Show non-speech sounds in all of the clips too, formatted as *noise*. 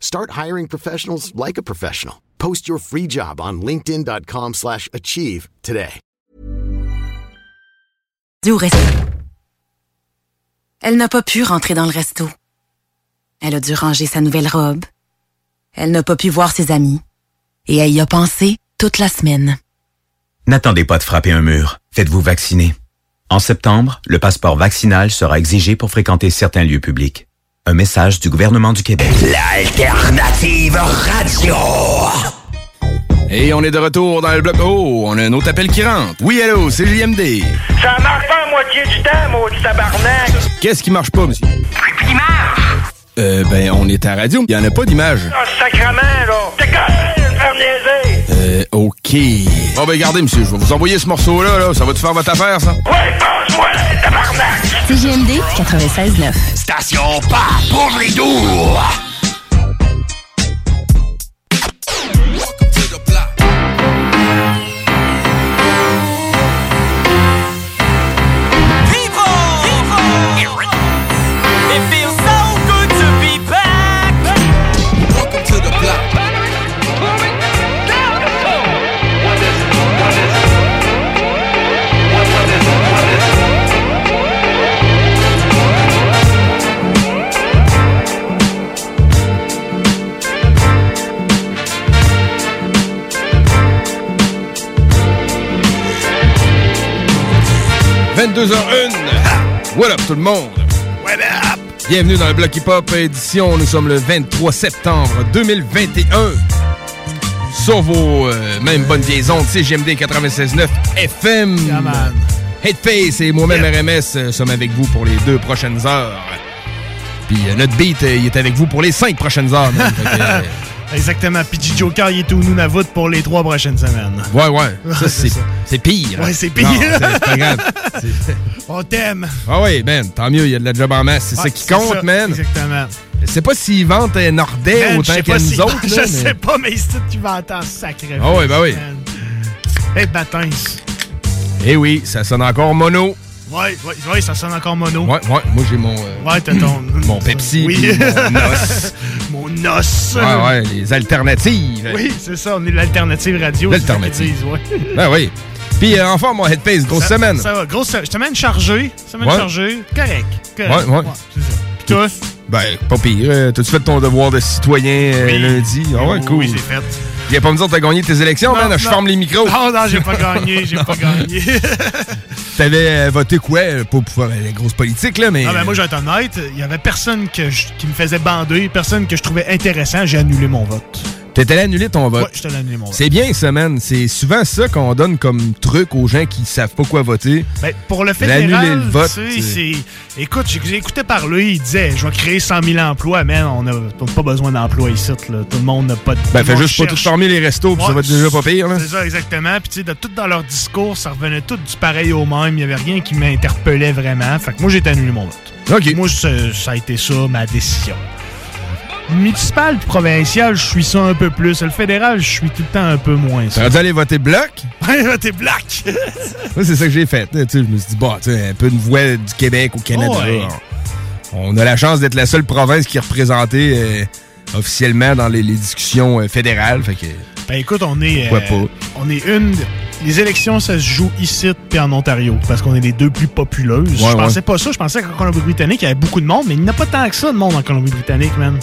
Start hiring professionals like a professional. Post your free job on linkedin.com/achieve slash achieve today. Du resto. Elle n'a pas pu rentrer dans le resto. Elle a dû ranger sa nouvelle robe. Elle n'a pas pu voir ses amis. Et elle y a pensé toute la semaine. N'attendez pas de frapper un mur. Faites-vous vacciner. En septembre, le passeport vaccinal sera exigé pour fréquenter certains lieux publics. Un message du gouvernement du Québec. L'alternative radio. Et on est de retour dans le bloc. Oh, on a un autre appel qui rentre. Oui, allô, c'est JMD. Ça marche pas à moitié du temps, maudit tabarnak. Qu'est-ce qui marche pas, monsieur? Il marche. Euh, ben, on est à radio. Il y en a pas d'image. Ah, sacrement, là. T'es Euh, OK. Bon, ben, regardez, monsieur, je vais vous envoyer ce morceau-là, là. Ça va te faire votre affaire, ça? Ouais, passe-moi, tabarnak. CGMD 96.9. Station pas pour les doux. 22h01. What up, tout le monde? What up? Bienvenue dans le Bloc Hip Hop édition. Nous sommes le 23 septembre 2021. Sur vos euh, mêmes bonnes vieilles ondes, CGMD 96.9 FM. Yeah, man. Headface et moi-même RMS euh, sommes avec vous pour les deux prochaines heures. Puis euh, notre beat, il est avec vous pour les cinq prochaines heures. *laughs* Exactement. Puis Joker, il est au Nunavut pour les trois prochaines semaines. ouais, ouais. *laughs* Ça, c'est c'est pire. Ouais, c'est pire. C'est pas grave. *laughs* On t'aime. Ah oui, man, tant mieux, il y a de la job en masse. C'est ça Ouais, qui compte, man. Exactement. Je sais pas s'ils vendent un Nordais autant que nous autres. Je sais *laughs* pas, mais c'est tu vas entendre sacré. Ah ouais, ben oui. Hey, Batins. Eh oui, ça sonne encore mono. Ouais, ouais, ouais, ça sonne encore mono. Ouais, ouais, moi j'ai mon. euh, Ouais, t'as ton. Mon Pepsi, Oui. mon Ouais, ouais, les alternatives. Oui, c'est ça, on est l'alternative radio. L'alternative. ouais. *laughs* Ben oui. Puis euh, enfin, mon headface, grosse Ça- semaine. Ça va, grosse semaine. Je te mène chargé. Semaine Ouais. chargée. Correct. correct. Ouais, ouais. c'est ça. Puis toi? Ben, pas pire. Euh, T'as-tu fait ton devoir de citoyen euh, Oui. lundi? Ah ouais, Oui, cool. Oui, j'ai fait. Viens pas me dire que t'as gagné tes élections, man. Je non. ferme les micros. Non, non, j'ai pas gagné, j'ai pas *laughs* gagné. *laughs* T'avais euh, voté quoi? euh, pour faire la grosse politique, là, mais. Ah ben moi, je vais être honnête, il y avait personne que je- qui me faisait bander, personne que je trouvais intéressant, j'ai annulé mon vote. T'étais allé annuler ton vote. Ouais, je annulé mon vote. C'est bien ça, man. C'est souvent ça qu'on donne comme truc aux gens qui savent pas quoi voter. Ben, pour le D'annuler fédéral, le vote, tu sais, c'est-. Écoute, écouté parler, il disait, je vais créer 100 000 emplois, mais on n'a pas besoin d'emplois ici, là. Tout le monde n'a pas de... Ben, fais juste pas tout fermer les restos, puis ça va être déjà pas pire, là. C'est ça, exactement. Puis, tu sais, de tout dans leur discours, ça revenait tout du pareil au même. Il n'y avait rien qui m'interpellait vraiment. Fait que moi, j'ai annulé mon vote. OK. Moi, ça, ça a été ça, ma décision. Municipal provincial, je suis ça un peu plus. Le fédéral, je suis tout le temps un peu moins ça. Dû aller voter bloc? *laughs* T'es black! Moi, c'est ça que j'ai fait. Tu sais, je me suis dit, bah, tu sais, un peu une voix du Québec au Canada. Ouais. On a la chance d'être la seule province qui est représentée euh, officiellement dans les, les discussions euh, fédérales. Fait que, Ben écoute, on est. Euh, pas? On est une. Les élections, ça se joue ici puis en Ontario, parce qu'on est les deux plus populeuses. Ouais, je pensais ouais. pas ça. Je pensais qu'en Colombie-Britannique, il y avait beaucoup de monde, mais il n'y en a pas tant que ça de monde en Colombie-Britannique, man.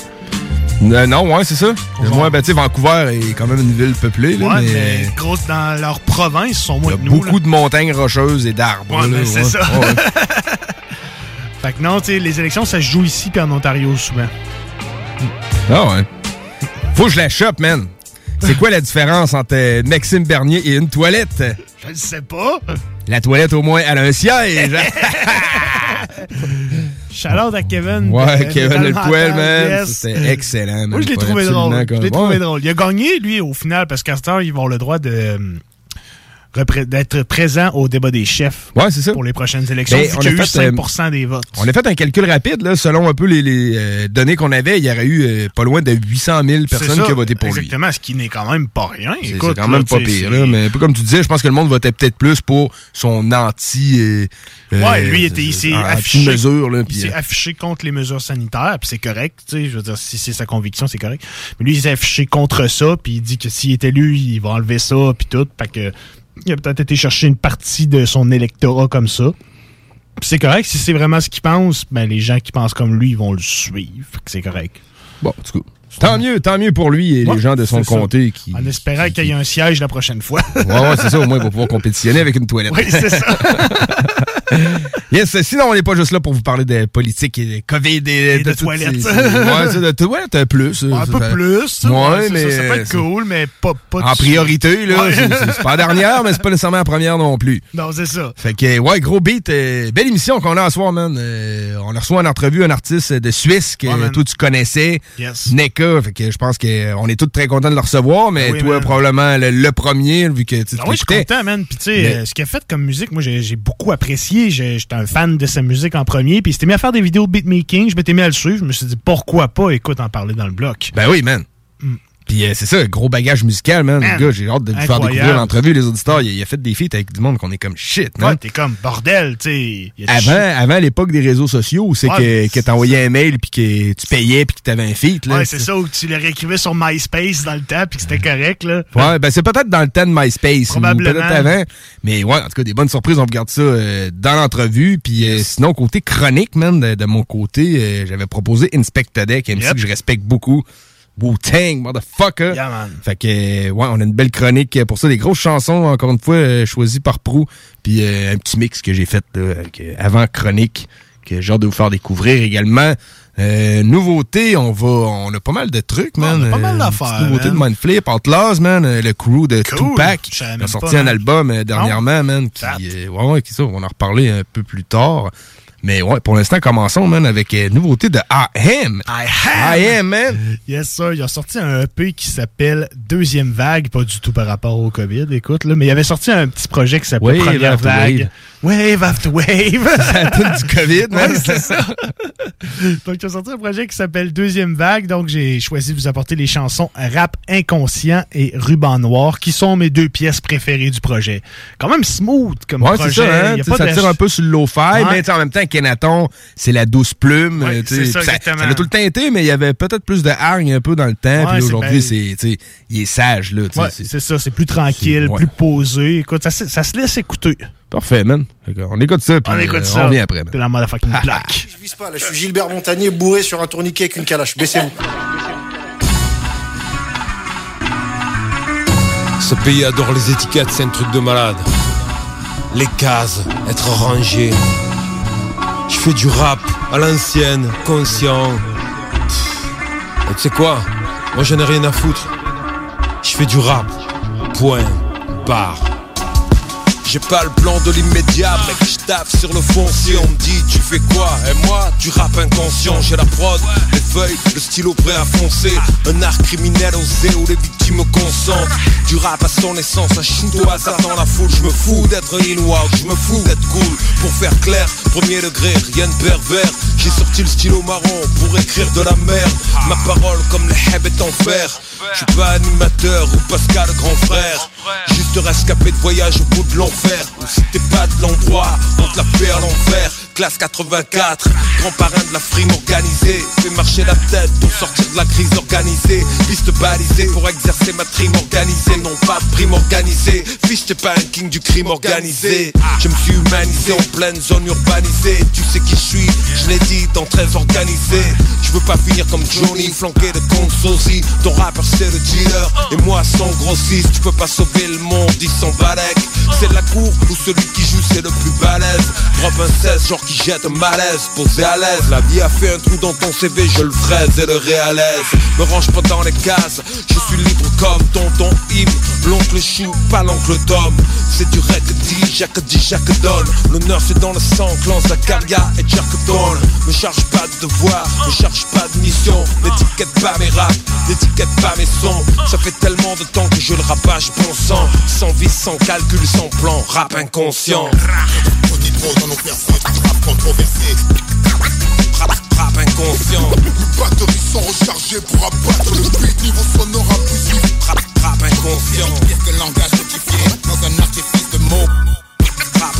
Euh, non, ouais, c'est ça. Moi, ben, tu sais, Vancouver est quand même une ville peuplée, là, Ouais, mais... mais gros, dans leur province, ils sont moins Il y a nous. beaucoup de montagnes rocheuses et d'arbres. Ouais, ben, c'est ouais. ça. Ouais. *laughs* Fait que non, tu sais, les élections, ça se joue ici puis en Ontario souvent. Ah ouais. Faut que je la chope, man. C'est quoi la différence entre euh, Maxime Bernier et une toilette? Je ne sais pas. La toilette, au moins, elle a un siège. *laughs* Shout-out à Kevin. ouais, de- Kevin de le poil, Mental, man. yes. C'était excellent. Moi, je l'ai trouvé drôle. comme- Je l'ai Ouais. trouvé drôle. Il a gagné, lui, au final, parce qu'à cette heure, ils vont avoir le droit de euh, d'être présent au débat des chefs Ouais, c'est ça. pour les prochaines élections. Ben, vu on a a eu fait, 5 des votes. On a fait un calcul rapide, là, selon un peu les, les, euh, données qu'on avait. Il y aurait eu euh, pas loin de 800 000 C'est personnes ça, qui ont voté pour lui. Exactement, ce qui n'est quand même pas rien. C'est Écoute, c'est quand même pas pire, là, mais un peu comme tu disais, je pense que le monde votait peut-être plus pour son anti. euh, Ouais, euh, lui, il, était, il s'est affiché, mesure, là, il euh, affiché contre les mesures sanitaires, puis c'est correct, tu sais, je veux dire, si c'est sa conviction, c'est correct. Mais lui, il s'est affiché contre ça, puis il dit que s'il était élu, il va enlever ça, puis tout, fait que il a peut-être été chercher une partie de son électorat comme ça. C'est correct, si c'est vraiment ce qu'il pense, ben les gens qui pensent comme lui, ils vont le suivre, c'est correct. Bon, tout cas, tant mieux, tant mieux pour lui et Ouais, les gens de son comté qui. En espérant qu'il y ait un siège la prochaine fois. Ouais, ouais, c'est ça, au moins, il va pouvoir compétitionner avec une toilette. oui, c'est ça. *laughs* *laughs* Yes, sinon, on n'est pas juste là pour vous parler de politique et de COVID et, Et de toilettes. ces- ouais, c'est de toilettes, un plus. un peu ça- plus, ça, Ouais, mais. ça, ça peut être cool, mais pas, pas En priorité, là. C'est- pas la dernière, mais c'est pas nécessairement la première non plus. *laughs* Non, c'est ça. Fait que, ouais, gros beat. euh, belle émission qu'on a à soir, man. Euh, on a reçu en entrevue un artiste de Suisse que Ouais, toi, tu connaissais. Yes. NECA. Fait que je pense qu'on est tous très contents de le recevoir, mais oui, toi, man. probablement le, le premier, vu que tu Ah oui, je suis content, man. Puis, tu sais, euh, ce qu'il a fait comme musique, moi, j'ai beaucoup apprécié. J'étais un fan de sa musique en premier. Puis, il s'était mis à faire des vidéos de beatmaking. Je m'étais mis à le suivre. Je me suis dit, pourquoi pas, écoute, en parler dans le bloc. Ben oui, man. Puis euh, c'est ça, gros bagage musical, man. Man, Le gars, j'ai hâte de vous faire découvrir l'entrevue, les auditeurs. Il, il a fait des feats avec du monde qu'on est comme shit, man. Ouais, t'es comme bordel, tu sais. Avant, avant l'époque des réseaux sociaux, c'est Ouais, que, que t'envoyais un mail puis que tu payais puis que t'avais un feat, là. Ouais, c'est ça, où tu le réécrivais sur MySpace dans le temps, puis que c'était correct, là. Ouais, ben c'est peut-être dans le temps de MySpace. Probablement. ou Peut-être avant. Mais ouais, en tout cas, des bonnes surprises. On regarde ça euh, dans l'entrevue. Puis euh, sinon, côté chronique, man, de, de mon côté, euh, j'avais proposé un MC Yep. que je respecte beaucoup. Wu-Tang, motherfucker. Yeah, man. Fait que, euh, ouais, on a une belle chronique pour ça. Des grosses chansons, encore une fois, euh, choisies par Prou. Puis euh, un petit mix que j'ai fait là, avec, euh, avant chronique, que j'ai hâte de vous faire découvrir également. Euh, nouveauté, on va, on a pas mal de trucs, man. on a pas mal d'affaires, Nouveauté man. de Mindflip, Outlaws, man. Le crew de Cool. Tupac. Il a sorti pas, un man. album euh, dernièrement, man. Qui, euh, ouais, ouais, qui ça, on va en reparler un peu plus tard. Mais ouais, pour l'instant, commençons, man, avec euh, nouveauté de I Am. I am. I Am, man. Yes, sir. Il a sorti un EP qui s'appelle Deuxième Vague, pas du tout par rapport au COVID, écoute, là, mais il avait sorti un petit projet qui s'appelait Wave Première after Vague. Wave after Wave. *laughs* Ça donne du COVID, man. Ouais, c'est ça. donc, il a sorti un projet qui s'appelle Deuxième Vague. Donc, j'ai choisi de vous apporter les chansons Rap Inconscient et Ruban Noir, qui sont mes deux pièces préférées du projet. Quand même smooth comme Ouais, projet. c'est ça, hein? Y a pas ça tire un peu sur le Ouais. mais en même temps, C'est la douce plume. Ouais, euh, tu sais, c'est ça, ça, ça a tout le temps été, mais il y avait peut-être plus de hargne un peu dans le temps. Ouais, puis aujourd'hui, bien- c'est, tu sais, il est sage, là. Ouais, c'est- ça, c'est plus tranquille, plus posé. Écoute, ça, se- ça se laisse écouter. Parfait, man. On écoute ça, puis On écoute euh, ça. on revient après. C'est la motherfucking plaque. Je vise pas, là, je suis Gilbert Montagnier bourré sur un tourniquet avec une calache. Baissez-vous. Ce pays adore les étiquettes, c'est un truc de malade. Les cases, être rangé. Je fais du rap à l'ancienne, conscient. Et tu sais quoi? Moi j'en ai rien à foutre. Je fais du rap. Point. Barre. J'ai pas le plan de l'immédiat, mec, je tape sur le foncier, on me dit tu fais quoi? Et moi, du rap inconscient, j'ai la prod, les feuilles, le stylo prêt à foncer. Un art criminel osé où les victimes consentent. Du rap à son essence, à chinois, ça dans la foule. Je me fous d'être in je me fous d'être cool. Pour faire clair, premier degré, rien de pervers. J'ai sorti le stylo marron pour écrire de la merde. Ma parole comme les heb est en fer. Je suis pas animateur ou Pascal grand frère Juste rescapé de voyage au bout de l'enfer. Où si t'es pas de l'endroit, on te la fait à l'envers classe 84 Grand parrain de la frime organisée. Fais marcher la tête pour sortir de la crise organisée. Piste balisée pour exercer ma trime organisée. Non pas de prime organisée. Fiche t'es pas un king du crime organisé. Je me suis humanisé en pleine zone urbanisée. Tu sais qui je suis, je l'ai dit dans très organisé. Je veux pas finir comme Johnny flanqué de compte sosie Ton rappeur c'est le dealer. Et moi sans grossiste Tu peux pas sauver le monde, ils sont balèques C'est la cour où celui qui joue c'est le plus balèze. Drop un 16 genre qui jette malaise Posé à l'aise, la vie a fait un trou dans ton CV Je le fraise et le réalaise Me range pas dans les cases Je suis libre comme tonton Im L'oncle chou, pas l'oncle Tom. C'est du rec dit, Jacques dit, Jacques donne. L'honneur c'est dans le sang, clan Zakaria et Jack donne. Me charge pas de devoir, me charge pas de mission. N'étiquette pas mes raps, n'étiquette pas mes sons. Ça fait tellement de temps que je le rapage bon sang. Sans vie, sans calcul, sans plan, rap inconscient Controversé. Rap, rap inconscient. Les batteries sont rechargées pour abattre le beat Niveau sonore abusif Rap, rap inconscient. Pire que langage modifié. Dans un artifice de mots. Rap,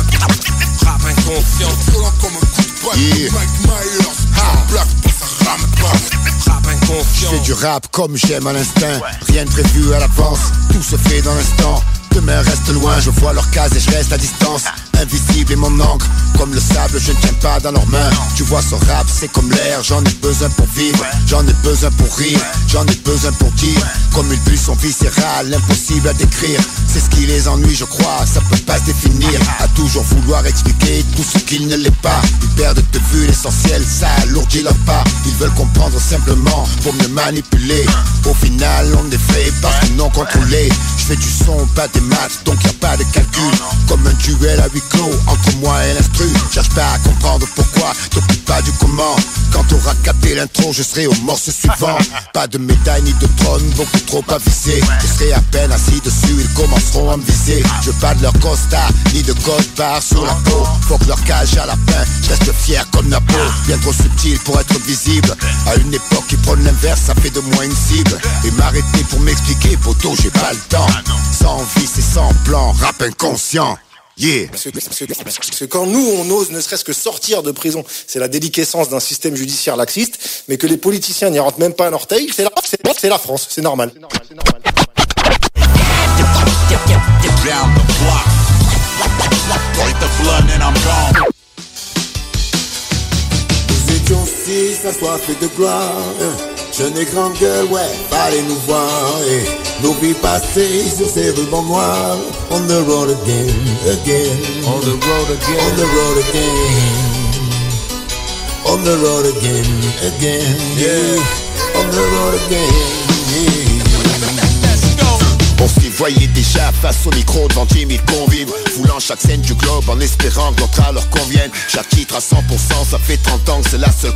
rap inconscient. Violent comme un coup de balle. Mike Myers Un black ça rame pas Rap Je inconscient. Fais du rap comme j'aime à l'instinct. Rien de prévu à l'avance Tout se fait dans l'instant. Demain reste loin, je vois leurs cases et je reste à distance. Invisible est mon encre Comme le sable, je ne tiens pas dans leurs mains. Tu vois ce rap, c'est comme l'air. J'en ai besoin pour vivre. J'en ai besoin pour rire. J'en ai besoin pour dire. Comme une pulsion viscérale, impossible à décrire. C'est ce qui les ennuie, je crois. Ça peut pas se définir. À toujours vouloir expliquer tout ce qu'il ne l'est pas. Ils perdent de vue l'essentiel, ça alourdit leur pas Ils veulent comprendre simplement pour me manipuler. Au final, on est fait parce qu'ils n'ont contrôlé. Je fais du son, pas des maths, donc y a pas de calcul. Comme un duel à huis clos entre moi et l'instru. Cherche pas à comprendre pourquoi, t'occupes pas du comment Quand t'auras capté l'intro, je serai au morceau suivant. *laughs* Pas de médaille ni de trône, beaucoup trop avisé. Je serai à peine assis dessus, ils commenceront à me viser. Je veux pas de leur costard, ni de code barre sur la peau. Faut que leur cage à la peine, je reste fier comme Napo. Bien trop subtil pour être visible. À une époque qui prône l'inverse, ça fait de moi une cible. Et m'arrêter pour m'expliquer, poteau, j'ai pas le temps. Sans vie, c'est sans plan, rap inconscient Yeah. Parce que, parce que- parce que quand nous, on ose ne serait-ce que sortir de prison, c'est la déliquescence d'un système judiciaire laxiste, mais que les politiciens n'y rentrent même pas un orteil, c'est la, c'est- c'est la France, c'est normal. Nous étions six assoiffés de gloire Jeunes et grandes gueules, ouais, fallait nous voir Et nos vies passées sur ces rubans noirs On the road again, again. On the road again. On the road again. On the road again, again. Yeah, on the road again. Voyait déjà face au micro devant 10 000 convives Foulant chaque scène du globe en espérant que l'autre leur convienne. Chaque titre à 100% ça fait 30 ans que c'est la seule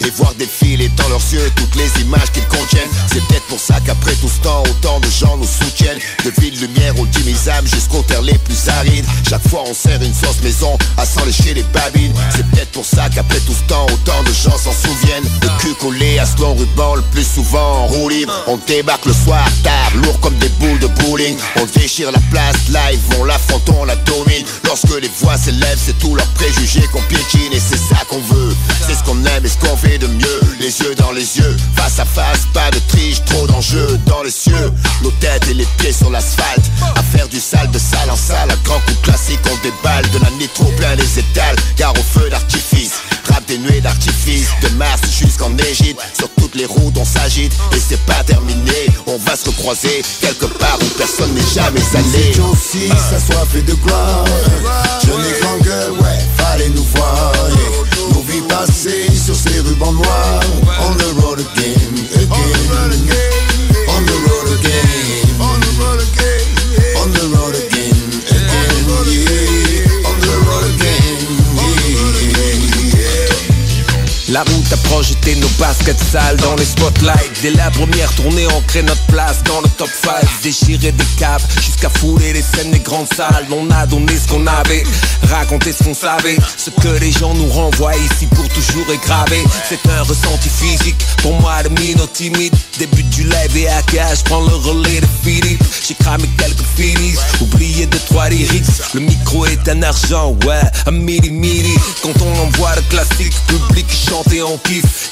Et voir défiler dans leurs yeux toutes les images qu'ils contiennent C'est peut-être pour ça qu'après tout ce temps autant de gens nous soutiennent. De ville lumière aux 10 000 âmes jusqu'aux terres les plus arides. Chaque fois on sert une sauce maison à s'enlécher les babines. C'est peut-être pour ça qu'après tout ce temps autant de gens s'en souviennent. Le cul collé à ce long ruban le plus souvent en roue libre. On débarque le soir tard, lourd comme des boules de On déchire la place live, on l'affronte, on la domine. Lorsque les voix s'élèvent, c'est tous leurs préjugés qu'on piétine Et c'est ça qu'on veut, c'est ce qu'on aime et ce qu'on fait de mieux. Les yeux dans les yeux, face à face, pas de triche, trop d'enjeux dans les cieux. Nos têtes et les pieds sur l'asphalte À faire du sale de salle en salle, un grand coup classique on déballe De la nitro plein les étals, car au feu d'artifice Des nuées d'artifice, de Mars jusqu'en Égypte. Sur toutes les routes on s'agite. Et c'est pas terminé. On va se recroiser quelque part où personne n'est jamais Nous allé. étions six assoiffés de gloire grandes gueules, ouais, fallait nous voir. Yeah. Nos vies passées sur ces rubans noirs On the road again, again La a projeté nos baskets sales dans les spotlights Dès la première tournée on crée notre place dans le top 5 Déchirer des caves jusqu'à fouler les scènes des grandes salles On a donné ce qu'on avait, raconté ce qu'on savait Ce que les gens nous renvoient ici pour toujours est gravé C'est un ressenti physique, pour moi le minot timide Début du live et à je prends le relais de Philippe. J'ai cramé quelques finis, oublié de trois lyrics. Le micro est un argent, ouais, un midi midi. Quand on envoie le classique, public chante et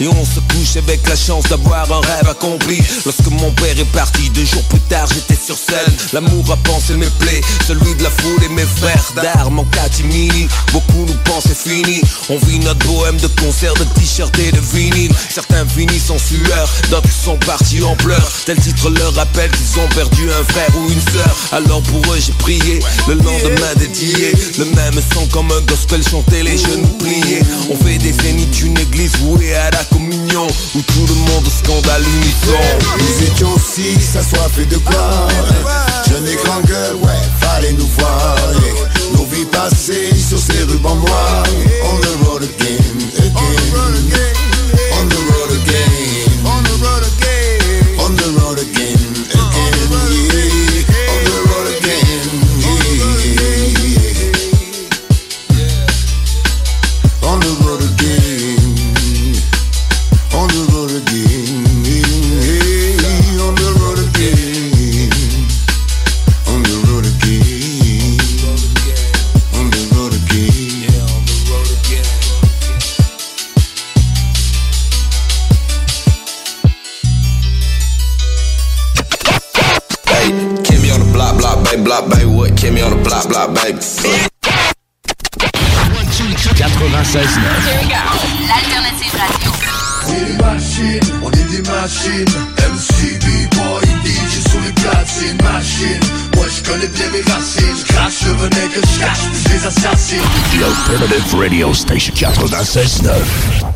Et on se couche avec la chance d'avoir un rêve accompli. Lorsque mon père est parti, deux jours plus tard, j'étais sur scène. L'amour a pensé mes plaies, celui de la foule et mes frères d'armes en catimini. Beaucoup nous pensent c'est fini. On vit notre bohème de concerts, de t-shirts et de vinyle. Certains finissent en sueur, d'autres sont partis en pleurs. Tel titre leur rappelle qu'ils ont perdu un frère ou une sœur. Alors pour eux, j'ai prié, le lendemain dédié. Le même son comme un gospel chanté, les genoux pliés. On fait des zéniths, une église vouée à la communion. Où tout le monde scandale l'unisson. Nous étions six assoiffés de gloire Jeune et grand gueule, ouais, fallait nous voir. Nos vies passées sur ces rubans noirs Radio Station 96.9.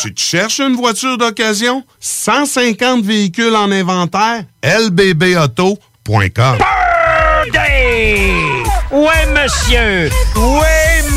Tu te cherches une voiture d'occasion? 150 véhicules en inventaire? lbbauto.com Ouais, monsieur! Ouais,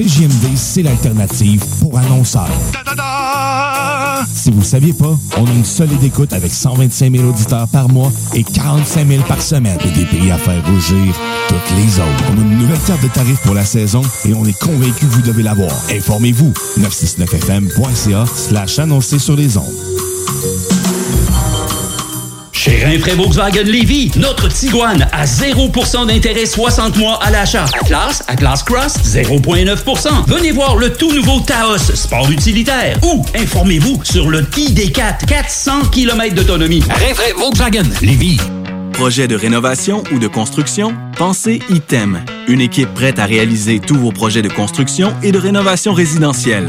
CJMD, c'est l'alternative pour annonceurs. Si vous ne saviez pas, on a une solide écoute avec 125 000 auditeurs par mois et 45 000 par semaine et des pays à faire rougir toutes les autres. On a une nouvelle carte de tarifs pour la saison et on est convaincu que vous devez l'avoir. Informez-vous. 969fm.ca slash annoncer sur les ondes. Chez Rinfraie Volkswagen Lévy, notre Tiguan à 0% d'intérêt 60 mois à l'achat. Atlas, Atlas Cross, 0,9%. Venez voir le tout nouveau Taos, sport utilitaire. Ou informez-vous sur le ID4, 400 km d'autonomie. Rinfraie Volkswagen Lévy. Projet de rénovation ou de construction? Pensez ITEM. Une équipe prête à réaliser tous vos projets de construction et de rénovation résidentielle.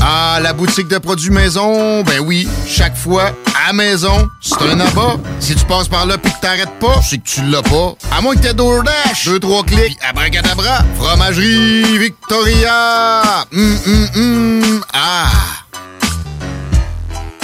Ah, la boutique de produits maison, ben oui, chaque fois, à maison, c'est un abat. Si tu passes par là pis que t'arrêtes pas, c'est que tu l'as pas. À moins que t'aies DoorDash, deux, trois clics, abracadabra. Fromagerie Victoria! Hum, hum, hum, ah!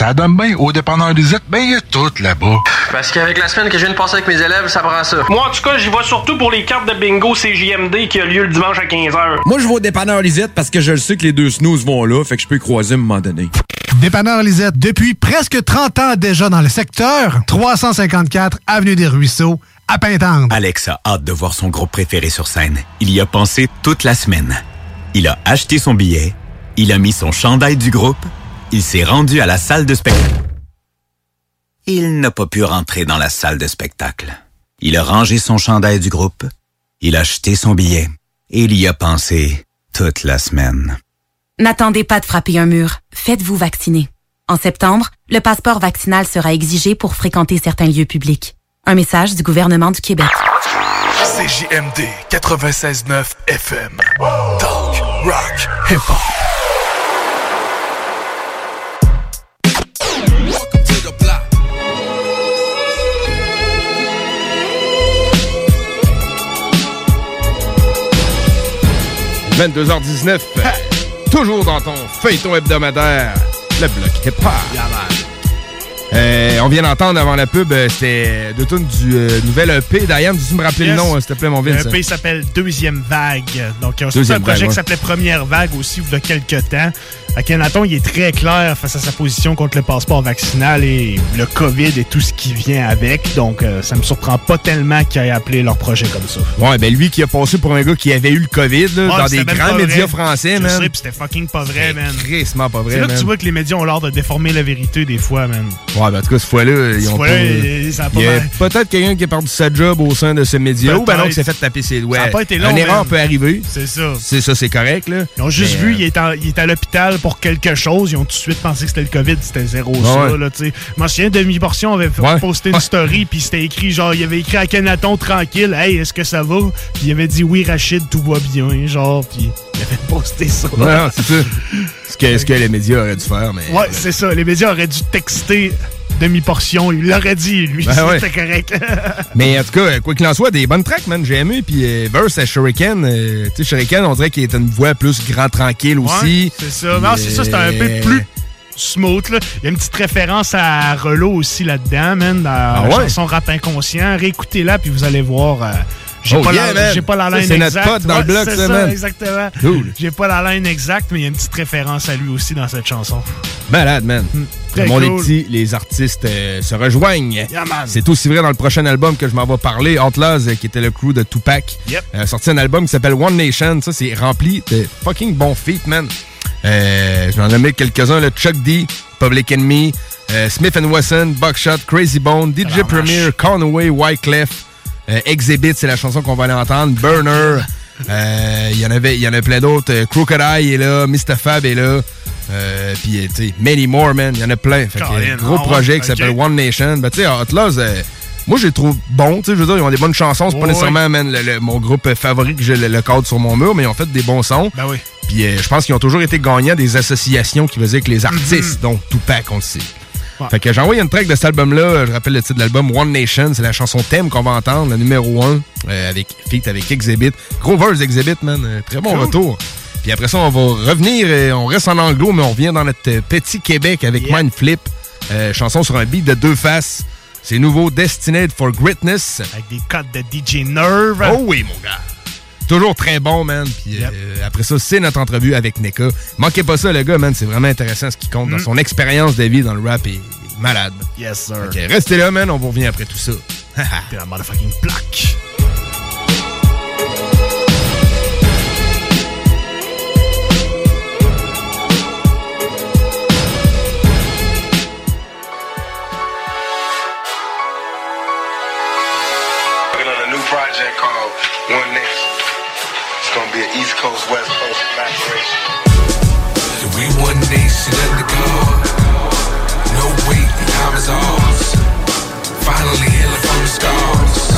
Ça donne bien au dépanneur Lisette, ben il y a tout là-bas. Parce qu'avec la semaine que je viens de passer avec mes élèves, ça prend ça. Moi, en tout cas, j'y vais surtout pour les cartes de bingo CJMD qui a lieu le dimanche à 15h. Moi, je vais au dépanneur Lisette parce que je le sais que les deux snooze vont là, fait que je peux y croiser à un moment donné. Dépanneur Lisette, depuis presque 30 ans déjà dans le secteur, 354 Avenue des Ruisseaux, à Pintendre. Alex a hâte de voir son groupe préféré sur scène. Il y a pensé toute la semaine. Il a acheté son billet, il a mis son chandail du groupe, il s'est rendu à la salle de spectacle. Il n'a pas pu rentrer dans la salle de spectacle. Il a rangé son chandail du groupe, il a acheté son billet et il y a pensé toute la semaine. N'attendez pas de frapper un mur. Faites-vous vacciner. En septembre, le passeport vaccinal sera exigé pour fréquenter certains lieux publics. Un message du gouvernement du Québec. CJMD 96.9 FM. Talk, rock, hip-hop. « 22h19, toujours dans ton feuilleton hebdomadaire, le bloc hip-hop. Euh, on vient d'entendre avant la pub, euh, c'était de tout du euh, nouvel EP. Diane, tu me rappeler le nom, euh, s'il te plaît, mon Vince? Le EP s'appelle Deuxième Vague. Donc, Deuxième un projet qui s'appelait Première Vague aussi, il y a quelques temps. Akhenaton, il est très clair face à sa position contre le passeport vaccinal et le COVID et tout ce qui vient avec. Donc, euh, ça me surprend pas tellement qu'ils aient appelé leur projet comme ça. Ouais, ben lui qui a passé pour un gars qui avait eu le COVID là, dans des grands médias vrai. français, Je man. c'était fucking pas vrai, man. Crissement pas vrai, C'est là que tu vois que les médias ont l'air de déformer la vérité des fois, man. Ouais, ben en tout cas, cette fois-là, ils ont fois-là, pas... ça a pas mal- peut-être quelqu'un qui a perdu sa job au sein de ces médias ou ben non, qui s'est fait taper ses doigts. Ça a pas été long, Une erreur man. peut arriver. C'est ça. C'est ça, c'est correct, là. Ils ont juste Mais, vu, euh, il est, en- il est à l'hôpital pour quelque chose. Ils ont tout de suite pensé que c'était le COVID, c'était zéro Ouais, ça. Là, tu sais. Je souviens, Demi-Portion avait posté une story, puis c'était écrit, genre, il avait écrit à Kenaton tranquille, Hey, est-ce que ça va? Puis il avait dit, oui, Rachid, tout va bien, genre, puis il avait posté ça. Ouais, c'est ça. *laughs* Ce que, ce que les médias auraient dû faire, mais. Ouais, c'est ça. Les médias auraient dû texter Demi-Portion. Il l'aurait dit, lui, Ben *laughs* ouais. c'était correct. *laughs* Mais en tout cas, quoi qu'il en soit, des bonnes tracks, man. J'ai aimé. Puis euh, Verse à Shuriken, euh, tu sais, Shuriken, on dirait qu'il est une voix plus grand tranquille aussi. Ouais, c'est ça. Non, c'est ça, c'est un peu plus smooth. Là. Il y a une petite référence à Relo aussi là-dedans, man, dans la Ah ouais? chanson Rap Inconscient. Réécoutez-la, puis vous allez voir. euh, j'ai Oh pas, yeah, j'ai pas la laine c'est notre exacte. pote dans le bloc, c'est ça, man. exactement. Cool. J'ai pas la laine exacte, mais il y a une petite référence à lui aussi dans cette chanson. Malade, man. très Le monde cool. est petit, les artistes euh, se rejoignent. Yeah. C'est aussi vrai dans le prochain album que je m'en vais parler, Outlaws, euh, qui était le crew de Tupac. Yep. Euh, sorti un album qui s'appelle One Nation. Ça, c'est rempli de fucking bons feats, man. Euh, J'en ai mis quelques-uns, le Chuck D, Public Enemy, euh, Smith Wesson, Buckshot, Crazy Bone, DJ Premier, Conway, Wyclef, Exhibit, c'est la chanson qu'on va aller entendre, Burner. Euh, Il y en avait, il y en a plein d'autres. Euh, Crocodile est là, Mr. Fab est là. Euh, puis, euh, tu sais, many more, man. Il y en a plein. Fait que, Colin, euh, gros projet qui s'appelle One Nation. Ben, tu sais, Outlaws, euh, moi, je les trouve bons. Tu sais, je veux dire, ils ont des bonnes chansons. C'est pas nécessairement, man, le- le- mon groupe euh, favori que j'ai le, le cadre sur mon mur, mais ils ont fait des bons sons. Ben oui. Puis, euh, je pense qu'ils ont toujours été gagnants des associations qui faisaient avec les artistes, dont Tupac, on le sait. Ouais. Fait que j'ai envoyé une track de cet album-là. euh, Je rappelle le titre de l'album One Nation. C'est la chanson thème qu'on va entendre, le numéro 1, avec feat avec Exhibit. Gros verse Exhibit, man. Euh, Très bon Cool. retour. Puis après ça, on va revenir. euh, on reste en anglo, mais on revient dans notre euh, petit Québec avec Yeah. Mind Flip. Euh, chanson sur un beat de deux faces. C'est nouveau Destined for Greatness. Avec des codes de DJ Nerve. Oh oui, mon gars. Toujours très bon, man. Puis euh, après ça, c'est notre entrevue avec NECA. Manquez pas ça, le gars, man. C'est vraiment intéressant ce qu'il compte dans Mm. son expérience de vie dans le rap. est malade. Yes, sir. Ok, restez là, man. On vous revient après tout ça. *laughs* T'es la motherfucking plaque. Coast, West Coast collaboration. We one nation under God. No wait, time is ours. Finally healing from the scars.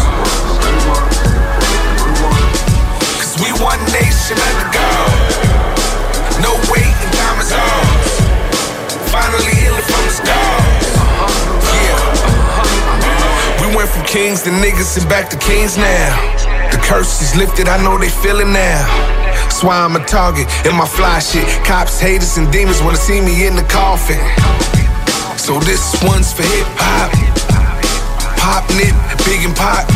Cause we one nation under God. No wait, time is ours. Finally healing from the scars. Yeah. We went from kings to niggas and back to kings now. The curse is lifted, I know they feel it now. Why I'm a target in my fly shit. Cops, haters, and demons wanna see me in the coffin. So this one's for hip hop. Pop nip, big and pop.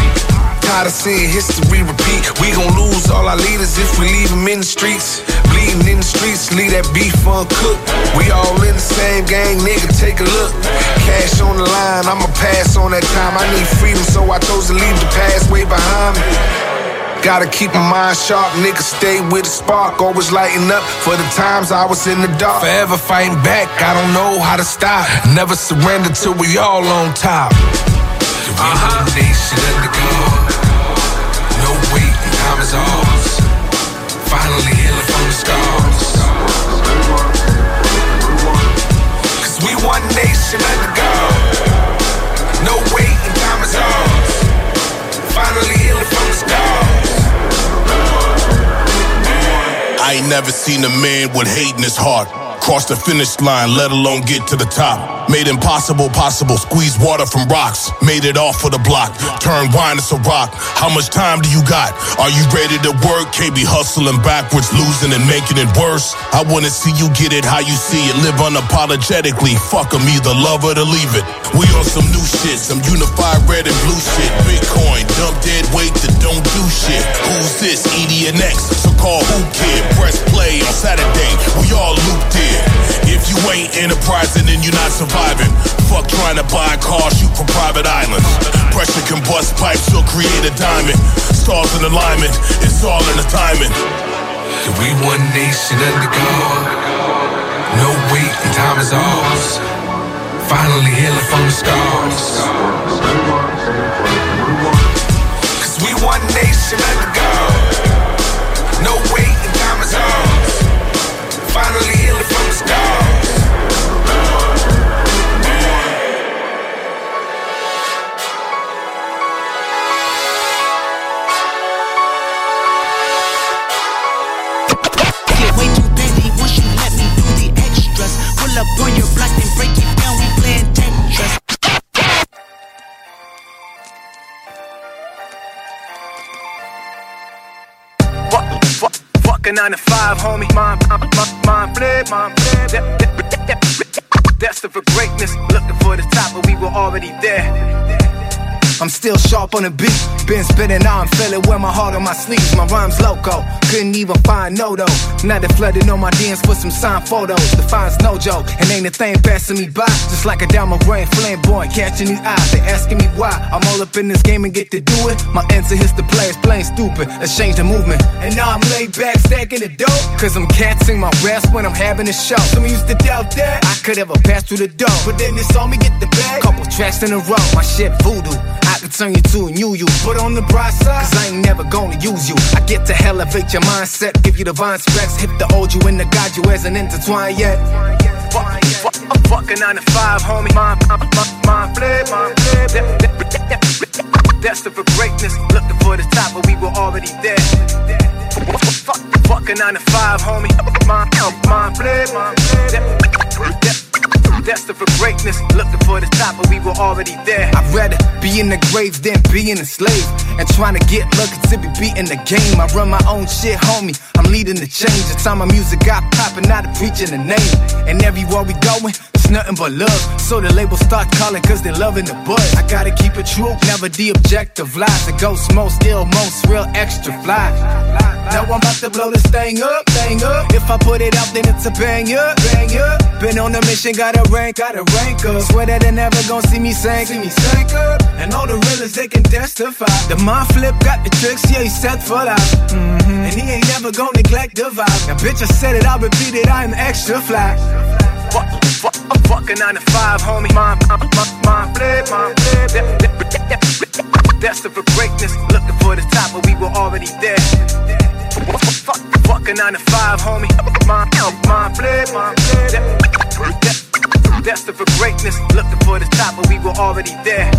Tired of seeing history repeat. We gon' lose all our leaders if we leave them in the streets. Bleeding in the streets, leave that beef uncooked. We all in the same gang, nigga, take a look. Cash on the line, I'ma pass on that time. I need freedom, so I chose to leave the past way behind me. Gotta keep my mind sharp, nigga, stay with the spark. Always lighting up for the times I was in the dark. Forever fighting back, I don't know how to stop. Never surrender till we all on top. Uh-huh. Nation under God. No waiting, time is ours. Finally healing from the scars. Cause we one nation under God. I ain't never seen a man with hate in his heart. Cross the finish line, let alone get to the top. Made impossible possible, squeeze water from rocks. Made it off of the block, turn wine into rock. How much time do you got? Are you ready to work? Can't be hustling backwards, losing and making it worse. I wanna see you get it how you see it. Live unapologetically. Fuck 'em, either love it or leave it. We on some new shit, some unified red and blue shit. Bitcoin, dump dead weight that don't do shit. Who's this? EDNX, so call who kid. Press play on Saturday, we all looped in. Enterprising, then you're not surviving. Fuck trying to buy a car, shoot from private islands. Pressure can bust pipes, you'll create a diamond. Stars in alignment, it's all in the timing. We one nation under God. No waiting, time is ours. Finally healing from the scars. Cause we one nation under God. No waiting, time is ours. Finally healing from the scars. A nine to five, homie. Mind, mind, mind, flip, mind flip. That, that, that, that, Destined for greatness, looking for the top, but we were already there. I'm still sharp on the beat. Been spinning, now I'm feeling with my heart on my sleeves. My rhymes loco. Couldn't even find no though. Now they flooded on my DMs for some signed photos. The fine's no joke. And ain't a thing passing me by. Just like a diamond rain flamboyant catching these eyes. They asking me why. I'm all up in this game and get to do it. My answer is the players playing stupid. Let's change the movement. And now I'm laid back stacking the dope. Cause I'm catching my rest when I'm having a show. Some used to doubt that I could ever pass through the door. But then they saw me get the bag. Couple tracks in a row. My shit voodoo. I could turn you to a new you. But on the bright side, cause I ain't never gonna use you. I get to elevate your mindset, give you divine specs, hit the old you and the God you as an intertwined yet. Fuck, fuck, fuck a nine to five, homie. Mind, mind, mind, mind flip, mind flip. Destined for greatness, looking for the top, but we were already there. Fuck, fuck a nine to five, homie. Mind, mind flip, mind flip. Destined for greatness, looking for the top, but we were already there. I'd rather be in the grave than being a slave. And trying to get lucky to be beating the game. I run my own shit, homie. I'm leading the change. The time my music got poppin', not preaching the name. And everywhere we going, it's nothing but love. So the label start calling, cause they loving the buzz. I gotta keep it true, never the objective lies. The ghost most ill, most real, extra fly. Now I'm about to blow this thing up, thing up. If I put it out, then it's a bang up, bang up. Been on a mission, gotta rank, gotta rank up. Swear that they never gonna see me sink, see me sink up. And all the realest they can testify. The mind flip got the tricks, yeah, he set for life. mm And he ain't never gonna neglect the vibe. Now, bitch, I said it, I'll repeat it, I'm extra fly. Fuck, fuck, fuck a nine to five, homie. Mind, mind, mind, mind flip, mind flip. Destined for greatness, looking for the top, but we were already there. Fuck, fuck a nine to five, homie. Mind, mind flip, mind that- Destined for greatness, looking for the top, but we were already there.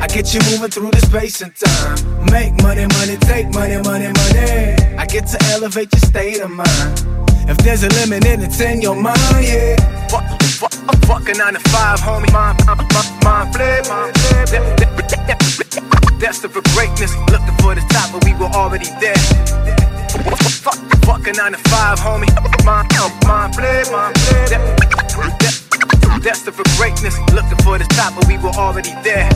I get you moving through the space and time. Make money, money, take money, money, money. I get to elevate your state of mind. If there's a limit, then it's in your mind, yeah. Fuck, fuck, fuck a nine to five, homie. Mind, mind, mind flip, Destined for greatness, looking for the top, but we were already there. Fuck, fuck a nine to five, homie. Mind, mind flip, mind flip. Destined for greatness, looking for the top, but we were already there.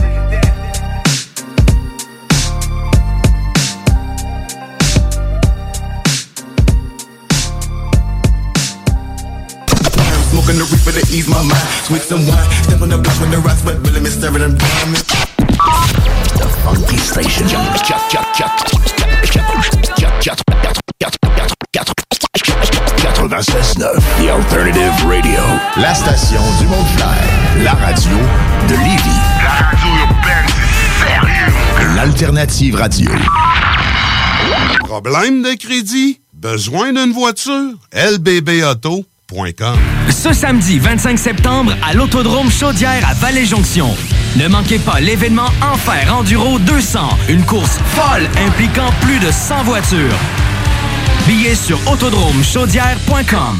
Smoking the reaper to ease my mind. Sweet some wine. Step on the block when the rocks, but really me serving them diamonds. The funky station. The Alternative Radio. La station du Mont-Clair. La radio de Lévis. La radio urbaine, sérieux. L'Alternative Radio. Problème de crédit? Besoin d'une voiture? lbbauto.com Ce samedi 25 septembre à l'Autodrome Chaudière à Vallée-Jonction. Ne manquez pas l'événement Enfer Enduro 200, une course folle impliquant plus de 100 voitures. Billets sur autodromechaudière.com.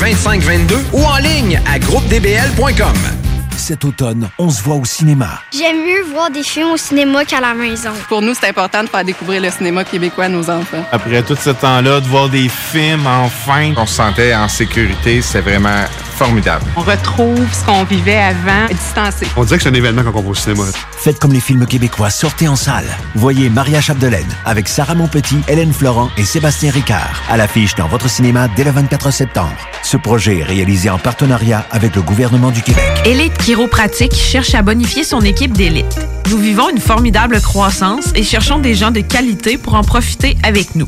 2522 ou en ligne à groupedbl.com. Cet automne, on se voit au cinéma. J'aime mieux voir des films au cinéma qu'à la maison. Pour nous, c'est important de faire découvrir le cinéma québécois à nos enfants. Après tout ce temps-là, de voir des films, enfin, on se sentait en sécurité, c'est vraiment formidable. On retrouve ce qu'on vivait avant, distancé. On dirait que c'est un événement quand on va au cinéma. Faites comme les films québécois, sortez en salle. Voyez Maria Chapdelaine avec Sarah Monpetit, Hélène Florent et Sébastien Ricard à l'affiche dans votre cinéma dès le 24 septembre. Ce projet est réalisé en partenariat avec le gouvernement du Québec. Élite Chiropratique cherche à bonifier son équipe d'élite. Nous vivons une formidable croissance et cherchons des gens de qualité pour en profiter avec nous.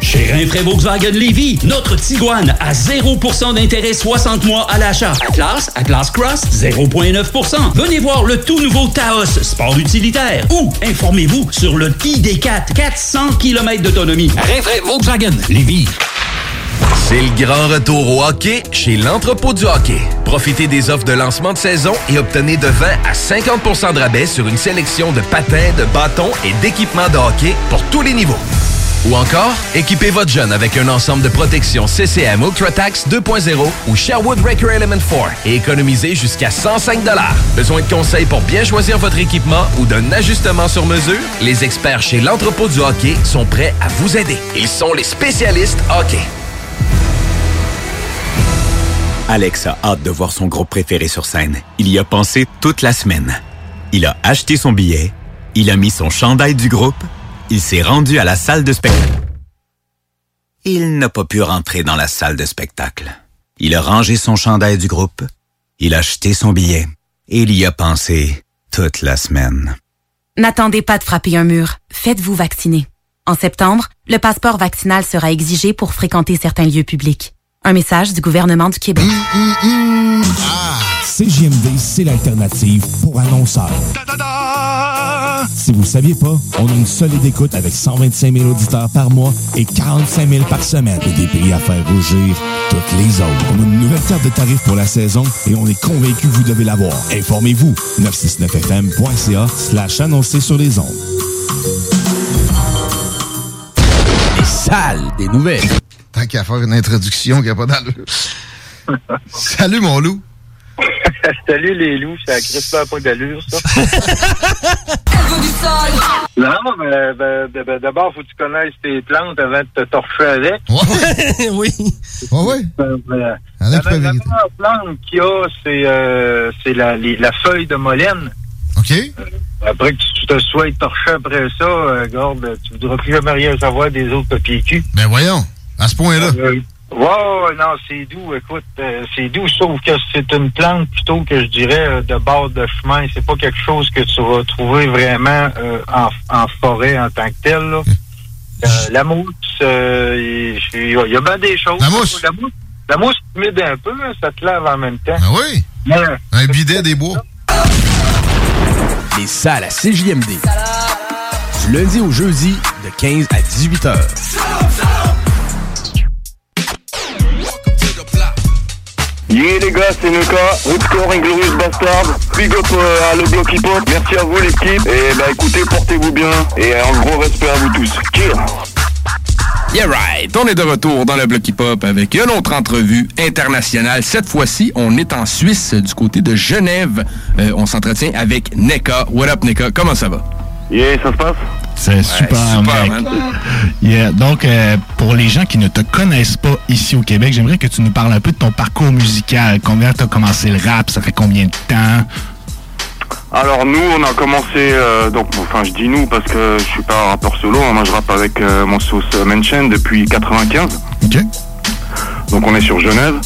Chez Rinfraie Volkswagen Lévy, notre Tiguan à 0% d'intérêt 60 mois à l'achat. Atlas, Atlas Cross, 0,9%. Venez voir le tout nouveau Taos, sport utilitaire. Ou informez-vous sur le ID4, 400 km d'autonomie. Rinfraie Volkswagen Lévy. C'est le grand retour au hockey chez l'entrepôt du hockey. Profitez des offres de lancement de saison et obtenez de 20 à 50% de rabais sur une sélection de patins, de bâtons et d'équipements de hockey pour tous les niveaux. Ou encore, équipez votre jeune avec un ensemble de protection CCM UltraTax 2.0 ou Sherwood Record Element 4 et économisez jusqu'à 105 Besoin de conseils pour bien choisir votre équipement ou d'un ajustement sur mesure? Les experts chez l'entrepôt du hockey sont prêts à vous aider. Ils sont les spécialistes hockey. Alex a hâte de voir son groupe préféré sur scène. Il y a pensé toute la semaine. Il a acheté son billet, il a mis son chandail du groupe, il s'est rendu à la salle de spectacle. Il n'a pas pu rentrer dans la salle de spectacle. Il a rangé son chandail du groupe, il a acheté son billet et il y a pensé toute la semaine. N'attendez pas de frapper un mur. Faites-vous vacciner. En septembre, le passeport vaccinal sera exigé pour fréquenter certains lieux publics. Un message du gouvernement du Québec. CJMD, c'est l'alternative pour annonceurs. Si vous ne saviez pas, on a une solide écoute avec 125 000 auditeurs par mois et 45 000 par semaine. Et des prix à faire rougir toutes les autres. On a une nouvelle carte de tarifs pour la saison et on est convaincu que vous devez l'avoir. Informez-vous. 969fm.ca slash annoncé sur les ondes. Les salles des nouvelles. Tant qu'à faire une introduction qui n'a pas d'allure. Salut, mon loup. *laughs* Salut les loups, ça crisse pas d'allure, ça. *laughs* Non, mais ben, ben, ben, d'abord, faut que tu connaisses tes plantes avant de te torcher avec. *laughs* oui. Ouais, ouais. Ben, ben, la, la vérité. meilleure plante qu'il y a, c'est euh, c'est la, les- la feuille de molène. OK. Après que tu te sois torché après ça, euh, garde, tu voudras plus jamais rien savoir des autres papiers cul. Ben voyons, à ce point-là. Euh, wow, non, c'est doux, écoute, euh, c'est doux, sauf que c'est une plante plutôt que je dirais euh, de bord de chemin. C'est pas quelque chose que tu vas trouver vraiment euh, en, en forêt en tant que tel. là. Euh, la mousse, euh, il y a- il y a bien des choses. La mousse? La mousse, la mousse humide un peu, hein, ça te lave en même temps. Ah oui? Mais, Un bidet des bois. Les salles à CJMD. Du lundi au jeudi, de 15 à 18 heures. Yeah les gars, c'est Nuka, Rootscore Inglorious Bastard, big up euh, à le bloc hip hop, merci à vous l'équipe, et bah écoutez, portez-vous bien, et un gros respect à vous tous. Cheers Yeah right, on est de retour dans le bloc hip-hop avec une autre entrevue internationale. Cette fois-ci, on est en Suisse, du côté de Genève. Euh, on s'entretient avec Neka. What up, Neka? Comment ça va? Yeah, ça se passe? C'est super, super, mec. man. Yeah. Donc, euh, pour les gens qui ne te connaissent pas ici au Québec, j'aimerais que tu nous parles un peu de ton parcours musical. Combien tu as commencé le rap? Ça fait combien de temps? Alors nous, on a commencé, euh, donc enfin je dis nous parce que je suis pas un rappeur solo, hein, moi je rappe avec euh, mon sauce Mention depuis 95. Ok. Donc on est sur Genève.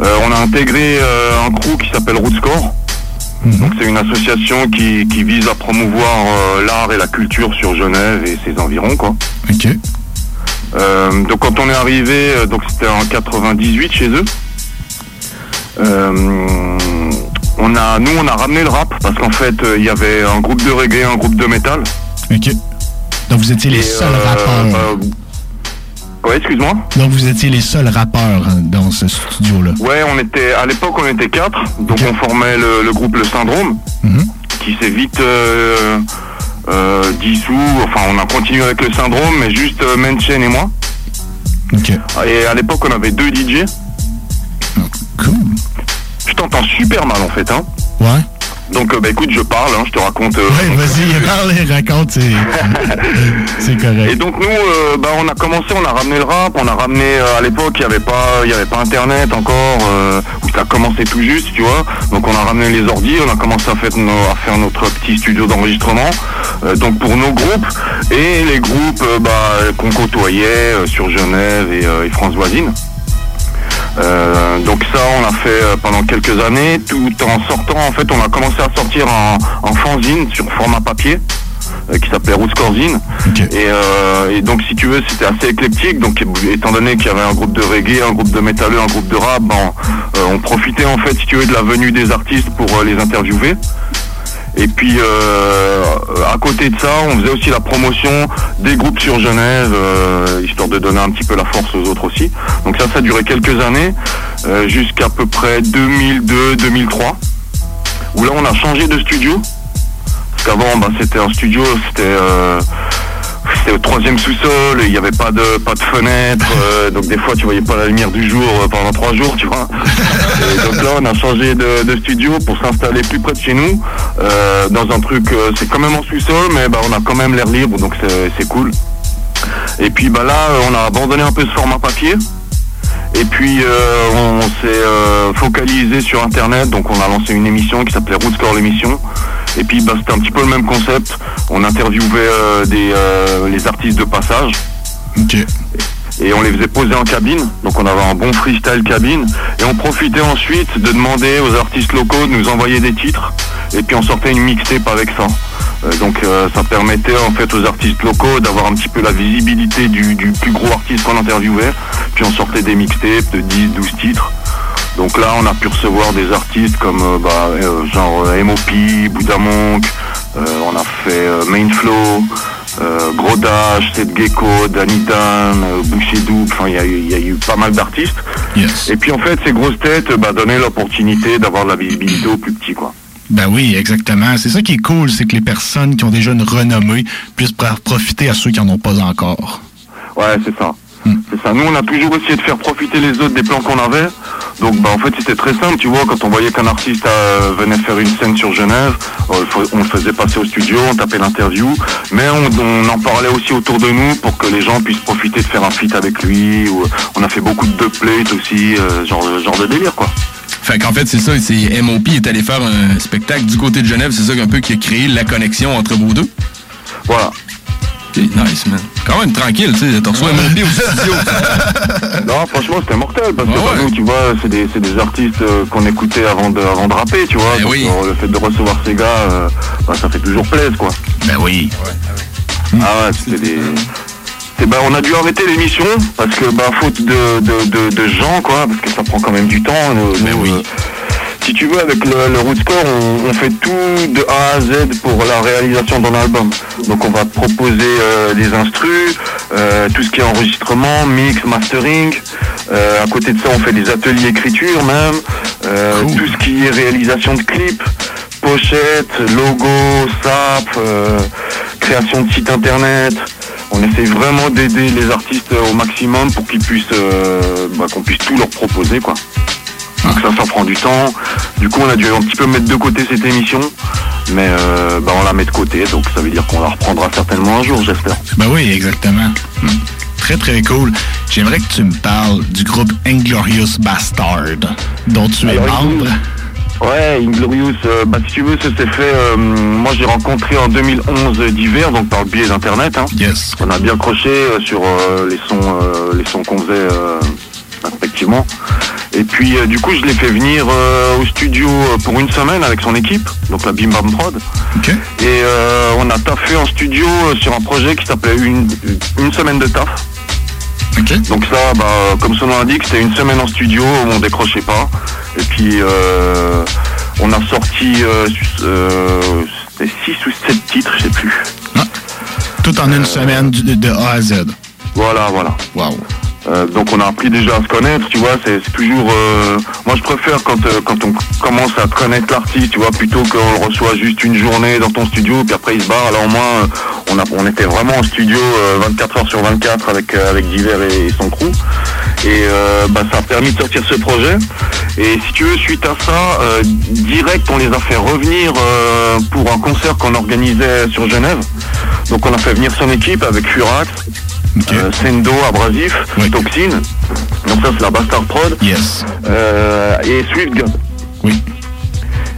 Euh, on a intégré euh, un crew qui s'appelle Rootscore. Donc c'est une association qui, qui vise à promouvoir euh, l'art et la culture sur Genève et ses environs quoi. Ok. Euh, donc quand on est arrivé, euh, donc c'était en 98 chez eux. Euh, on a, nous on a ramené le rap parce qu'en fait il y avait un groupe de reggae, un groupe de métal. Ok. Donc, vous étiez les Et, seuls rappeurs. Ouais, excuse-moi. Donc, vous étiez les seuls rappeurs hein, dans ce studio-là. Ouais, on était à l'époque on était quatre, donc on formait le, le groupe Le Syndrome, Mhm. qui s'est vite euh, euh, dissous. Enfin, on a continué avec Le Syndrome, mais juste euh, Menchen et moi. Ok. Et à l'époque on avait deux DJ. Cool. Je t'entends super mal en fait, hein. Ouais. Donc bah écoute, je parle, hein, je te raconte. euh, Ouais, vas-y, parle et raconte. C'est *laughs* c'est correct. Et donc nous, bah, on a commencé, on a ramené le rap, on a ramené à l'époque, il n'y avait pas, il y avait pas Internet encore, où ça commençait tout juste, tu vois. Donc on a ramené les ordi, on a commencé à faire, nos- à faire notre petit studio d'enregistrement. donc pour nos groupes et les groupes bah, qu'on côtoyait sur Genève et, et France voisine. Euh, donc ça, on a fait euh, pendant quelques années, tout en sortant, en fait, on a commencé à sortir en, en fanzine sur format papier, euh, qui s'appelait Rootscorzine. Et, euh, et donc, si tu veux, c'était assez éclectique. Donc, étant donné qu'il y avait un groupe de reggae, un groupe de métalleux, un groupe de rap, ben, euh, on profitait, en fait, si tu veux, de la venue des artistes pour euh, les interviewer. Et puis euh, à côté de ça, on faisait aussi la promotion des groupes sur Genève, euh, histoire de donner un petit peu la force aux autres aussi. Donc ça, ça a duré quelques années, euh, jusqu'à peu près 2002-2003, où là on a changé de studio. Parce qu'avant, bah, c'était un studio, c'était euh, c'était au troisième sous-sol, il n'y avait pas de pas de fenêtre, euh, donc des fois tu voyais pas la lumière du jour euh, pendant trois jours, tu vois. Donc là, on a changé de, studio pour s'installer plus près de chez nous, euh, dans un truc, c'est quand même en sous-sol, mais bah, on a quand même l'air libre, donc c'est cool. Et puis bah là, on a abandonné un peu ce format papier. Et puis on s'est focalisé sur internet, donc on a lancé une émission qui s'appelait Rootscore l'émission. Et puis bah, c'était un petit peu le même concept. On interviewait euh, des, euh, les artistes de passage. Et on les faisait poser en cabine, donc on avait un bon freestyle cabine. Et on profitait ensuite de demander aux artistes locaux de nous envoyer des titres. Et puis on sortait une mixtape avec ça. Euh, donc euh, ça permettait en fait aux artistes locaux d'avoir un petit peu la visibilité du, du plus gros artiste qu'on interviewait. Puis on sortait des mixtapes de 10, 12 titres. Donc là on a pu recevoir des artistes comme euh, bah, euh, genre euh, M.O.P., Buddha Monk, on a fait Mainflow, euh, Grodage, Seth Gecko, Danny Dan, euh, Boucher Double, enfin il y, a eu- il y a eu pas mal d'artistes. Et puis en fait ces grosses têtes bah, donnaient l'opportunité d'avoir de la visibilité aux plus petits quoi. Ben oui, exactement. C'est ça qui est cool, c'est que les personnes qui ont déjà une renommée puissent profiter à ceux qui en ont pas encore. Ouais, c'est ça. C'est ça. Nous, on a toujours essayé de faire profiter les autres des plans qu'on avait. Donc, bah, en fait, c'était très simple. Tu vois, quand on voyait qu'un artiste euh, venait faire une scène sur Genève, euh, on le faisait passer au studio, on tapait l'interview. Mais on, on en parlait aussi autour de nous pour que les gens puissent profiter de faire un feat avec lui. Ou, on a fait beaucoup de dubplates aussi, euh, genre, genre de délire, quoi. Fait qu'en fait, c'est ça, c'est MOP est allé faire un spectacle du côté de Genève, c'est ça un peu qui a créé la connexion entre vous deux? Voilà. Nice, man. Quand même tranquille, tu sais, t'en reçois MOP au studio. Non, franchement, c'était mortel parce que nous, tu vois, c'est des, des artistes euh, qu'on écoutait avant de, avant de rapper, tu vois. Donc, euh, le fait de recevoir ces gars, euh, bah, ça fait toujours plaisir, quoi. Ben oui. Ah ouais, c'était des. c'était- bah, on a dû arrêter l'émission parce que bah faute de, de, de, de gens quoi, parce que ça prend quand même du temps. nous- nous, euh, si tu veux, avec le, le Rootscore, on, on fait tout de A à Z pour la réalisation d'un album. Donc on va proposer euh, des instrus, euh, tout ce qui est enregistrement, mix, mastering. Euh, à côté de ça, on fait des ateliers écriture même, tout ce qui est réalisation de clips, pochettes, logo, sap, création de site internet. On essaie vraiment d'aider les artistes au maximum pour qu'ils puissent, euh, bah, qu'on puisse tout leur proposer quoi. Donc ça, ça prend du temps. Du coup, on a dû un petit peu mettre de côté cette émission, mais euh, bah, on la met de côté, donc ça veut dire qu'on la reprendra certainement un jour, j'espère. Ben oui, exactement. Très, très cool. J'aimerais que tu me parles du groupe Inglorious Bastard, dont tu es membre. Ouais, Inglorious, euh, bah, si tu veux, ça s'est fait. euh, moi, j'ai rencontré en 2011 d'hiver, donc par le biais d'Internet. Hein. Yes. On a bien croché euh, sur les sons, les sons qu'on faisait respectivement. Et puis, euh, du coup, je l'ai fait venir euh, au studio euh, pour une semaine avec son équipe, donc la Bim Bam Prod. Et on a taffé en studio sur un projet qui s'appelait une, une semaine de taf. Donc ça, bah, comme son nom l'indique, c'était une semaine en studio où on décrochait pas. Et puis on a sorti euh, euh, c'était 6 ou 7 titres, je sais plus. Tout en une semaine de, A à Z. Voilà, voilà. Wow. Euh, donc on a appris déjà à se connaître, tu vois, c'est toujours... euh, moi je préfère quand, euh, quand on commence à connaître l'artiste, tu vois, plutôt qu'on le reçoit juste une journée dans ton studio, puis après il se barre, là au moins euh, on, a, on était vraiment en studio euh, 24 heures sur 24 avec, euh, avec Diver et, son crew. Et euh, bah, ça a permis de sortir ce projet. Et si tu veux, suite à ça, euh, direct on les a fait revenir euh, pour un concert qu'on organisait sur Genève. Donc on a fait venir son équipe avec Furax, euh, Sendo, Abrasif, Toxine. Donc ça c'est la Bastard Prod. Yes. Euh, et Swift God. Oui.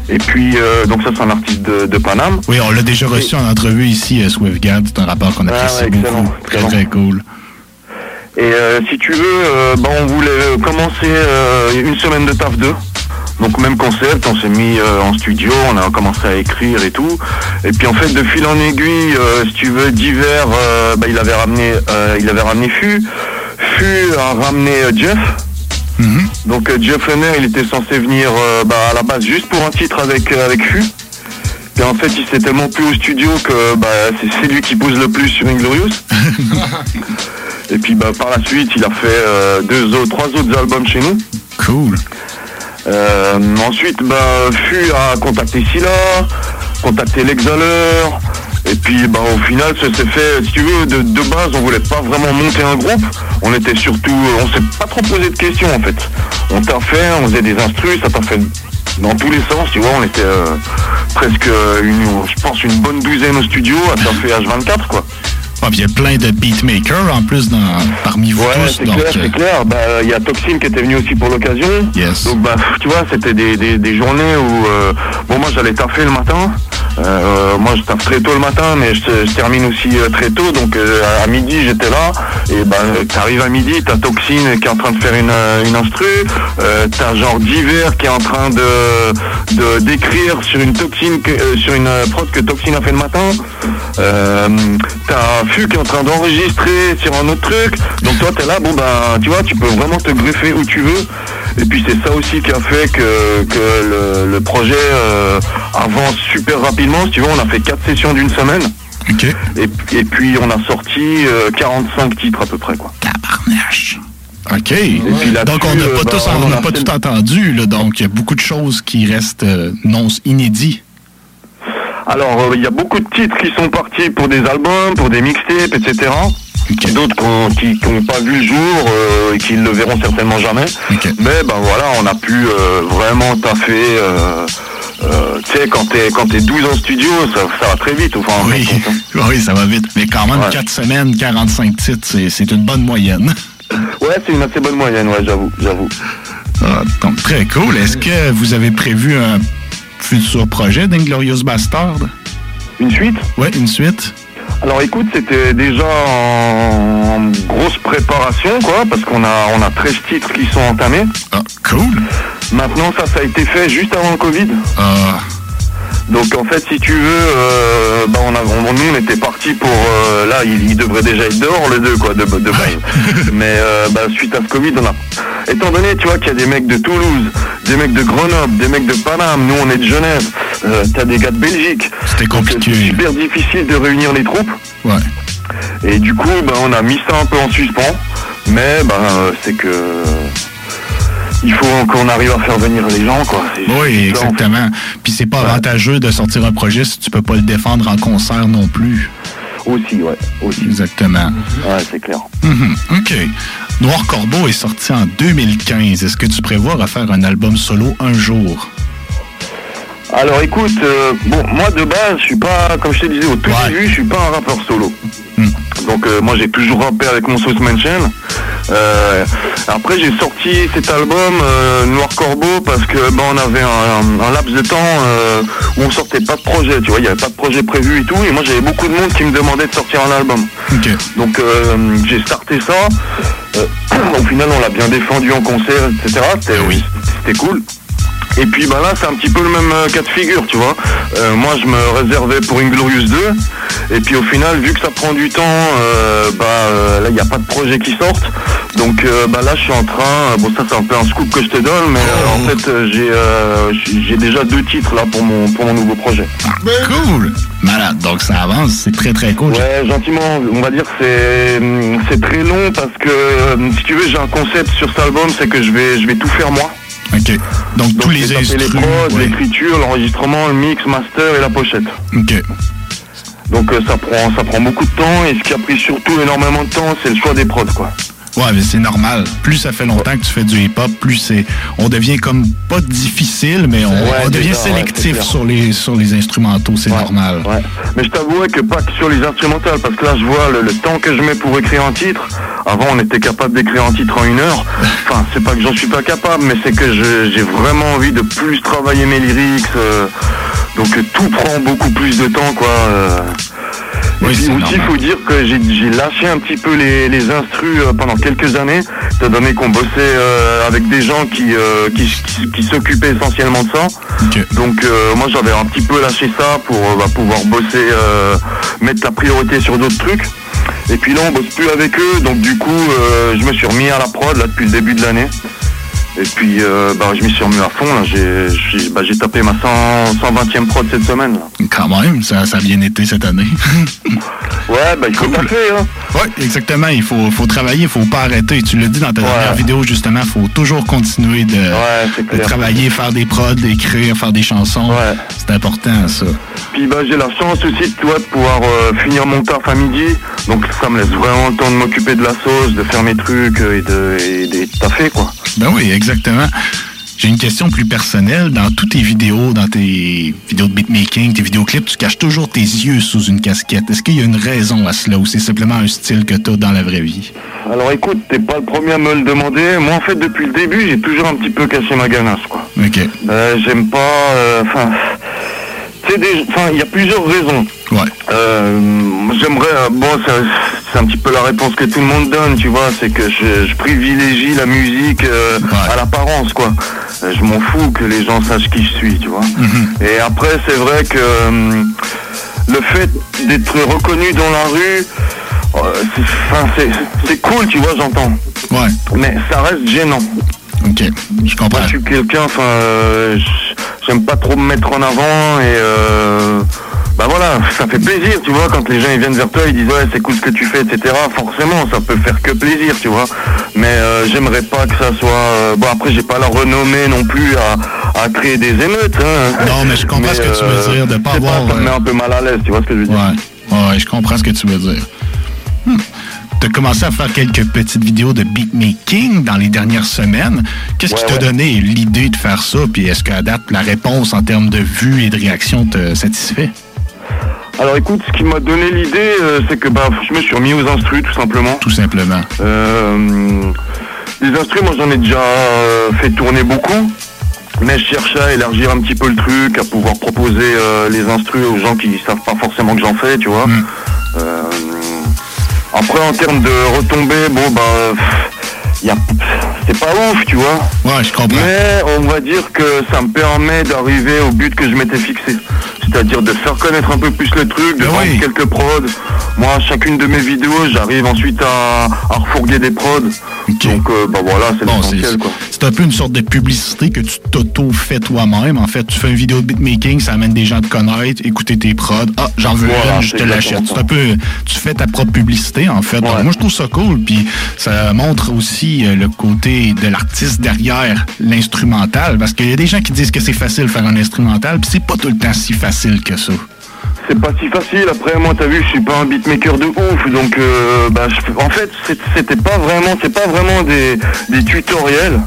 Et puis euh, donc ça c'est un artiste de, de Paname. Oui, on l'a déjà reçu en entrevue ici, euh, SwiftGad. C'est un rapport qu'on apprécie Ah ouais, excellent. Très, très cool. Et euh, si tu veux, bah, on voulait commencer une semaine de taf 2. Donc même concept, on s'est mis euh, en studio, on a commencé à écrire et tout. Et puis en fait de fil en aiguille, euh, si tu veux, d'hiver, euh, bah, il avait ramené il avait ramené Fu. Fu a ramené Jeff. Donc euh, Jeff Lenner, il était censé venir bah, à la base juste pour un titre avec, avec Fu. Et en fait, il s'est tellement plu au studio que bah, c'est lui qui pose le plus sur Inglorious. *laughs* Et puis bah, par la suite, il a fait deux autres, trois autres albums chez nous. Cool. Euh, ensuite, bah, Fu a contacté Silla, contacté l'Exhaleur. Et puis bah, au final, ça s'est fait, si tu veux, de, de base, on voulait pas vraiment monter un groupe. On était surtout, on s'est pas trop posé de questions en fait. On t'a fait, on faisait des instrus, ça t'a fait dans tous les sens, tu vois, on était euh, presque, euh, une, je pense, une bonne douzaine au studio à taffer H24 quoi. Ah, puis il y a plein de beatmakers en plus dans, parmi vous Ouais, tous. c'est donc, clair, euh, c'est clair. Bah, il y a Toxine qui était venu aussi pour l'occasion. Yes. Donc, bah, tu vois, c'était des, des, des journées où, euh, bon, moi, j'allais taffer le matin. Euh, moi, je taffe très tôt le matin, mais je, je termine aussi euh, très tôt. Donc, à midi, j'étais là. Et bah, t'arrives à midi, t'as Toxine qui est en train de faire une, une instru. T'as genre Diver qui est en train de de- d'écrire sur une Toxine, que- sur une prod que Toxine a fait le matin. T'as Fu qui est en train d'enregistrer sur un autre truc. Donc toi, t'es là, bon, bah, tu vois, tu peux vraiment te greffer où tu veux. Et puis c'est ça aussi qui a fait que, que le, le projet euh, avance super rapidement. Si tu veux, on a fait quatre sessions d'une semaine. Et, et puis on a sorti euh, 45 titres à peu près quoi. OK. puis là-dessus, donc, on n'a euh, pas, bah, tous- on a pas tout entendu. Là, donc, il y a beaucoup de choses qui restent euh, non inédits. Alors, euh, il y a beaucoup de titres qui sont partis pour des albums, pour des mixtapes, etc. D'autres qu'on- qui n'ont pas vu le jour euh, et qui ne le verront certainement jamais. Mais ben voilà, on a pu euh, vraiment taffer. euh, tu sais, quand t'es quand t'es 12 en studio, ça, ça va très vite. Enfin, en Oui, hein. *laughs* oui, ça va vite. Mais quand même, Ouais. 4 semaines, 45 titres, c'est- c'est une bonne moyenne. *laughs* Ouais, c'est une assez bonne moyenne, ouais, j'avoue, j'avoue. Ah, donc, très cool. Est-ce que vous avez prévu un futur projet d'Inglorious Bastard? Une suite? Ouais, une suite. Alors écoute, c'était déjà en, grosse préparation, quoi, parce qu'on a, on a 13 titres qui sont entamés. Ah, cool. Maintenant, ça, ça a été fait juste avant le Covid. Ah. Donc en fait, si tu veux, euh, bah, on a, on- nous on était parti pour, euh, là, il, il devrait déjà être dehors le 2, quoi, de, de. *laughs* Mais euh, bah, suite à ce Covid, on a... Étant donné, tu vois, qu'il y a des mecs de Toulouse, des mecs de Grenoble, des mecs de Paname, nous on est de Genève, euh, t'as des gars de Belgique. C'était compliqué. C'est super difficile de réunir les troupes. Ouais. Et du coup, bah, on a mis ça un peu en suspens. Mais bah, euh, c'est que il faut qu'on arrive à faire venir les gens, quoi. Oui, c'est ça, en fait. exactement. Puis c'est pas avantageux de sortir un projet si tu peux pas le défendre en concert non plus. Aussi, ouais. Aussi. Exactement. Ouais, c'est clair. Mhm, OK. Noir Corbeau est sorti en 2015. Est-ce que tu prévois refaire un album solo un jour? Alors écoute, euh, bon, moi de base, je suis pas, comme je te disais au tout début, je suis pas un rappeur solo. Donc euh, moi j'ai toujours rappé avec mon Sauce Mansion. Euh, après j'ai sorti cet album Noir Corbeau parce que ben, on avait un, un- un laps de temps où on sortait pas de projet, tu vois, il y avait pas de projet prévu et tout, et moi j'avais beaucoup de monde qui me demandait de sortir un album. Donc j'ai starté ça. *coughs* Au final on l'a bien défendu en concert, etc. C'était c'était cool. Et puis bah là c'est un petit peu le même euh, cas de figure, tu vois. Euh, moi je me réservais pour Inglorious 2. Et puis au final, vu que ça prend du temps, euh, bah euh, là il n'y a pas de projet qui sortent. Donc euh, bah là je suis en train, bon ça c'est un peu un scoop que je te donne, mais en fait j'ai euh, j'ai- déjà deux titres là pour mon pour mon nouveau projet. Cool! Malade. Donc ça avance. C'est très, très cool. Ouais, gentiment, on va dire c'est hum, c'est très long parce que hum, si tu veux j'ai un concept sur cet album, c'est que je vais je vais tout faire moi. OK. Donc, tous les les instruments. prods, l'écriture, l'enregistrement, le mix, master et la pochette. OK. Donc euh, ça prend ça prend beaucoup de temps et ce qui a pris surtout énormément de temps, c'est le choix des prods quoi. Ouais, mais c'est normal. Plus ça fait longtemps que tu fais du hip-hop, plus c'est. On devient comme pas difficile, mais on, Ouais, on devient sélectif sur les sur les instrumentaux, c'est normal. Ouais. Mais je t'avouerais que pas que sur les instrumentales, parce que là je vois le, le temps que je mets pour écrire un titre. Avant on était capable d'écrire un titre en une heure. *laughs* Enfin c'est pas que j'en suis pas capable, mais c'est que j'ai vraiment envie de plus travailler mes lyrics. euh, donc tout prend beaucoup plus de temps quoi. euh. Et puis aussi, il faut dire que j'ai lâché un petit peu les, les instrus euh, pendant quelques années, étant donné qu'on bossait euh, avec des gens qui, euh, qui, qui- qui s'occupaient essentiellement de ça. Donc euh, moi j'avais un petit peu lâché ça pour bah, pouvoir bosser, mettre la priorité sur d'autres trucs. Et puis là on bosse plus avec eux, donc du coup je me suis remis à la prod là depuis le début de l'année. Et puis euh, bah, je m'y suis remis à fond là, j'ai j'ai- bah, j'ai tapé ma 100, 120e prod cette semaine là. Quand même, ça, ça a bien été cette année. *laughs* Ouais, bah il faut taffer, hein. Ouais, exactement. Il faut, faut travailler, il faut pas arrêter. Tu l'as dit dans ta dernière vidéo, justement, il faut toujours continuer de, travailler, faire des prods, d'écrire, faire des chansons. C'est important, ça. Puis bah, j'ai la chance aussi tu vois, de pouvoir euh, finir mon taf à midi. Donc ça me laisse vraiment le temps de m'occuper de la sauce, de faire mes trucs euh, et de, et de taffer quoi. Ben oui, exactement. J'ai une question plus personnelle. Dans toutes tes vidéos, dans tes vidéos de beatmaking, tes vidéoclips, tu caches toujours tes yeux sous une casquette. Est-ce qu'il y a une raison à cela ou c'est simplement un style que tu as dans la vraie vie? Alors écoute, t'es pas le premier à me le demander. Moi en fait depuis le début j'ai toujours un petit peu caché ma ganache quoi. OK. Euh, J'aime pas. euh, Enfin. il y a plusieurs raisons. Euh, J'aimerais. bon, c'est un petit peu la réponse que tout le monde donne, tu vois. C'est que je, je privilégie la musique euh, à l'apparence, quoi. Euh, Je m'en fous que les gens sachent qui je suis, tu vois. Et après, c'est vrai que euh, le fait d'être reconnu dans la rue, euh, c'est- cool, tu vois, j'entends. Ouais. Mais ça reste gênant. OK, je comprends. Je suis quelqu'un, enfin, euh, j'aime pas trop me mettre en avant et bah voilà, ça fait plaisir, tu vois, quand les gens ils viennent vers toi, ils disent ouais c'est cool ce que tu fais, etc. Forcément, ça peut faire que plaisir, tu vois. Mais euh, j'aimerais pas que ça soit. euh, bon après, j'ai pas la renommée non plus à, à créer des émeutes. Hein. Non, mais je comprends ce que tu veux dire, de pas avoir, ça me met un peu mal à l'aise, tu vois ce que je veux dire. Ouais, ouais, je comprends ce que tu veux dire. Tu as commencé à faire quelques petites vidéos de beatmaking dans les dernières semaines. Qu'est-ce qui t'a donné l'idée de faire ça? Puis est-ce qu'à date, la réponse en termes de vues et de réactions te satisfait? Alors écoute, ce qui m'a donné l'idée, euh, c'est que bah, je me suis remis aux instrus tout simplement. Tout simplement. Euh, les instrus, moi j'en ai déjà euh, fait tourner beaucoup. Mais je cherchais à élargir un petit peu le truc, à pouvoir proposer euh, les instrus aux gens qui savent pas forcément que j'en fais, tu vois. Euh, après, en termes de retombées, bon, bah, y a, c'est pas ouf, tu vois. Ouais, je comprends. Mais on va dire que ça me permet d'arriver au but que je m'étais fixé. C'est-à-dire de faire connaître un peu plus le truc, de vendre quelques prods. Moi, chacune de mes vidéos, j'arrive ensuite à, à refourguer des prods. Donc, euh, bah voilà, c'est Bon, l'essentiel, quoi. c'est un peu une sorte de publicité que tu t'auto-fais toi-même. En fait, tu fais une vidéo de beatmaking, ça amène des gens à te connaître, écouter tes prods. Ah, j'en veux Voilà, une, je te l'achète. C'est un peu, tu fais ta propre publicité, en fait. Donc, moi, je trouve ça cool. Puis, ça montre aussi euh, le côté de l'artiste derrière l'instrumental. Parce qu'il y a des gens qui disent que c'est facile de faire un instrumental, puis c'est pas tout le temps si facile que ça. C'est pas si facile. Après, moi, t'as vu, je suis pas un beatmaker de ouf, donc, euh, bah, je- en fait, c'était pas vraiment, c'est pas vraiment des, des tutoriels.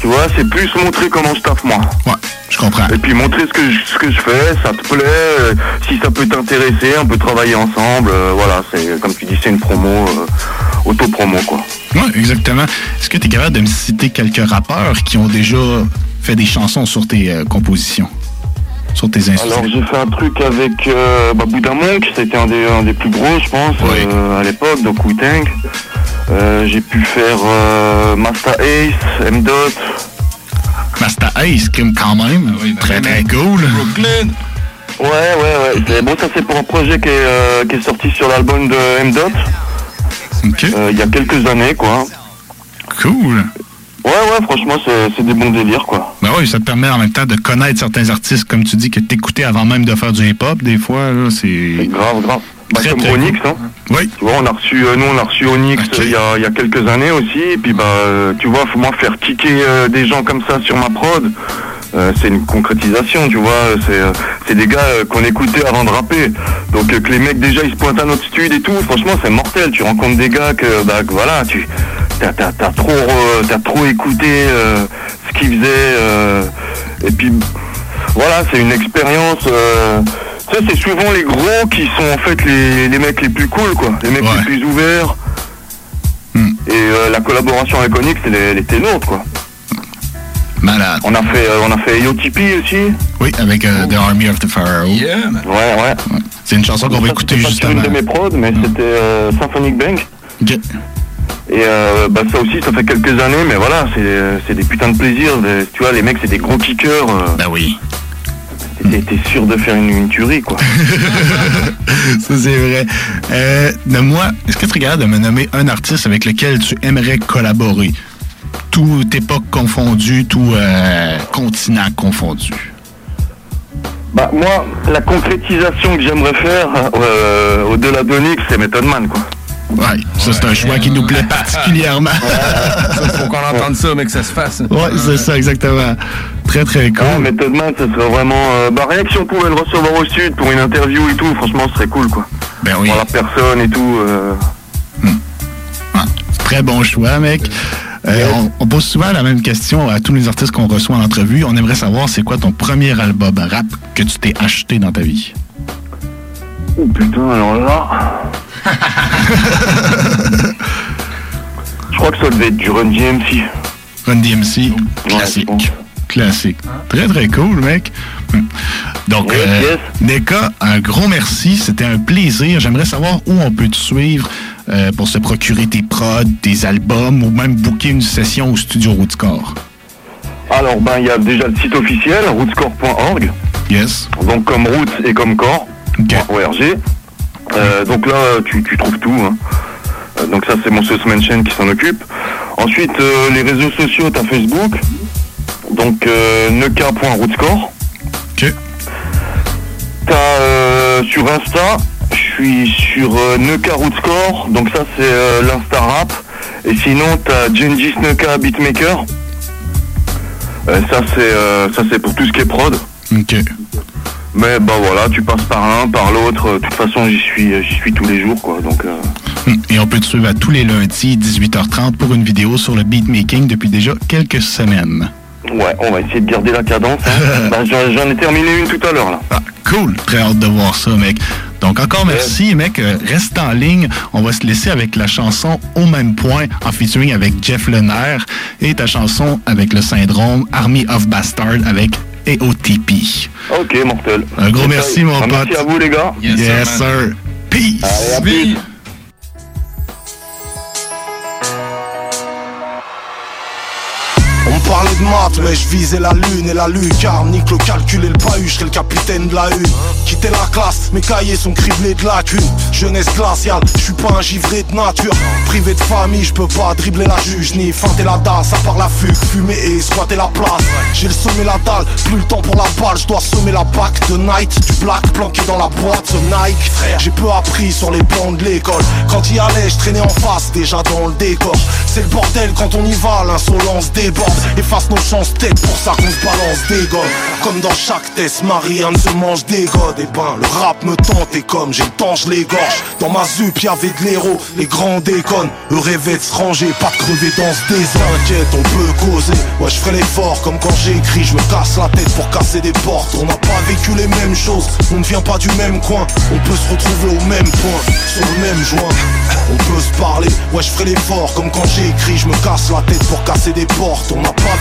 Tu vois, c'est plus montrer comment je taffe moi. Ouais, je comprends. Et puis montrer ce que je, ce que je fais, ça te plaît, euh, si ça peut t'intéresser, on peut travailler ensemble. euh, voilà, c'est comme tu dis, c'est une promo, euh, auto-promo, quoi. Oui, exactement. Est-ce que tu es capable de me citer quelques rappeurs qui ont déjà fait des chansons sur tes compositions, sur tes instruments? Alors j'ai fait un truc avec euh, bah, Monk, c'était un des, un des plus gros je pense euh, à l'époque, donc Wu-Tang. Euh, j'ai pu faire euh, Master Ace, M-Dot. Master Ace, Kim, quand même. très, très cool. Brooklyn. Ouais, ouais, ouais. C'est- Bon, ça c'est pour un projet qui est, euh, qui est sorti sur l'album de M-Dot. Il y a quelques années, quoi. Cool. Ouais, ouais, franchement, c'est des bons délires, quoi. Ben oui, ça te permet en même temps de connaître certains artistes, comme tu dis, que t'écoutais avant même de faire du hip-hop. Des fois, là, c'est... Grave, grave. Bah, comme très Onyx, hein. Oui. Tu vois, on a reçu, euh, nous, on a reçu Onyx euh, il y, y a quelques années aussi. Et puis, bah, euh, tu vois, faut moi faire kicker euh, des gens comme ça sur ma prod. Euh, c'est une concrétisation, tu vois. C'est euh, c'est des gars euh, qu'on écoutait avant de rapper. Donc, que les mecs, déjà, ils se pointent à notre studio et tout. Franchement, c'est mortel. Tu rencontres des gars que, bah, que voilà, tu t'as t'as- t'as trop, t'as trop écouté euh, ce qu'ils faisaient. euh, et puis, voilà, c'est une expérience. euh, tu sais, c'est souvent les gros qui sont en fait les, les mecs les plus cool, quoi. Les mecs les plus ouverts. Et euh, la collaboration avec Onyx, elle, elle était lourde, quoi. Malade. On a fait, euh, on a fait AOTP aussi. Oui, avec euh, The Army of the Pharaoh. Ouais, ouais. C'est une chanson qu'on va écouter c'était juste sur une avant. de mes prods, mais c'était euh, Symphonic Bank. Et euh, bah, ça aussi, ça fait quelques années, mais voilà, c'est c'est des putains de plaisir. des- tu vois, les mecs, c'est des gros kickers. euh. Bah oui. T'es t'es sûr de faire une, une tuerie, quoi. *laughs* Ça, c'est vrai. Euh, de moi, est-ce que tu regardes de me nommer un artiste avec lequel tu aimerais collaborer? Tout époque confondue, tout euh, continent confondu. Bah moi, la concrétisation que j'aimerais faire euh, au-delà d'Onyx, c'est Method Man, quoi. Ouais, ça c'est un choix qui nous plaît particulièrement. faut qu'on *laughs* entende ça, mais que ça se fasse. Ouais, c'est ça, exactement. Très, très cool. Ah, Method Man, ça serait vraiment... euh, bah rien que si on pouvait le recevoir au sud pour une interview et tout, franchement, ce serait cool, quoi. Ben oui. Pour la personne et tout. euh, Très bon choix, mec. Euh, on, on pose souvent la même question à tous les artistes qu'on reçoit en entrevue. On aimerait savoir c'est quoi ton premier album rap que tu t'es acheté dans ta vie? Oh putain, alors là... *laughs* Je crois que ça devait être du Run DMC. Run DMC, classique. Classique. Très, très cool, mec. Hum. Donc, euh, Neka, un gros merci. C'était un plaisir. J'aimerais savoir où on peut te suivre euh, pour se procurer tes prods, tes albums ou même booker une session au studio Rootscore. Alors, ben, il y a déjà le site officiel, rootscore.org. Yes. Donc, comme roots et comme corps. .org. Euh, donc là, tu, tu trouves tout. hein. Euh, donc ça, c'est mon Sauce Mansion qui s'en occupe. Ensuite, euh, les réseaux sociaux, t'as Facebook. Donc, euh. Ok. T'as sur Insta, suis sur euh, Neka Routscore. Donc ça, c'est euh, l'Insta rap. Et sinon, t'as Gengis Neka Beatmaker. Euh, ça, c'est euh, ça c'est pour tout ce qui est prod. Ok. Mais bah voilà, tu passes par l'un, par l'autre. Euh, De toute façon, j'y suis, j'y suis tous les jours, quoi. Donc, euh, Hum, Et on peut te suivre à tous les lundis, 18h30, pour une vidéo sur le beatmaking depuis déjà quelques semaines. ouais, on va essayer de garder la cadence. hein. *laughs* Bah, j'en j'en ai terminé une tout à l'heure, là. Ah, cool! Très hâte de voir ça, mec. Donc encore merci, mec. Euh, Reste en ligne. On va se laisser avec la chanson Au même point en featuring avec Jeff Lener et ta chanson avec le syndrome Army of Bastard avec AOTP. Ok, mortel. Un gros merci, mon pote. Merci à vous, les gars. Yes, sir. Peace. Allez, parlait de maths, mais je visais la lune et la lucarne. Nique le calcul et le bahut, je le capitaine de la une. Quitter la classe, mes cahiers sont criblés de lacunes. Jeunesse glaciale, je suis pas un givré de nature. Privé de famille, je peux pas dribbler la juge, ni feinter la dalle, ça part la fugue, fumer et squatter la place. J'ai le sommet la dalle, plus le temps pour la balle, je dois semer la bac de night, du black planqué dans la boîte, ce Nike. J'ai peu appris sur les bancs de l'école. Quand y allais, je traînais en face, déjà dans le décor. C'est le bordel quand on y va, l'insolence déborde. Efface nos chances tête pour ça qu'on se balance des godes. Comme dans chaque test, Marianne se mange des godes. Et ben, le rap me tente et comme j'ai le temps, je l'égorge. Dans ma zup, y'avait de l'héros, les grands déconnes. Eux rêvaient de se ranger, pas de crever dans ce désert. T'inquiète, on peut causer. Ouais, je ferai l'effort comme quand j'écris, je me casse la tête pour casser des portes. On n'a pas vécu les mêmes choses, on ne vient pas du même coin. On peut se retrouver au même point, sur le même joint. On peut se parler, ouais, je ferai l'effort comme quand j'écris, je me casse la tête pour casser des portes.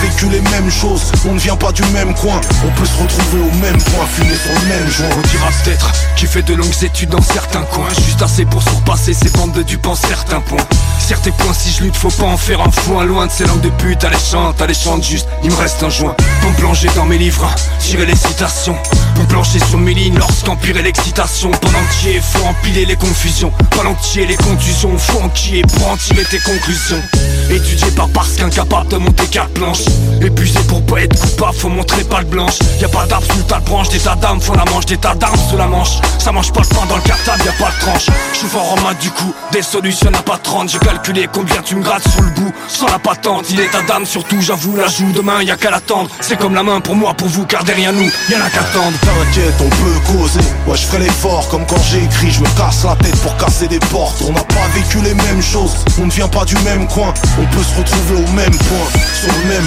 Vécu les mêmes choses, on ne vient pas du même coin. On peut se retrouver au même point, fumer sur le même joint. On dira peut-être qui fait de longues études dans certains coins. Juste assez pour surpasser ces bandes de dupes en certains points. Certains points si je lutte faut pas en faire un foin. Loin de ces langues de pute, alléchantes, alléchantes juste. Il me reste un joint pour me plonger dans mes livres Tirer les citations. Pour plancher sur mes lignes lorsqu'empirer l'excitation. Pendant qu'il faut empiler les confusions. Pendant les contusions. Faut enquiller pour en tirer tes conclusions. Étudié par parce qu'incapable de monter quatre planches Épuisé pour pas être coupable, faut montrer pas de blanche. Y'a pas d'arbre sous de branches, des tas d'armes font la manche, des tas d'armes sous la manche. Ça mange pas le pain dans le cartable, y'a pas de tranche. Je fort en main du coup, des solutions n'a pas 30 J'ai calculé combien tu me grattes sous le bout, sans la patente. Il est ta dame surtout, j'avoue la joue, demain y'a qu'à l'attendre. C'est comme la main pour moi, pour vous, car derrière nous, y'en a qu'à attendre. T'inquiète, on peut causer. Ouais, je ferai l'effort comme quand j'écris, je me casse la tête pour casser des portes. On n'a pas vécu les mêmes choses, on ne vient pas du même coin. On peut se retrouver au même point, sur le même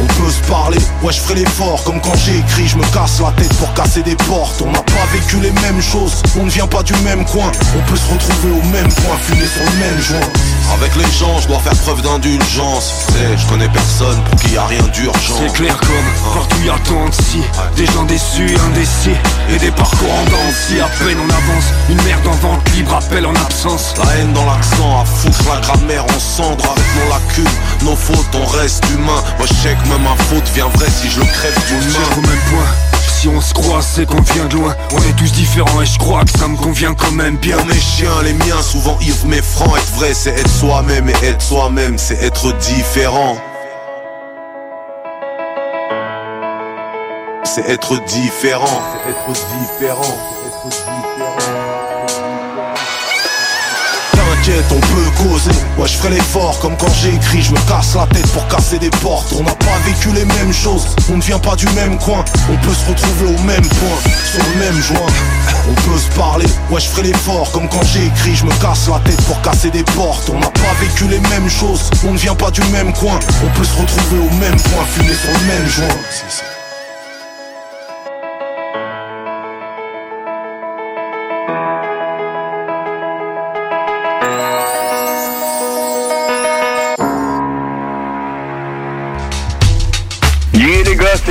On peut se parler, ouais, je ferai l'effort comme quand j'écris, je me casse la tête pour casser des portes. On n'a pas vécu les mêmes choses, on ne vient pas du même coin. On peut se retrouver au même point, fumer sur le même joint. Avec les gens, je dois faire preuve d'indulgence. Sais, je connais personne pour qui y a rien d'urgent. C'est clair comme partout y a tant de si Des gens déçus et indécis Et des parcours en dents de scie. À peine on avance Une merde en vente libre appelle en absence La haine dans l'accent, à foutre la grammaire en cendre avec nos lacunes, nos fautes, on reste humain. Moi je sais que même ma faute vient vrai si je le crève d'une main. au même point Si on se croise c'est qu'on vient de loin On est tous différents et je crois que ça me convient quand même bien Pour mes chiens, les miens, souvent ivres mais francs. Être vrai, c'est être soi-même et être soi-même, c'est être différent. C'est être différent. C'est être différent. C'est être différent. On peut causer. Ouais, je ferai l'effort comme quand j'écris, je me casse la tête pour casser des portes. On n'a pas vécu les mêmes choses, on ne vient pas du même coin. On peut se retrouver au même point, sur le même joint. On peut se parler, ouais, je ferai l'effort comme quand j'écris, je me casse la tête pour casser des portes. On n'a pas vécu les mêmes choses, on ne vient pas du même coin. On peut se retrouver au même point, fumer sur le même joint.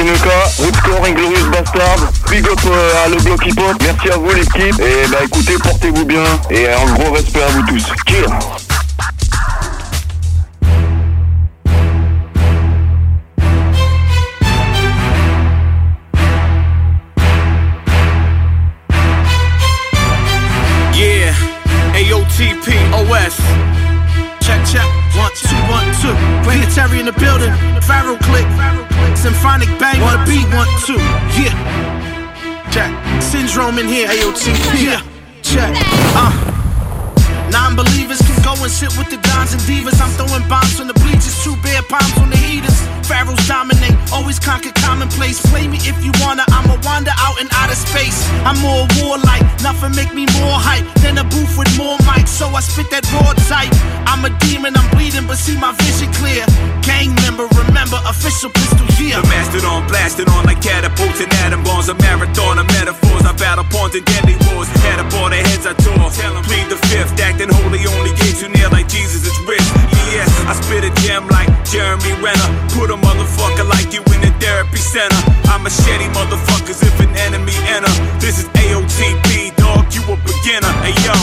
Nuka, Rootscore Inglorious Bastard, big up euh, à le bloc hip hop, merci à vous l'équipe, et bah écoutez, portez-vous bien, et un gros respect à vous tous. Cheers yeah. Check. Syndrome in here, AOTP. Yeah, check. Uh. Non-believers can go and sit with the dons and divas. I'm throwing bombs on the bleachers, two bare palms on the heaters. Pharaohs dominate, always conquer commonplace. Play me if you wanna, I'ma wander out in outer space. I'm more warlike, nothing make me more hype than a booth with more mics. So I spit that raw type. I'm a demon, I'm bleeding, but see my vision clear. Gang member, remember official pistol year. The mastodon blasted on like catapults and atom bombs. A marathon of metaphors. I battle pawns and deadly wars. Head up all the heads I tore. Plead the fifth, acting holy only gets you near like Jesus is rich. Yes, I spit a gem like Jeremy Renner. Put a motherfucker like you in a therapy center. I'm a machete motherfuckers if an enemy enter. This is AOTP, dog. You a beginner. Hey yo,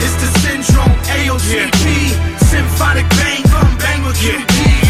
It's the syndrome, AOTP. Symphonic bang, come bang with QB. Yeah.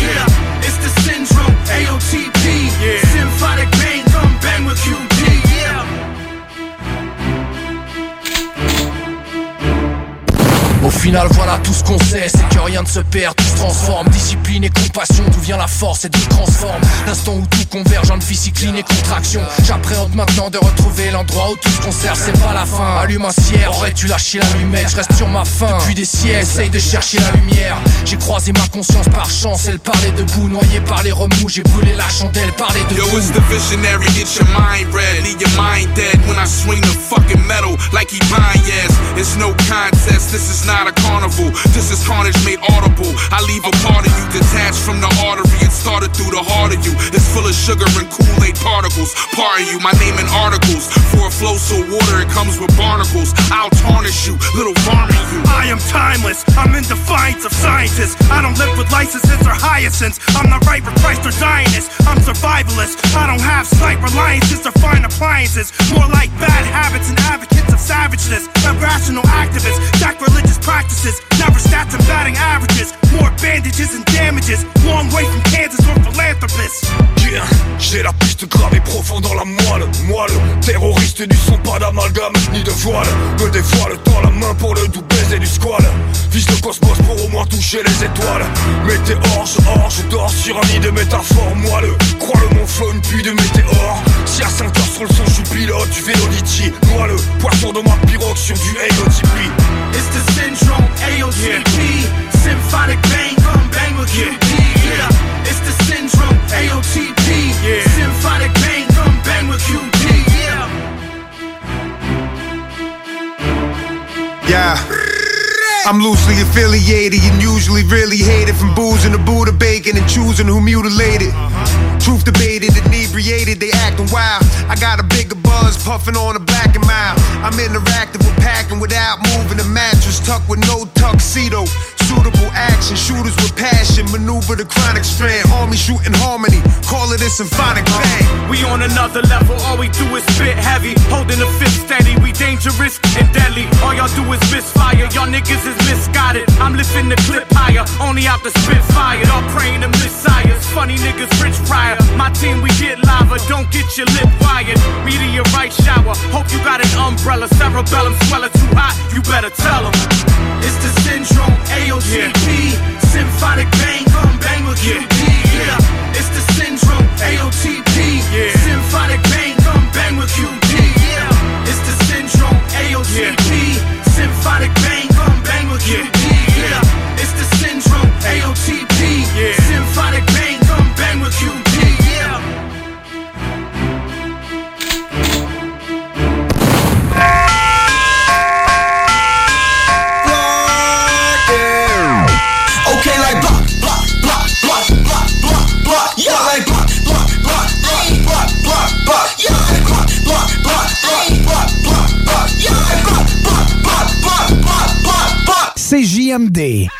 Au final, voilà tout ce qu'on sait, c'est que rien ne se perd, tout se transforme. Discipline et compassion, d'où vient la force et d'où transforme. L'instant où tout converge en physique et contraction. J'appréhende maintenant de retrouver l'endroit où tout se conserve, c'est pas la fin. Allume un cierre, aurais-tu lâché l'allumette Je reste sur ma faim depuis des siècles, essaye de chercher la lumière. J'ai croisé ma conscience par chance, elle parlait debout, noyée par les remous. J'ai brûlé la chandelle, parlait de Yo, it's the visionary, get your mind read, leave your mind dead when I swing the fucking metal like he yes. It's no contest, this is not a carnival. This is carnage made audible. I leave a part of you detached from the artery. It started through the heart of you. It's full of sugar and Kool-Aid particles. Pardon you, my name in articles. For a flow so water, it comes with barnacles. I'll tarnish you, little varmint you. I am timeless. I'm in defiance of scientists. I don't live with licenses or hyacinths. I'm not right with Christ or Zionist. I'm survivalist. I don't have slight reliances or fine appliances. More like bad habits and advocates of savageness. Irrational activists, sacrilegious practices. Never stats and batting averages. More bandages and damages. Long way from Kansas or philanthropists. Yeah, j'ai la piste gravée profond dans la moelle, moelle Terroriste du son, pas d'amalgame, ni de voile Me dévoile dans la main pour le doux baiser du squal Vise le cosmos pour au moins toucher les étoiles Météore, je hors, je dors sur un nid de métaphores moelleux Crois-le mon flow, une pluie de météores Si à 5 heures sur le son, je suis pilote du vélo litchi Noie le poisson dans ma pirogue sur du AOTP It's the syndrome, AOTP. Symphonic bang, come bang with QB. Yeah. It's the syndrome, AOTP. Symphonic bang, come bang with QB. Yeah. Yeah. I'm loosely affiliated and usually really hated from boozing the Buddha bacon and choosing who mutilated. Uh-huh. Truth debated, inebriated, they acting wild. I got a bigger buzz, puffing on a black and mild. I'm interactive with packing without moving the mattress, tucked with no tuxedo. Suitable action, shooters with passion, maneuver the chronic strand. Army shooting harmony, call it a symphonic bang. We on another level, all we do is spit heavy. Holding the fist steady, we dangerous and deadly. All y'all do is misfire, y'all niggas is misguided. I'm lifting the clip higher, only out the spit fire. Y'all praying to messiahs, funny niggas rich prior. My team, we get lava, don't get your lip wired. Meteorite shower, hope you got an umbrella. Cerebellum swelling too hot, you better tell 'em. It's the syndrome, AOTP. Symphonic bang, come bang with QB. Yeah. It's the syndrome, AOTP. Symphonic bang, come bang with QB. Yeah. It's the syndrome, AOTP. Symphonic bang, CJMD.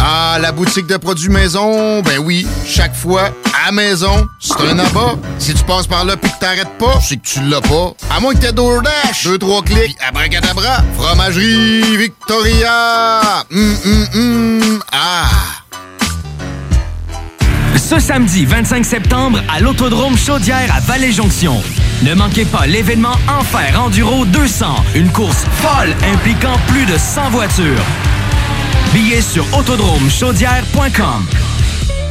Ah, la boutique de produits maison, ben oui, chaque fois, à maison, c'est un abat. Si tu passes par là pis que t'arrêtes pas, c'est que tu l'as pas. À moins que t'aies DoorDash, deux, trois clics, abracadabra, fromagerie Victoria! Hum, hum, hum, ah! Ce samedi 25 septembre à l'Autodrome Chaudière à Vallée-Jonction. Ne manquez pas l'événement Enfer Enduro 200, une course folle impliquant plus de 100 voitures. Billets sur autodromechaudière.com.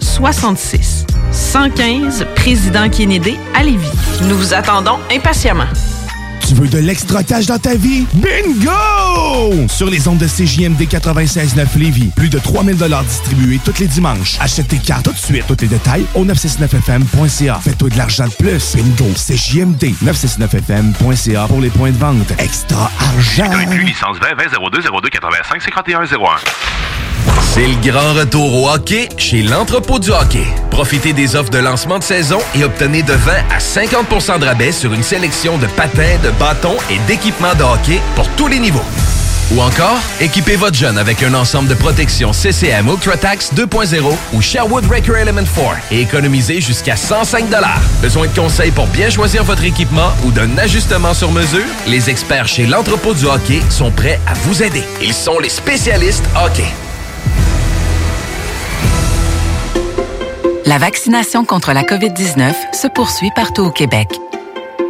581-305-2366. 115 Président Kennedy à Lévis. Nous vous attendons impatiemment. Tu veux de l'extra cash dans ta vie? Bingo! Sur les ondes de CJMD 96.9 Lévis, plus de 3000 distribués tous les dimanches. Achète tes cartes tout de suite. Tous les détails au 969FM.ca. Fais-toi de l'argent de plus. Bingo! CJMD 969FM.ca pour les points de vente. Extra argent! Inclus licence 20 20 02 02 85 51 01. C'est le grand retour au hockey chez l'entrepôt du hockey. Profitez des offres de lancement de saison et obtenez de 20 à 50% de rabais sur une sélection de patins, de bâtons et d'équipements de hockey pour tous les niveaux. Ou encore, équipez votre jeune avec un ensemble de protection CCM UltraTax 2.0 ou Sherwood Record Element 4 et économisez jusqu'à 105 Besoin de conseils pour bien choisir votre équipement ou d'un ajustement sur mesure? Les experts chez l'entrepôt du hockey sont prêts à vous aider. Ils sont les spécialistes hockey. La vaccination contre la COVID-19 se poursuit partout au Québec.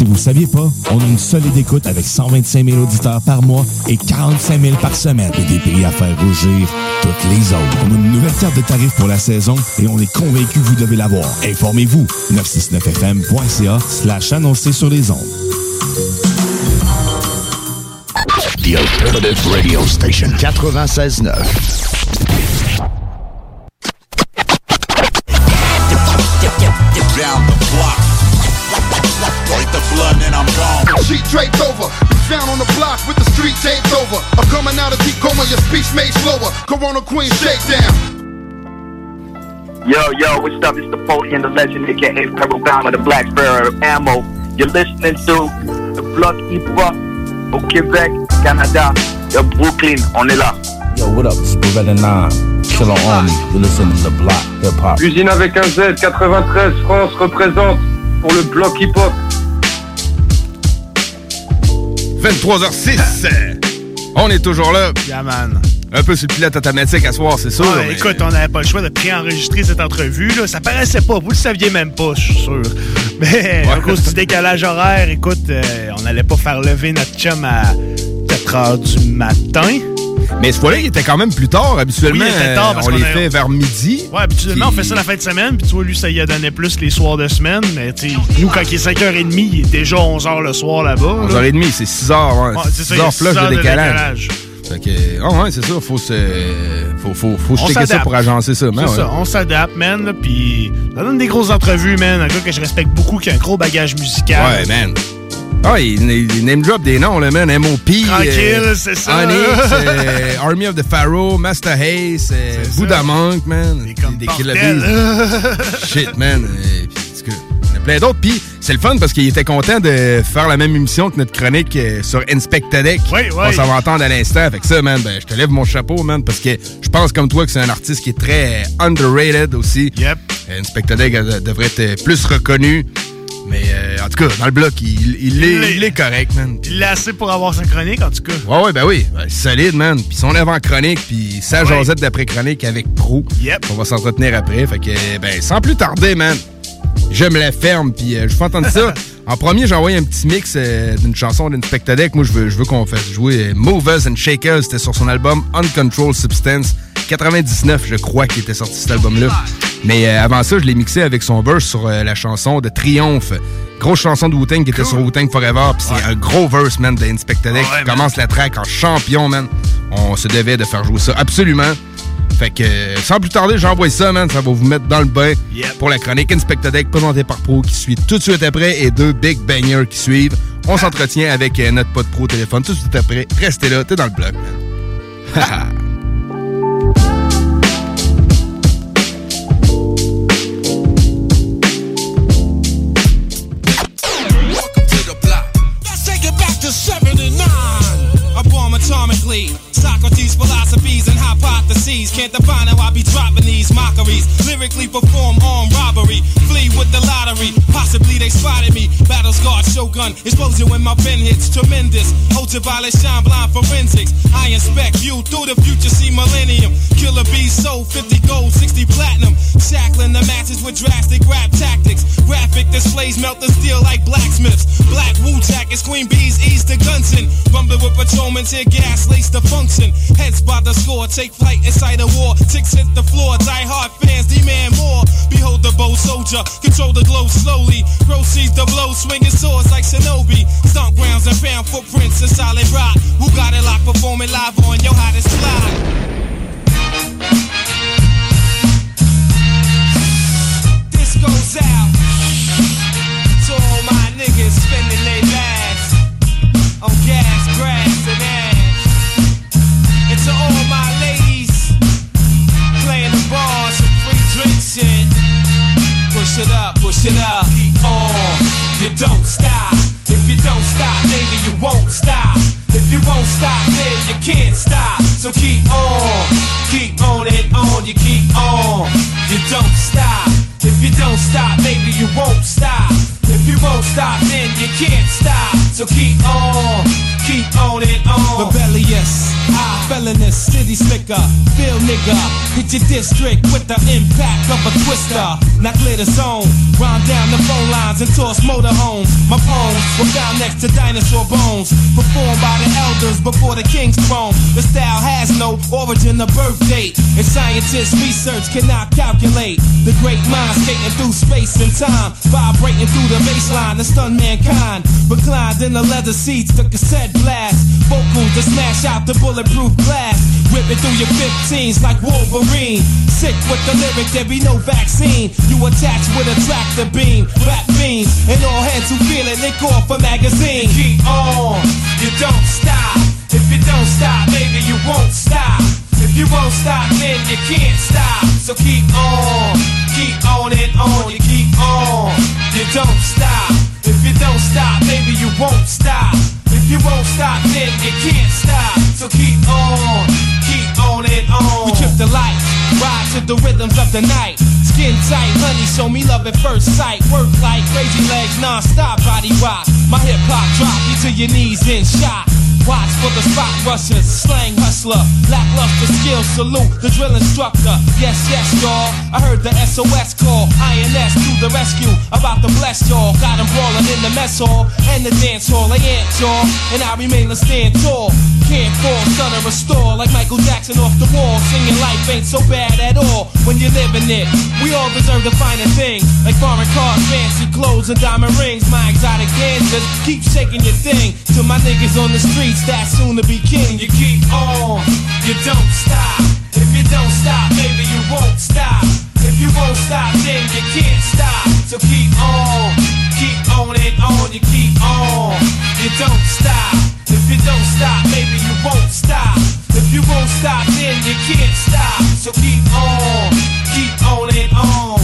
Si vous ne saviez pas, on a une solide écoute avec 125 000 auditeurs par mois et 45 000 par semaine et des prix à faire rougir toutes les autres. On a une nouvelle carte de tarifs pour la saison et on est convaincu que vous devez l'avoir. Informez-vous. 969fm.ca slash annoncer sur les ondes. The Alternative Radio Station 96.9. over. I'm coming out of deep coma, your speech made slower. Corona Queen shakedown. Yo, yo, what's up? It's the Foley and the legend, aka Pharaoh Bound with the Black Sparrow Ammo. You're listening to the Block Hip Hop au Québec, Canada, Brooklyn. On est là. Yo, what up? It's 9. Still on Army. You're listening to Block Hip Hop. Usine avec un Z, 93 France représente pour le bloc hip-hop. 23h06. On est toujours là. Yeah, man. Un peu sur le pilote automatique à soir, c'est sûr. Ouais, mais- Écoute, on n'avait pas le choix de préenregistrer cette entrevue. Là. Ça paraissait pas. Vous le saviez même pas, je suis sûr. *laughs* Mais à cause du décalage horaire, écoute, euh, on n'allait pas faire lever notre chum à 4 heures du matin. Mais ce fois-là, il était quand même plus tard. Habituellement, Oui, il était tard parce on qu'on les fait vers midi. Ouais, habituellement, on fait ça la fin de semaine, puis tu vois, lui, ça y a donné plus les soirs de semaine. Mais nous, quand il est 5h30, il est déjà 11h le soir là-bas. là. 11h30, c'est 6h. Ouais. Ouais, c'est ça, 6 il y a heures six flush heures de de décalage. décalage. Fait que, ah ouais, c'est ça. Faut se, faut, faut, faut On checker ça pour agencer ça. C'est ouais. ça, on s'adapte, man, là, puis ça donne des grosses entrevues, man. Un gars que je respecte beaucoup, qui a un gros bagage musical. Ouais, man. Ah, il, il name drop des noms, là, man. MOP. Tranquille, c'est ça. Onyx, *laughs* euh, Army of the Pharaoh, Master Haze, euh, Buddha Monk, man. Des. Bees. *laughs* Shit, man. Euh, cas, il y en a plein d'autres. Puis, c'est le fun parce qu'il était content de faire la même émission que notre chronique euh, sur Inspectadec. Oui, oui. On s'en va entendre à l'instant. Fait que ça, man, ben, je te lève mon chapeau, man, parce que je pense comme toi que c'est un artiste qui est très euh, underrated aussi. Yep. Inspectadec euh, devrait être euh, plus reconnu. Mais euh, en tout cas, dans le bloc, il, il est, il est correct, man. Il l'a assez pour avoir sa chronique, en tout cas. Ouais, ouais, ben oui. Ben, solide, man. Puis son avant-chronique, puis sa Ouais. jasette d'après-chronique avec Pro. Yep. On va s'entretenir après. Fait que, ben, sans plus tarder, man, je me la ferme, puis euh, je vous entendre ça. *laughs* En premier, j'ai envoyé un petit mix euh, d'une chanson d'Inspectadec. Moi, je veux, je veux qu'on fasse jouer Movers and Shakers. C'était sur son album Uncontrolled Substance. 99, je crois, qu'il était sorti cet album-là. Mais euh, avant ça, je l'ai mixé avec son verse sur euh, la chanson de Triomphe. Grosse chanson de Wu-Tang qui était sur Wu-Tang Forever. Puis c'est un gros verse, man, d'Inspectadec qui commence la track en champion, man. On se devait de faire jouer ça absolument. Fait que, euh, sans plus tarder, j'envoie ça, man. Ça va vous mettre dans le bain pour la chronique Inspectodec présentée par Pro qui suit tout de suite après et deux big bangers qui suivent. On s'entretient avec notre pote Pro au téléphone tout de suite après. Restez là, t'es dans le bloc, man. stock and hypotheses. Can't define how I be dropping these mockeries. Lyrically perform armed robbery. Flee with the lottery. Possibly they spotted me. Battle scarred shogun. Explosion when my pen hits. Tremendous. Ultraviolet shine blind forensics. I inspect you through the future. See millennium. Killer bees sold 50 gold, 60 platinum. Shackling the matches with drastic rap tactics. Graphic displays melt the steel like blacksmiths. Black Wu jackets, Queen Bees, ease to Gunson. Rumbling with patrolmen, tear gas, lace the function. Heads by the score, take flight inside a war. Ticks hit the floor, die hard fans demand more. Behold the bow soldier, control the glow slowly. Proceeds the blow, swinging swords like Shinobi. Stomp grounds and found footprints in solid rock. Who got it locked, performing live on your hottest fly? This goes out to all my niggas spending their lives on gas, up, keep on. You don't stop. If you don't stop, maybe you won't stop. If you won't stop, then you can't stop. So keep on, keep on and on. You keep on. You don't stop. If you don't stop, maybe you won't stop. If you won't stop, then you can't stop. So keep on, keep on and on. Rebellious, high felonious, city slicker, feel nigga. Hit your district with the impact of a twister. Clear the zone, round down the phone lines and toss motorhomes. My poems were found next to dinosaur bones, performed by the elders before the king's throne. The style has no origin or birth date, and scientists' research cannot calculate the great mind skating through space and time, vibrating through the baseline to stun mankind. Reclined in the leather seats, the cassette blast, vocals to smash out the bulletproof glass, ripping through your 15s like Wolverine. Sick with the lyric, there be no vaccine. You attached with a tractor beam, rap beams, and all heads who feel it lick off a magazine. Keep on, you don't stop. If you don't stop, maybe you won't stop. If you won't stop, then you can't stop. So keep on, keep on and on. You keep on, you don't stop. If you don't stop, maybe you won't stop. You won't stop, then you can't stop. So keep on, on and on. We trip the light, ride to the rhythms of the night. Skin tight, honey, show me love at first sight. Work like crazy legs, non-stop body rock. My hip hop drop you to your knees in shock. Watch for the spot rushers, slang hustler, lackluster skill salute the drill instructor. Yes, yes, y'all. I heard the SOS call. INS to the rescue, about to bless y'all. Got 'em brawling in the mess hall and the dance hall. They amped y'all, and I remain to stand tall. Can't fall, stutter, restore like Michael Jackson bouncing off the wall, singing life ain't so bad at all when you're living it. We all deserve the finer things, like foreign cars, fancy clothes, and diamond rings. My exotic dancers keep shaking your thing to my niggas on the streets that soon to be king. You keep on, you don't stop. If you don't stop, baby, you won't stop. If you won't stop, then you can't stop. So keep on, keep on and on. You keep on, you don't stop. If you don't stop, baby, you won't stop. If you won't stop, then you can't stop. So keep on, keep on and on.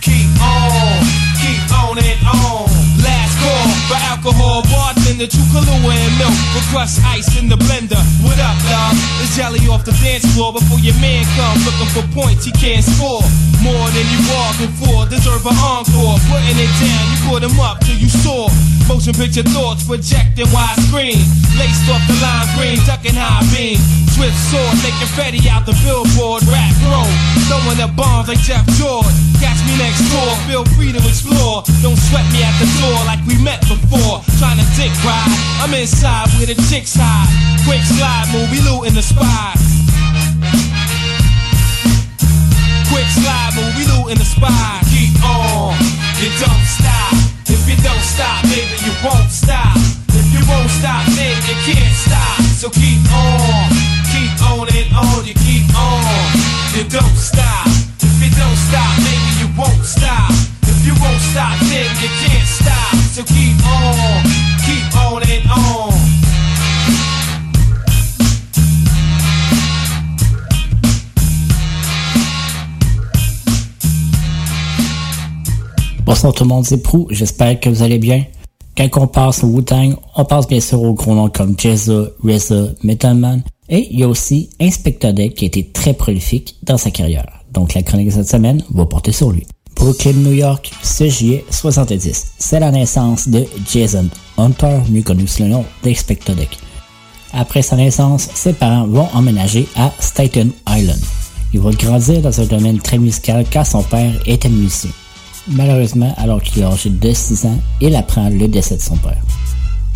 Keep on, keep on and on. Last call for alcohol bar the true Kahlua and milk with crushed ice in the blender. What up, dog? The jelly off the dance floor before your man come looking for points he can't score. More than you bargained for, deserve an encore. Putting it down, you put him up till you saw. Motion picture thoughts projecting widescreen. Laced off the lime green, ducking high beam. Swift sword, making Fetty out the billboard. Rap roll, throwing up bombs like Jeff George. Catch me next door, feel free to explore. Don't sweat me at the door like we met before. Trying to dick ride, I'm inside with the chicks hide. Quick slide move, we looting the spot. Quick slide move, we looting the spot. Keep on, you don't stop. If you don't stop, baby, you won't stop. If you won't stop, then you can't stop. So keep on, keep on and on, you keep on. You don't stop. If you don't stop, maybe you won't stop. If you won't stop, then you can't stop. So keep on, Bonsoir tout le monde, c'est Prou, j'espère que vous allez bien. Quand on passe au Wu-Tang, on passe bien sûr aux gros noms comme Jezza, RZA, Metal Man, et il y a aussi Inspector Deck qui a été très prolifique dans sa carrière. Donc la chronique de cette semaine va porter sur lui. Brooklyn, New York, 6 juillet 70. C'est la naissance de Jason Hunter, mieux connu sous le nom d'Inspector Deck. Après sa naissance, ses parents vont emménager à Staten Island. Il va grandir dans un domaine très musical car son père était musicien. Malheureusement, alors qu'il est âgé de 6 ans, il apprend le décès de son père.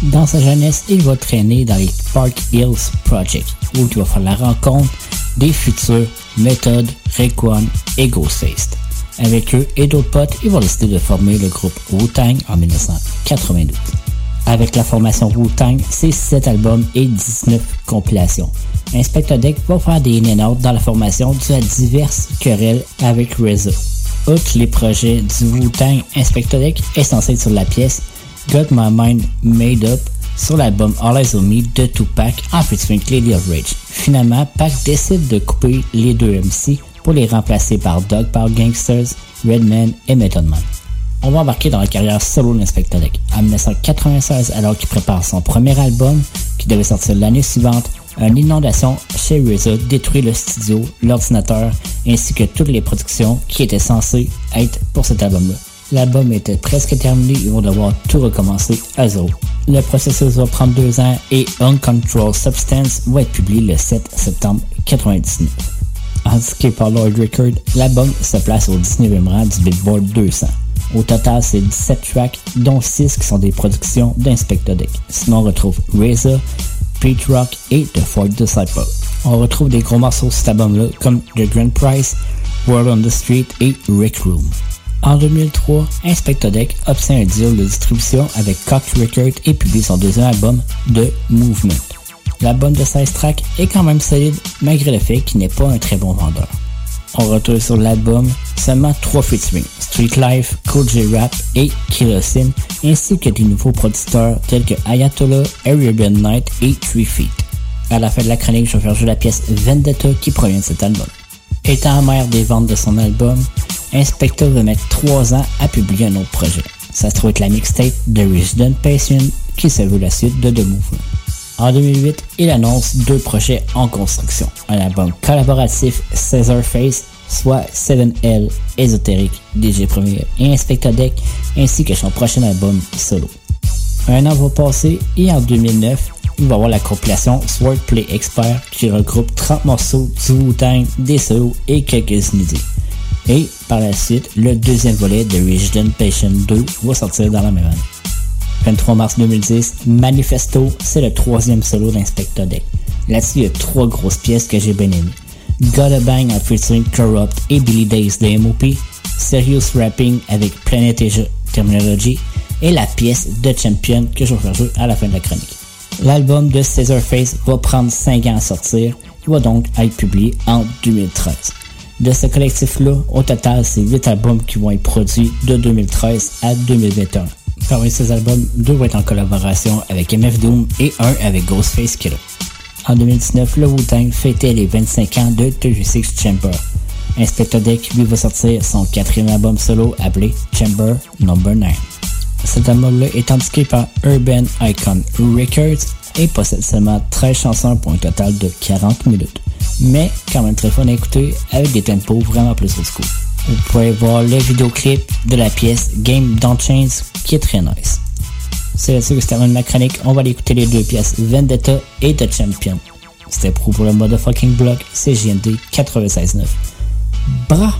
Dans sa jeunesse, il va traîner dans les Park Hills Project, où il va faire la rencontre des futurs Method, Raekwon et Ghostface. Avec eux et d'autres potes, il va décider de former le groupe Wu-Tang en 1992. Avec la formation Wu-Tang, c'est 7 albums et 19 compilations. Inspector Deck va faire des in and dans la formation dû à diverses querelles avec RZA. Outre les projets du Wu-Tang, Inspector Deck est censé être sur la pièce Got My Mind Made Up sur l'album All Eyes on Me de Tupac en featuring Lady of Rage. Finalement, Pac décide de couper les deux MC pour les remplacer par Dog Power Gangsters, Redman et Method Man. On va embarquer dans la carrière solo d'Inspector Deck. En 1996, alors qu'il prépare son premier album, qui devait sortir l'année suivante, une inondation chez détruit le studio, l'ordinateur, ainsi que toutes les productions qui étaient censées être pour cet album-là. L'album était presque terminé, ils vont devoir tout recommencer à zéro. Le processus va prendre deux ans et Uncontrolled Substance va être publié le 7 septembre 1999. Indiqué par Lloyd Record, l'album se place au 19e rang du Billboard 200. Au total, c'est 17 tracks, dont 6 qui sont des productions d'Inspector Deck. Sinon, on retrouve RZA, Pete Rock et The Fourth Disciple. On retrouve des gros morceaux sur cet album-là comme The Grand Prize, World on the Street et Rick Room. En 2003, Inspector Deck obtient un deal de distribution avec Cox Records et publie son deuxième album, The Movement. L'album de 16 tracks est quand même solide malgré le fait qu'il n'est pas un très bon vendeur. On retrouve sur l'album seulement trois featuring, Street Life, J Rap et Kilosin, ainsi que des nouveaux producteurs tels que Ayatollah, Arabian Night et Three Feet. À la fin de la chronique, je vais faire jouer la pièce Vendetta qui provient de cet album. Étant amer des ventes de son album, Inspector va mettre 3 ans à publier un autre projet. Ça se trouve être la mixtape The Resident Patient qui se veut la suite de The Movement. En 2008, il annonce deux projets en construction. Un album collaboratif Caesar Face, soit 7L ésotérique DJ Premier et Inspector Deck, ainsi que son prochain album solo. Un an va passer et en 2009, il va avoir la compilation Swordplay Expert qui regroupe 30 morceaux du Wu-Tang, des solos et quelques inédits. Et par la suite, le deuxième volet de Resident Patient 2 va sortir dans la même année. 23 mars 2010, Manifesto, c'est le troisième solo d'Inspector Deck. Là-dessus, il y a trois grosses pièces que j'ai bien aimées. Gotta Bang en featuring Corrupt et Billy Days de MOP, Serious Rapping avec Planet Asia Terminology et la pièce de Champion que je vais à la fin de la chronique. L'album de Caesar Face va prendre 5 ans à sortir, il va donc être publié en 2013. De ce collectif-là, au total, c'est 8 albums qui vont être produits de 2013 à 2021. Parmi ces albums, deux vont être en collaboration avec MF Doom et un avec Ghostface Killer. En 2019, le Wu-Tang fêtait les 25 ans de 36 Chamber. Inspector Deck lui va sortir son quatrième album solo appelé Chamber No. 9. Cet album-là est indiqué par Urban Icon Records et possède seulement 13 chansons pour un total de 40 minutes. Mais quand même très fun à écouter avec des tempos vraiment plus school. Vous pouvez voir le vidéoclip de la pièce Game Don't Change qui est très nice. C'est là-dessus que se termine ma chronique. On va aller écouter les deux pièces Vendetta et The Champion. C'était pour le motherfucking block CGND 96.9. Bras!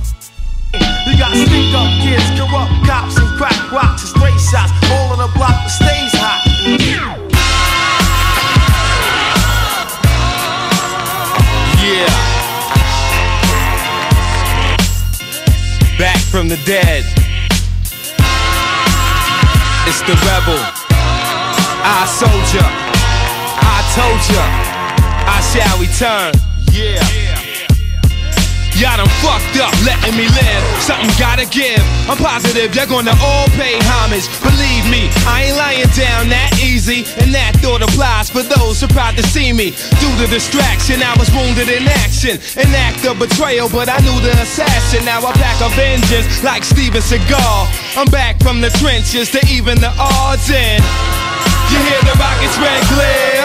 You got sneak up kids, corrupt cops, and crack rocks and straight shots. All on the block that stays from the dead. It's the rebel. I soldier. I told ya. I shall return. Yeah. Y'all done fucked up, letting me live. Something gotta give. I'm positive you're gonna all pay homage. Believe me, I ain't lying down that easy. And that thought applies for those who to see me. Due to distraction, I was wounded in action. An act of betrayal, but I knew the assassin. Now I pack a vengeance like Steven Seagal. I'm back from the trenches to even the odds in. You hear the rockets red glare?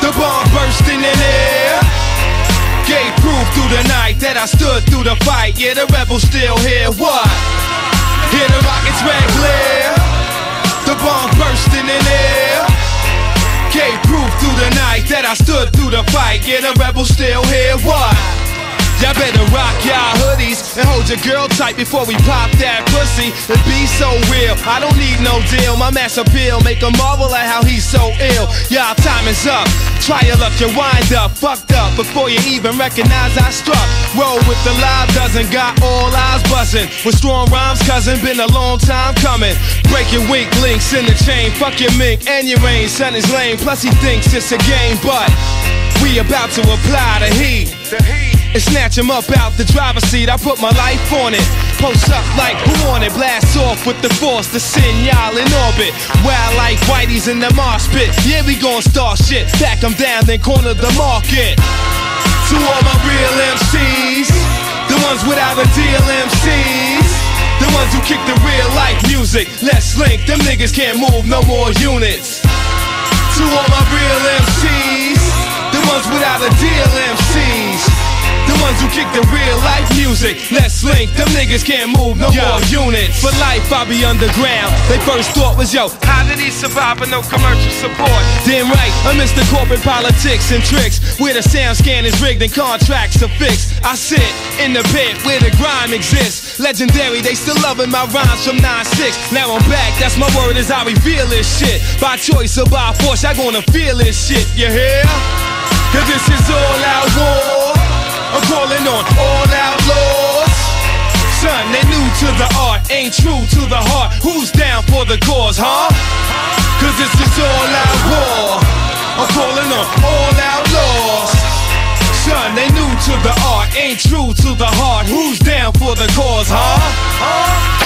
The bomb bursting in air. Gave proof through the night that I stood through the fight. Yeah, the rebels still here. What? Hear the rockets red glare. The bomb bursting in air. Gave proof through the night that I stood through the fight. Yeah, the rebels still here. What? Y'all better rock y'all hoodies and hold your girl tight before we pop that pussy. And be so real. I don't need no deal. My mass appeal make a marvel at how he's so ill. Y'all time is up. Try your luck, you wind up, fucked up before you even recognize I struck. Roll with the live dozen, got all eyes buzzing. With strong rhymes, cousin, been a long time coming. Break your weak links in the chain, fuck your mink and your rain. Son is lame, plus he thinks it's a game, but we about to apply the heat. And snatch him up out the driver's seat. I put my life on it. Post up like who on it? Blast off with the force send y'all in orbit. Wild like Whitey's in the mosh pit. Yeah, we gon' start shit. Back 'em down, then corner the market. To all my real MCs, the ones without a deal MCs. The ones who kick the real life music. Let's link, them niggas can't move no more units. To all my real MCs, kick the real life music. Let's link, them niggas can't move no more units. For life, I'll be underground. They first thought was, yo, how did he survive with no commercial support? Damn right, amidst the corporate politics and tricks, where the sound scan is rigged and contracts are fixed. I sit in the pit where the grime exists. Legendary, they still loving my rhymes from 9-6. Now I'm back, that's my word as I reveal this shit. By choice or by force, I gonna feel this shit, you hear? Cause this is all out war. I'm calling on all outlaws. Son, they new to the art, ain't true to the heart. Who's down for the cause, huh? Cause this is all out war. I'm calling on all outlaws. Son, they new to the art, ain't true to the heart. Who's down for the cause, huh?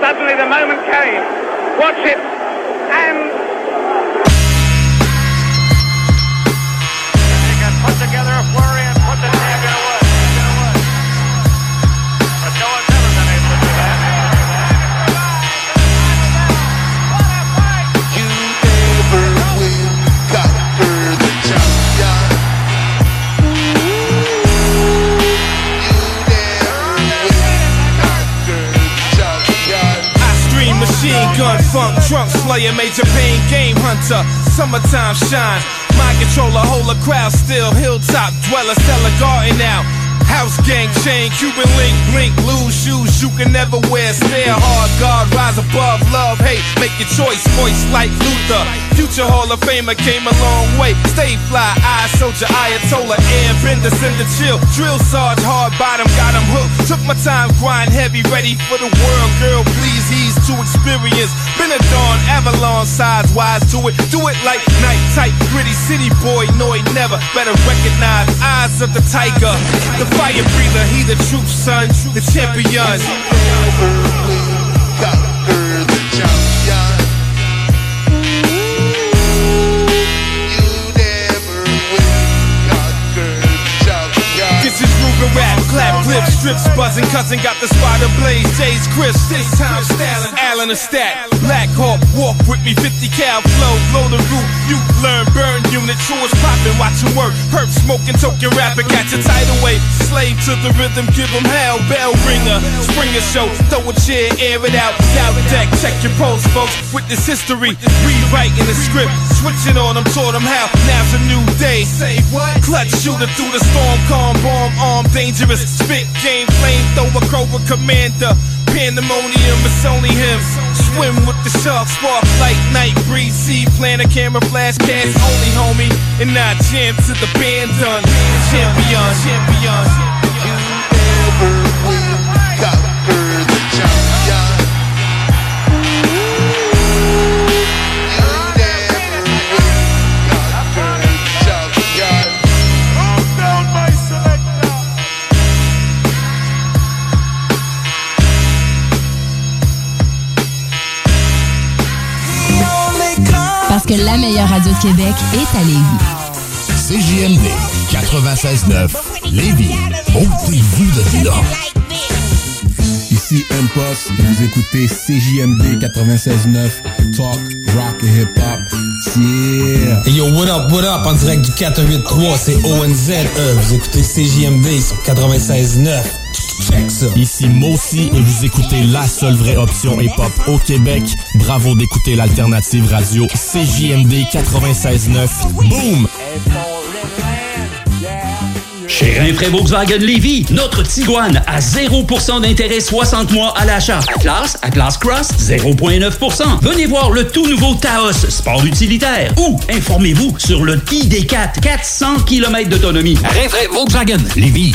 Suddenly the moment came. Watch it. Gun funk trunk slayer major pain game hunter summertime shine mind controller hold a crowd still hilltop dweller sell a garden out house gang chain Cuban link blink blue shoes you can never wear stare hard guard rise above love, hate, make your choice, voice like Luther. Future Hall of Famer came a long way. Stay fly, I soldier, Ayatollah, airbender, send the chill. Drill Sarge, hard bottom, got him hooked. Took my time, grind heavy, ready for the world, girl. Please, he's too experienced. Been a dawn, Avalon, size wise to it. Do it like night type, gritty city boy, no, he never. Better recognize eyes of the tiger. The fire breather, he the truth, son, the champion. Rap, clap clips, strips buzzing, cousin got the spider blaze, Jay's Chris, this time styling, Allen a stat, Black Hawk, walk with me, 50 cal flow, blow the roof, you learn, burn unit, true as poppin', watch him work, perp smoking, token rapping, catch a tidal wave, slave to the rhythm, give him hell, bell ringer, springer show, throw a chair, air it out, down deck, check your pulse, folks, witness history, rewriting the script, switching on them, taught them how, now's a new day, say what, clutch shooter through the storm, calm, bomb, arm, dangerous, spit game, flame flamethrower, Cobra commander, pandemonium, it's only him, swim with the sharks, spark, light, night, breeze, sea, planner, camera, flash, cast, only homie, and I jam to the band done, champion, champion. Québec est à Lévis. CJMD 96.9 Lévis. Ôtez-vous de là. Ici Impost et vous écoutez CJMD 96.9 Talk, Rock et Hip Hop. Yeah! Hey yo, what up, what up? En direct du 483, c'est ONZ. Euh, vous écoutez CJMD sur 96.9. Ici Mossy et vous écoutez la seule vraie option hip-hop au Québec. Bravo d'écouter l'alternative radio CJMD 96.9. Boom! Chez Rinfraie Volkswagen Lévy, notre Tiguan à 0% d'intérêt 60 mois à l'achat. Atlas, Atlas Cross, 0,9%. Venez voir le tout nouveau Taos, sport utilitaire. Ou informez-vous sur le ID4, 400 km d'autonomie. Rinfraie Volkswagen Lévy.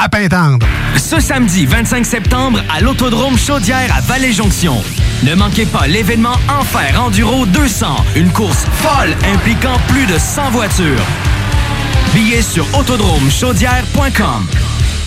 à Pintendre. Ce samedi 25 septembre à l'Autodrome Chaudière à Vallée-Jonction. Ne manquez pas l'événement Enfer Enduro 200, une course folle impliquant plus de 100 voitures. Billets sur autodromechaudière.com.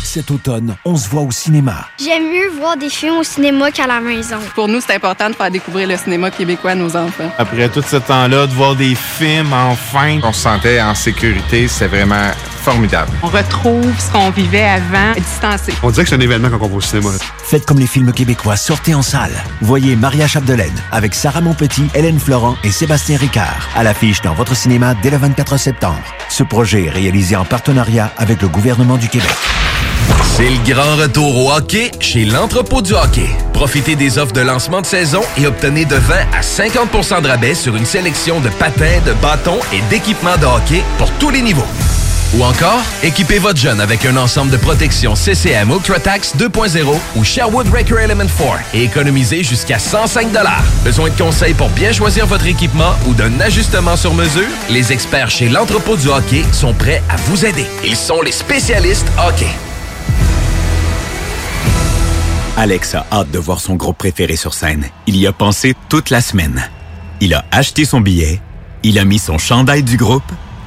Cet automne, on se voit au cinéma. J'aime mieux voir des films au cinéma qu'à la maison. Pour nous, c'est important de faire découvrir le cinéma québécois à nos enfants. Après tout ce temps-là, de voir des films enfin, on se sentait en sécurité, c'est vraiment formidable. On retrouve ce qu'on vivait avant, distancé. On dirait que c'est un événement quand on va au cinéma. Faites comme les films québécois, sortez en salle. Voyez Maria Chapdelaine avec Sarah Monpetit, Hélène Florent et Sébastien Ricard à l'affiche dans votre cinéma dès le 24 septembre. Ce projet est réalisé en partenariat avec le gouvernement du Québec. C'est le grand retour au hockey chez l'entrepôt du hockey. Profitez des offres de lancement de saison et obtenez de 20 à 50% de rabais sur une sélection de patins, de bâtons et d'équipements de hockey pour tous les niveaux. Ou encore, équipez votre jeune avec un ensemble de protection CCM UltraTax 2.0 ou Sherwood Record Element 4 et économisez jusqu'à 105 Besoin de conseils pour bien choisir votre équipement ou d'un ajustement sur mesure? Les experts chez l'entrepôt du hockey sont prêts à vous aider. Ils sont les spécialistes hockey. Alex a hâte de voir son groupe préféré sur scène. Il y a pensé toute la semaine. Il a acheté son billet, il a mis son chandail du groupe,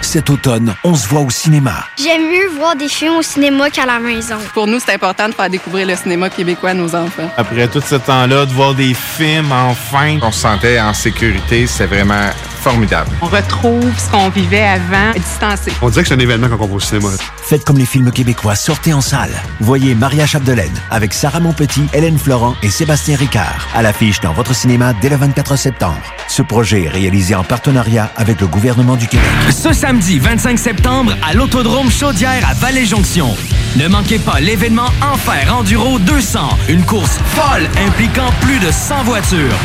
Cet automne, on se voit au cinéma. J'aime mieux voir des films au cinéma qu'à la maison. Pour nous, c'est important de faire découvrir le cinéma québécois à nos enfants. Après tout ce temps-là, de voir des films, enfin, on se sentait en sécurité, c'est vraiment formidable. On retrouve ce qu'on vivait avant, distancé. On dirait que c'est un événement quand on va au cinéma. Faites comme les films québécois, sortez en salle. Voyez Maria Chapdelaine avec Sarah Monpetit, Hélène Florent et Sébastien Ricard à l'affiche dans votre cinéma dès le 24 septembre. Ce projet est réalisé en partenariat avec le gouvernement du Québec. Ce samedi 25 septembre à l'Autodrome Chaudière à Vallée-Jonction. Ne manquez pas l'événement Enfer Enduro 200, une course folle impliquant plus de 100 voitures.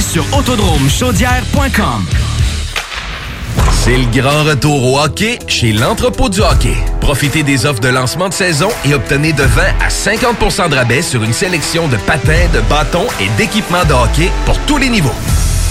Sur autodromechaudière.com. C'est le grand retour au hockey chez l'entrepôt du hockey. Profitez des offres de lancement de saison et obtenez de 20 à 50% de rabais sur une sélection de patins, de bâtons et d'équipements de hockey pour tous les niveaux.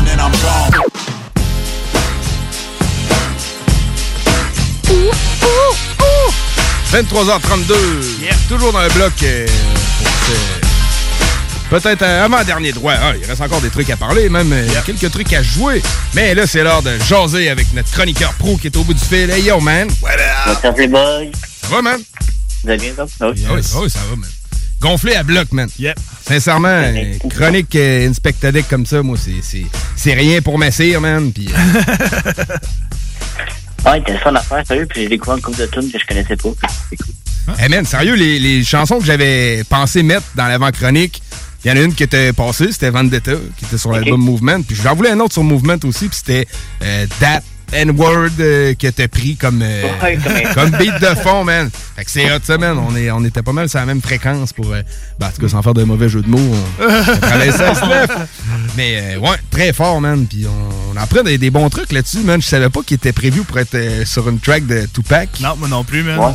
Break the blood and I'm gone. 23h32. Toujours dans le bloc euh, peut-être un avant-dernier droit. Ah, il reste encore des trucs à parler, même euh, quelques trucs à jouer. Mais là, c'est l'heure de jaser avec notre chroniqueur pro qui est au bout du fil. Hey, yo, man! What's up, les boys? Ça va, man? Vous allez bien, ça? Ah ah oui, ça va, man. Gonflé à bloc, man. Sincèrement, chronique euh, inspectadique comme ça, moi, c'est- c'est c'est rien pour ma cire, man. Puis, euh, *laughs* Ouais, t'as le fun à faire, sérieux, puis j'ai découvert une couple de tunes que je connaissais pas. C'est cool. Hey man, sérieux, les, les chansons que j'avais pensé mettre dans l'avant-chronique, il y en a une qui était passée, c'était Vendetta, qui était sur l'album Movement. Puis j'en voulais un autre sur Movement aussi, puis c'était euh, That N-Word euh, qui était pris comme, euh, *laughs* Ouais, *laughs* comme- beat de fond, man. Fait que c'est hot, ça, man. On, est, on était pas mal sur la même fréquence pour... euh, ben, en tout cas, sans faire de mauvais jeux de mots, on, on travaillait ça à *laughs* se lève. Mais euh, ouais, très fort, man. Puis on, on apprend des, des bons trucs là-dessus, man. Je savais pas qu'il était prévu pour être euh, sur une track de Tupac. Non, moi non plus, man. Ouais.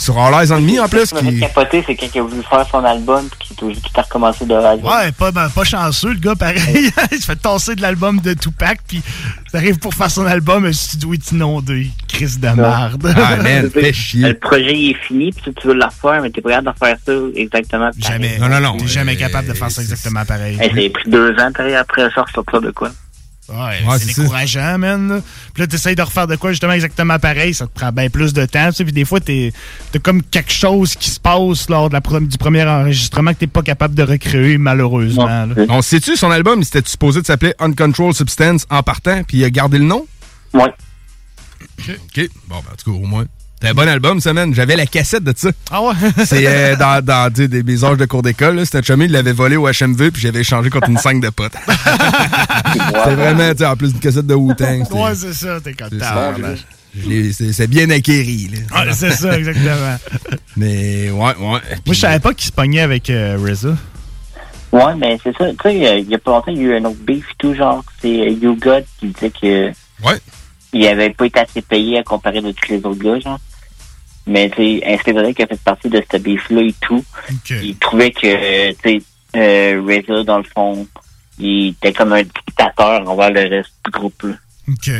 Sur All Eyes on Me, en plus. Ce qui m'a fait Qui... capoter, c'est quand il a voulu faire son album, puis qu'il est obligé- qu'il a recommencé de Z. Ouais, pas, ben, pas chanceux, le gars, pareil. *laughs* il se fait tasser de l'album de Tupac, puis il arrive pour faire son album, un studio est inondé. Chris de marde. Ah, *laughs* Le projet il est fini, puis tu, tu veux le refaire, mais t'es pas capable de refaire ça exactement. pareil. Jamais. T'es jamais capable de faire ça exactement pareil. Ça a pris deux ans, pareil, après ça, ressortir de quoi? Ouais, Ouais, c'est décourageant, man. Puis là, t'essayes de refaire de quoi justement exactement pareil, ça te prend bien plus de temps. Tu sais, puis des fois, t'es- t'as comme quelque chose qui se passe lors de la du premier enregistrement que t'es pas capable de recréer, malheureusement. On sait-tu, son album, il s'était supposé de s'appeler Uncontrolled Substance en partant, puis il a gardé le nom? Ouais. OK. Bon, ben, en tout cas, au moins. C'était un bon album, ça, man. J'avais la cassette de ça. Ah ouais? *laughs* C'est euh, dans, dans tu sais, des, mes âges de cours d'école. là. C'était un chummy, il l'avait volé au HMV, puis j'avais échangé contre une 5 de potes. *laughs* C'était vraiment, tu sais, en plus d'une cassette de Wu-Tang. Ouais, c'est ça, t'es c'est content. C'est c'est bien acquéri, là. Ouais, c'est ça, exactement. *laughs* Mais, ouais, ouais. Moi, je savais pas qu'il se pognait avec euh, RZA. Ouais, mais c'est ça. Tu sais, euh, il y a pas longtemps, il y a eu un autre beef et tout, genre, c'est euh, You God qui disait que. Ouais. Il avait pas été assez payé à comparer de tous les autres gars, genre. Mais, tu sais, c'est vrai qu'il a fait partie de ce beef-là et tout. Il trouvait que, euh, tu sais, euh, RZA, dans le fond, il était comme un dictateur envers le reste du groupe, là. OK.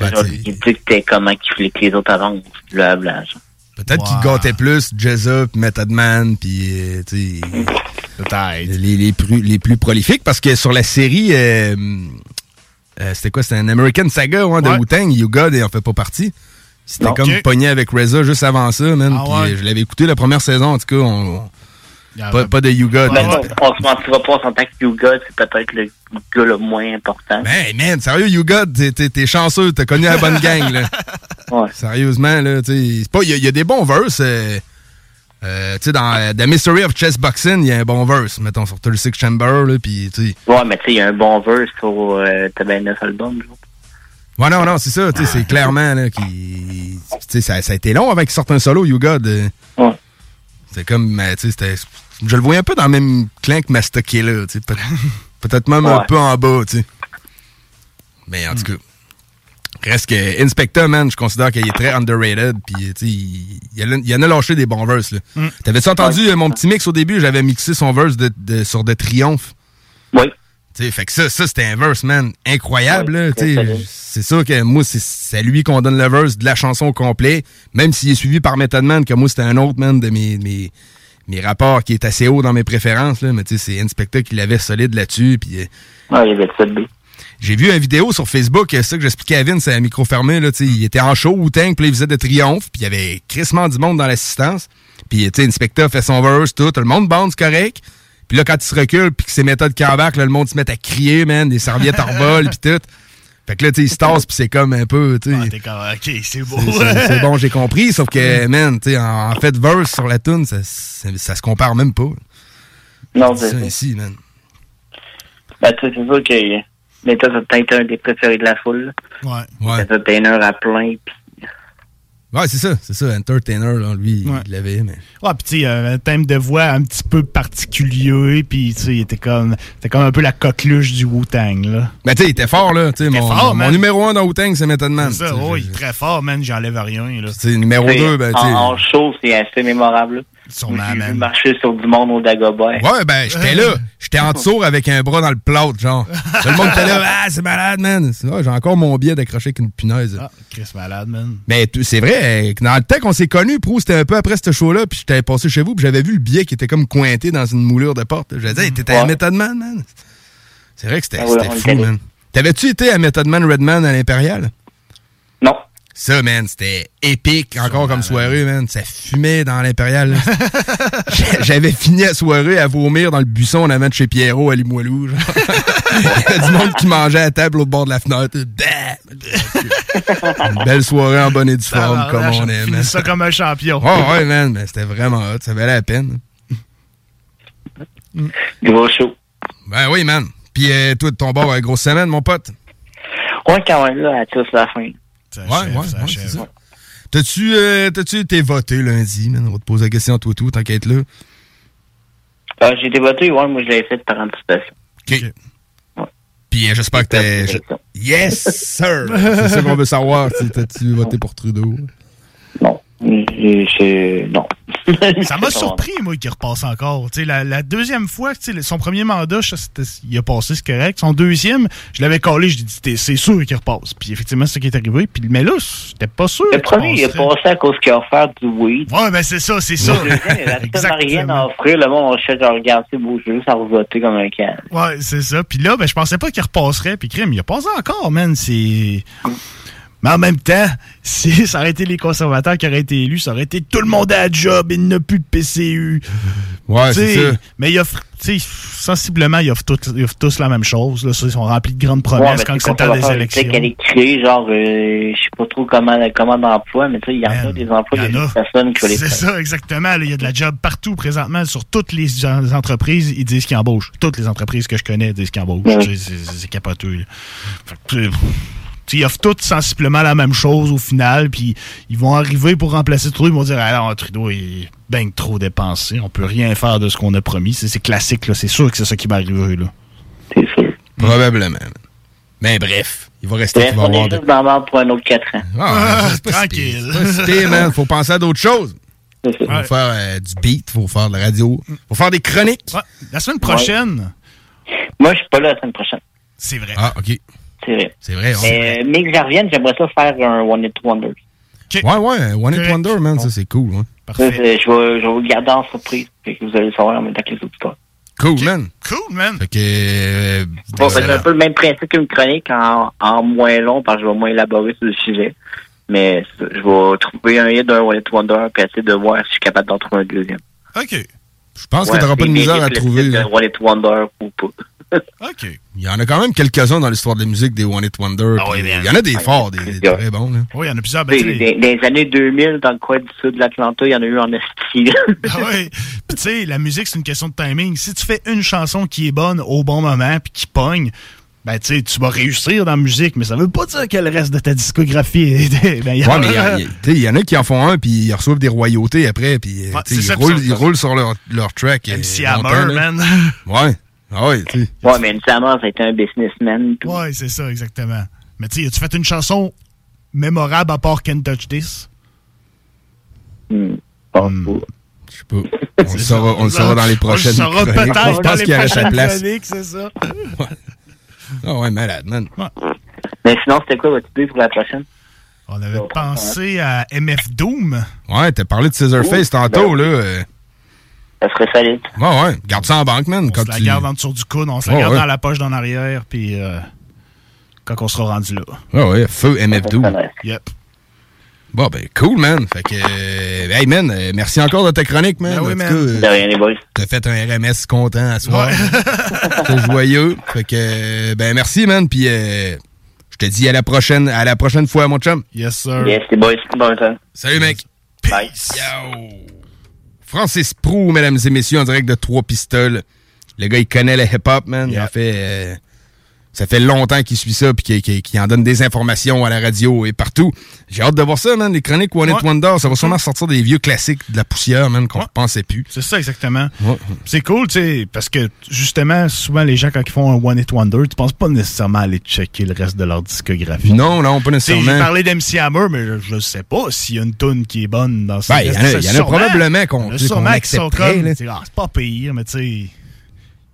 Genre, il dictait comment qu'il voulait que les autres avancent, blablabla, genre. Peut-être qu'il gâtait plus Jezza, puis Method Man, puis euh, tu sais, les, les, plus, les plus prolifiques, parce que sur la série, euh, euh, c'était quoi? C'était un American Saga ouais, de Wu-Tang, You God, il en fait pas partie. C'était comme Ok. pogné avec Reza juste avant ça, man. Ah puis, ouais? euh, je l'avais écouté la première saison, en tout cas, on, on- pas, pas de You God. Ben, man. on, on se mentira pas, on que You God, c'est peut-être le gars le moins important. Ben, man, sérieux, You God, t'es- chanceux, t'as connu la bonne gang, là. *laughs* Sérieusement, là, tu sais. c'est pas- Il y, a- il y a des bons verses. euh, euh, tu sais, dans euh, The Mystery of Chess Boxing, il y a un bon verse, mettons, sur 36 Chamber, là, puis, tu. Ouais, mais tu sais, il y a un bon verse sur euh, t'as ben neuf albums, genre. Ouais, non, non, c'est ça, tu sais, c'est clairement, là, qui. Tu sais, ça, ça a été long avant qu'il sorte un solo, You God. euh. C'est comme, tu sais, c'était. Je le voyais un peu dans le même clan que Master Killer, tu sais. peut- *laughs* Peut-être même un Ouais. peu en bas, tu sais. Mais en tout cas. Reste que Inspector, man, je considère qu'il est très underrated. Puis, tu sais, il, il, en a- lâché des bons verses. là. Mm. T'avais-tu entendu euh, mon petit mix au début? J'avais mixé son verse de, de- sur De Triomphe. Oui. Tu sais, fait que ça, ça c'était un verse, man, incroyable. c'est sûr que moi, c'est- c'est à lui qu'on donne le verse de la chanson au complet. Même s'il est suivi par Method Man, que moi, c'était un autre, man, de mes, mes, mes rapports qui est assez haut dans mes préférences. Là, mais tu sais, c'est Inspector qui l'avait solide là-dessus. Puis. euh, Ouais, il avait j'ai vu une vidéo sur Facebook, euh, ça que j'expliquais à Vin, c'est un micro fermé, là, il était en show ou tank, puis il faisait de triomphe, puis il y avait crissement du monde dans l'assistance. Puis, tu sais, Inspector fait son verse, tout, tout le monde bounce correct. Puis là, quand il se recule, puis que ses méthodes qui embarquent, là, le monde se met à crier, man, des serviettes en vol, puis tout. Fait que là, tu sais, il se tasse, puis c'est comme un peu, tu sais. T'es comme, ok, c'est beau. c'est- bon, j'ai compris, sauf que, man, tu sais, en, en fait, verse sur la tune, ça, ça, ça se compare même pas. Non, C'est ça ici, man. Ben, tu sais, c'est sûr que Meta, ça a peut-être un des préférés de la foule. Ouais. Ouais. Entertainer à plein, puis Ouais, c'est ça, c'est ça, Entertainer, là, lui, il l'avait, mais. Ouais, puis tu sais, euh, un thème de voix un petit peu particulier, puis tu sais, il était comme, c'était comme un peu la coqueluche du Wu-Tang, là. Ben, tu sais, il était fort, là. Tu sais, mon, fort, mon- numéro 1 dans Wu-Tang, c'est Method Man. C'est ça, oh, il est très fort, man, j'enlève rien, là. Tu sais, numéro 2, ben, tu sais. en, en show, c'est assez mémorable. là. Sûrement, J'ai marcher sur du monde au Dagobert. Ouais, ben, j'étais là. J'étais en dessous avec un bras dans le plâtre, genre. Tout le monde était là, *laughs* ah, c'est malade, man. Ah, J'ai encore mon billet d'accrocher avec une punaise. Ah, Chris malade, man. Mais c'est vrai, dans le temps qu'on s'est connus, Pro, c'était un peu après ce show-là, puis j'étais passé chez vous, puis j'avais vu le billet qui était comme cointé dans une moulure de porte. J'ai dit, hey, t'étais à Method Man, man. C'est vrai que c'était Ah ouais, fou, man. T'avais-tu été à Method Man Redman à l'Impérial? Ça, man, c'était épique encore comme soirée, man. Ça fumait dans l'Impérial. là. J'a- *laughs* J'avais fini la soirée à vomir dans le buisson en avant de chez Pierrot à Limoilou. genre. Il y avait du monde qui mangeait à table au bord de la fenêtre. Une belle soirée en bonne et due forme, comme Tabarnak, on aime. finis ça comme un champion. Oh, ouais, man, mais c'était vraiment hot. Ça valait la peine. Gros show. Ben oui, man. Puis euh, toi, de ton bord, grosse semaine, mon pote. Ouais, quand même, là, à tous la fin. Ouais, ouais, ouais, c'est ça. T'as-tu euh, t'as-tu été voté lundi, man? On va te poser la question, toi, tout, t'inquiète là. Ah, j'ai été voté, ouais, moi, je l'avais fait par anticipation. OK. Puis euh, j'espère que t'es... je- Yes, sir! c'est ça qu'on veut savoir. T'as-tu voté pour Trudeau? J'ai- Non. Ça m'a *laughs* surpris, moi, qu'il repasse encore. La, la deuxième fois, son premier mandat, il a passé, c'est correct. Son deuxième, je l'avais collé, je lui ai dit, c'est sûr qu'il repasse. Puis effectivement, c'est ce qui est arrivé. Puis, mais là, j'étais pas sûr. Le premier, il a passé à cause qu'il a offert du weed. Ouais, ben c'est ça, c'est ça. Le deuxième, il tellement *laughs* rien à offrir. Le monde, on cherche à regarder, beau, je veux juste à voter comme un can. Ouais, c'est ça. Puis là, ben, je pensais pas qu'il repasserait. Puis crime, il a passé encore, man. C'est. Mais en même temps, *laughs* si ça aurait été les conservateurs qui auraient été élus, ça aurait été tout le monde à la job, il n'a plus de PCU. *laughs* Ouais, Tu sais, c'est ça. Mais il offre, tu sais, sensiblement, ils offrent, tous, ils offrent tous la même chose. Là. Ils sont remplis de grandes promesses quand c'est le temps des élections. qu'elle est créée, genre, euh, je sais pas trop comment, comment d'emploi, mais tu sais, il y en a des emplois, il y a des personnes qui veulent les C'est ça, exactement. Il y a de la job partout présentement. Sur toutes les entreprises, ils disent qu'ils embauchent. Toutes les entreprises que je connais disent qu'ils embauchent. Ouais. C'est capoteux. Fait que, tu sais, ils offrent toutes sensiblement la même chose au final, puis ils vont arriver pour remplacer Trudeau, ils vont dire alors Trudeau est bien trop dépensé, on peut rien faire de ce qu'on a promis. C'est classique, là. c'est sûr que c'est ça qui va arriver. Là. C'est sûr. Probablement. Mais bref, il va rester Bref, qu'il va on avoir est de... juste dans le marde pour un autre 4 ans. Ah, si Tranquille. man. Faut penser à d'autres choses. Faut Faut faire euh, du beat, faut faire de la radio, faut faire des chroniques. La semaine prochaine. Moi, je suis pas là la semaine prochaine. C'est vrai. Ah, OK. C'est vrai. C'est vrai. on- Mais, mais que je revienne, j'aimerais ça faire un One It Wonder. Ouais, ouais, One It Wonder, man, ça c'est cool. C'est- Je vais, je vais vous le garder en surprise. Fait que vous allez le savoir en même temps que les auditeurs. Cool, man. Cool, man. Fait que. euh, Bon, c'est un peu le même principe qu'une chronique en, en moins long parce que je vais moins élaborer sur le sujet. Mais je vais trouver un hit d'un One It Wonder puis essayer de voir si je suis capable d'en trouver un deuxième. OK. Je pense que t'auras pas de misère à trouver. là. One It Wonder ou pas. *laughs* OK. Il y en a quand même quelques-uns dans l'histoire de la musique des One It Wonder. puis il y en a des forts, des, des très bons. Là. Oui, il y en a plusieurs. Dans Ben, tu les années 2000, dans le coin du sud de l'Atlanta, il y en a eu en esti. *laughs* Ah oui. Puis tu sais, la musique, c'est une question de timing. Si tu fais une chanson qui est bonne au bon moment puis qui pogne, ben tu sais, tu vas réussir dans la musique, mais ça veut pas dire que le reste de ta discographie est... *laughs* ben, y a- Ouais, mais il y en a qui en font un, puis ils reçoivent des royautés après, puis euh, Ouais, ils, puis roulent, ils roulent sur leur, leur track. euh, MC longtemps, Hammer, man. *laughs* Ouais. Ah ouais, tu ouais, mais Hammer, c'était un businessman. tout. Ouais, c'est ça, exactement. Mais tu sais, as-tu fait une chanson mémorable à part Can't Touch This? Hmm. Je sais pas. *laughs* On le saura, on le saura dans les prochaines On le saura peut-être Je dans pense les prochaines chroniques, c'est ça. Ah ouais, malade, man. Mais sinon, c'était quoi votre idée pour la prochaine? On avait pensé à MF Doom. Ouais, t'as parlé de Scissorface tantôt, ben là. Ça serait solide. Ouais, ouais. Garde ça en banque, man. On quand se la tu... garde en dessous du coude, on se la garde ouais. dans la poche d'en arrière, puis euh, quand on sera rendu là. Ouais, ouais. Feu MF12. Yep. Bon, ben, cool, man. Fait que, euh, hey, man, euh, merci encore de ta chronique, man. Ben oui, man. cas, euh, De rien, les boys. T'as fait un RMS content à soir. C'est *laughs* joyeux. Fait que, ben, merci, man. Puis, euh, je te dis à la prochaine, à la prochaine fois, mon chum. Yes, sir. Yes, les boys. Bon temps. Salut, mec. Bye. Yo. Francis Prou, mesdames et messieurs, en direct de Trois Pistoles. Le gars, il connaît le hip-hop, man. Il a fait euh, Ça fait longtemps qu'il suit ça, puis qu'il en donne des informations à la radio et partout. J'ai hâte de voir ça, man. Les chroniques One It Ouais. Wonder, ça va sûrement sortir des vieux classiques de la poussière, man, qu'on ne pensait plus. C'est ça, exactement. C'est cool, tu sais, parce que justement, souvent, les gens, quand ils font un One It Wonder, tu penses pas nécessairement aller checker le reste de leur discographie. Non, non, pas nécessairement. J'ai parlé d'MC Hammer, mais je, je sais pas s'il y a une tune qui est bonne dans ce Ben, il y en a- il y en a probablement qu'on- sont accepterait, ah, c'est pas pire, mais tu sais,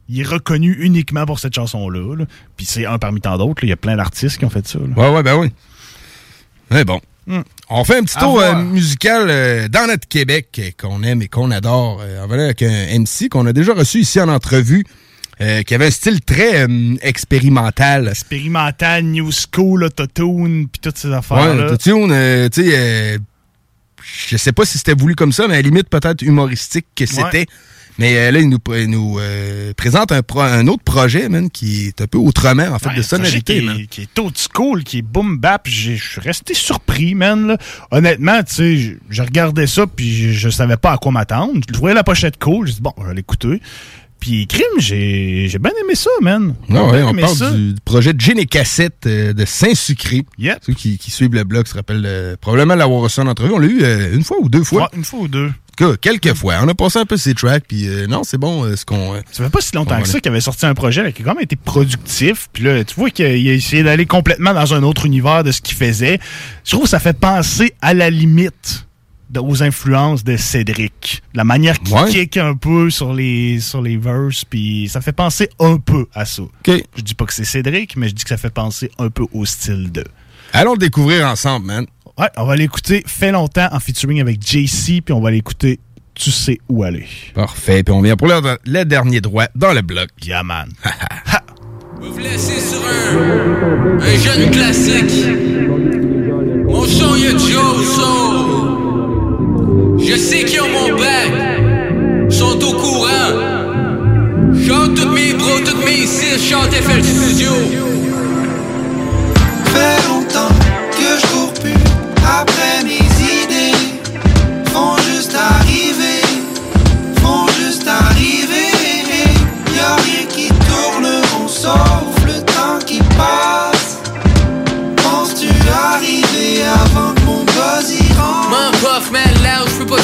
il est reconnu uniquement pour cette chanson-là. là. Puis c'est un parmi tant d'autres. Il y a plein d'artistes qui ont fait ça. là. Ouais, ouais, ben oui. Mais bon. Hmm. On fait un petit tour euh, musical euh, dans notre Québec euh, qu'on aime et qu'on adore. On va aller avec un MC qu'on a déjà reçu ici en entrevue, qui avait un style très expérimental. Expérimental, New School, Autotune, puis toutes ces Ouais, affaires-là. Autotune, euh, tu sais, euh, je sais pas si c'était voulu comme ça, mais à la limite peut-être humoristique que c'était. Mais euh, là, il nous, il nous euh, présente un, pro- un autre projet, man, qui est un peu autrement, en fait, Ouais, de sonorité, qui, man. est- qui est old school, qui est boom bap. Je suis resté surpris, man. là. Honnêtement, tu sais, je- je regardais ça, puis je, je savais pas à quoi m'attendre. Je trouvais la pochette cool. J'ai dit, bon, je vais l'écouter. Puis, crime, j'ai bien aimé ça, man. J'ai Ah ouais, on parle ça. du, projet de Gin et Cassette euh, de Saint-Sucré. Ceux qui, qui suivent le blog se rappellent euh, probablement l'avoir reçu en entrevue. On l'a eu euh, une fois ou deux fois. Ouais, une fois ou deux. En tout cas, quelques fois. On a passé un peu ces tracks, puis non, c'est bon ce qu'on... Ça fait pas si longtemps on que ça qu'il avait sorti un projet qui a quand même été productif. Puis là, tu vois qu'il a, il a essayé d'aller complètement dans un autre univers de ce qu'il faisait. Je trouve que ça fait penser à la limite de- aux influences de Cédric. La manière qu'il Ouais. kick un peu sur les, sur les verses, puis ça fait penser un peu à ça. Je dis pas que c'est Cédric, mais je dis que ça fait penser un peu au style de. Allons le découvrir ensemble, man. Ouais, on va l'écouter Fait longtemps en featuring avec JC, puis on va l'écouter Tu sais où aller. Parfait. Puis on vient pour le, le dernier droit dans le bloc. Yeah, man. *laughs* Vous laisser sur un, un jeune classique. Mon son, y'a Joe Soul. Je sais qu'ils ont mon bac, sont au courant. Chante toutes mes bros, toutes mes sis, chante FL Studio.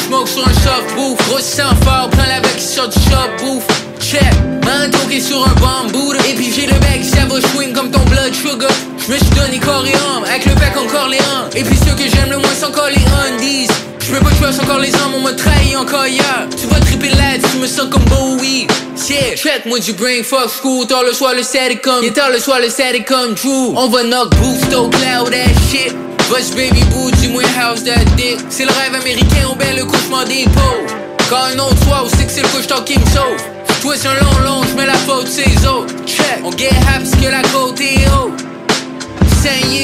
Smoke sur un soft bouffe. Gros sang fort, prends la qui sort du shop bouffe. Check, man toqué sur un bambou. Et puis j'ai le bec, ça va swing comme ton blood sugar. J'me suis donné corps et âme, avec le bec encore les uns. Et puis ceux que j'aime le moins, c'est encore les undies. J'peux pas choisir encore les hommes, on m'a trahi encore hier. Tu vas tripper là, tu me sens comme Bowie. Yeah, check moi du brain fuck school. Tard le soir, le set est comme. Yeah, tard le soir, le set est comme Drew. On va knock boost au cloud, that shit. Buzz baby boo, dis-moi house that dick? C'est le rêve américain, on bête le couchement des pauvres. Quand un autre soir, on sait que c'est le couche qui me sauve? Toi, c'est un long long, j'mets la faute, c'est autres. Check, on get high parce que la côte est haute.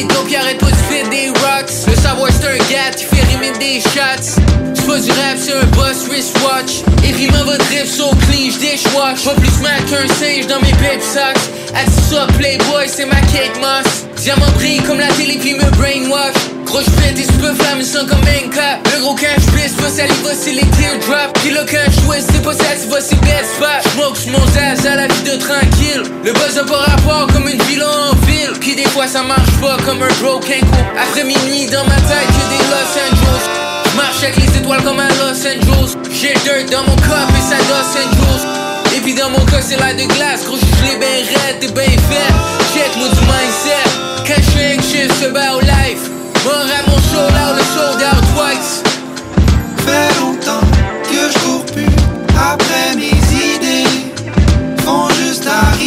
Donc arrête pas de faire des rocks. Le savoir c'est un gars, tu fais rimer des shots. C'est pas du rap, c'est un boss wristwatch. Et m'en va drip so clean, j'déchoiche. Pas plus smack qu'un singe dans mes baby socks. Addis ça, Playboy, c'est ma cake moss. Diamant brille comme la télé, puis me brainwash. Gros j'pète et super flamme, ils sont comme un cap. Le gros quand j'pisse, pas saliva, c'est les teardrops. Puis là quand j'twist, c'est pas ça, c'est best spot. Sur mon zaz à la vie de tranquille. Le buzz a pas rapport comme une ville en ville. Puis des fois ça marche pas comme un broken coup. Après minuit dans ma tête, que des Los Angeles. J'marche avec les étoiles comme à Los Angeles. J'ai dirt dans mon cup et ça Los Angeles. Et puis dans mon cas c'est l'air de glace Gros je l'ai ben raide, t'es ben fait Check moi du mindset Quand je fais c'est about life Mort à mon show là le sold out twice Fait longtemps que je cours plus après mes idées. Font juste arriver,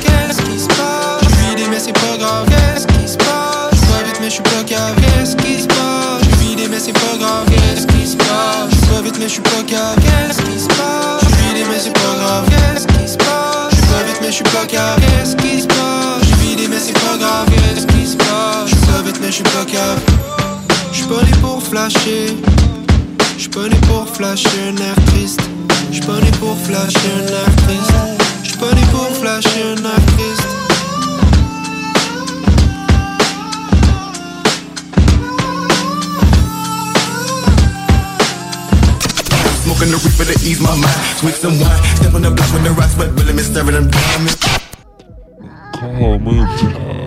Qu'est-ce qui se passe? Je vidé mais c'est pas grave. Qu'est-ce qui se passe? Je pas vite mais je suis pas cave. Qu'est-ce qui se passe? Je vidé mais c'est pas grave. Qu'est-ce qui se passe? Je pas vite mais je suis pas cave. Qu'est-ce qui se passe? Je vidé mais c'est pas grave. Qu'est-ce qui se passe? Je vite mais je suis pas cave. Qu'est-ce qui se passe? Je mais c'est pas. Qu'est-ce qui se passe? Je pas vite mais je suis pas cave. Je suis pas né pour flasher. Suis. Je suis pas né pour flasher un air triste. Je suis pas né pour flasher un air triste. Ease my mind. Switch some wine, step on the block when the rocks, but really me staring them diamonds. Call me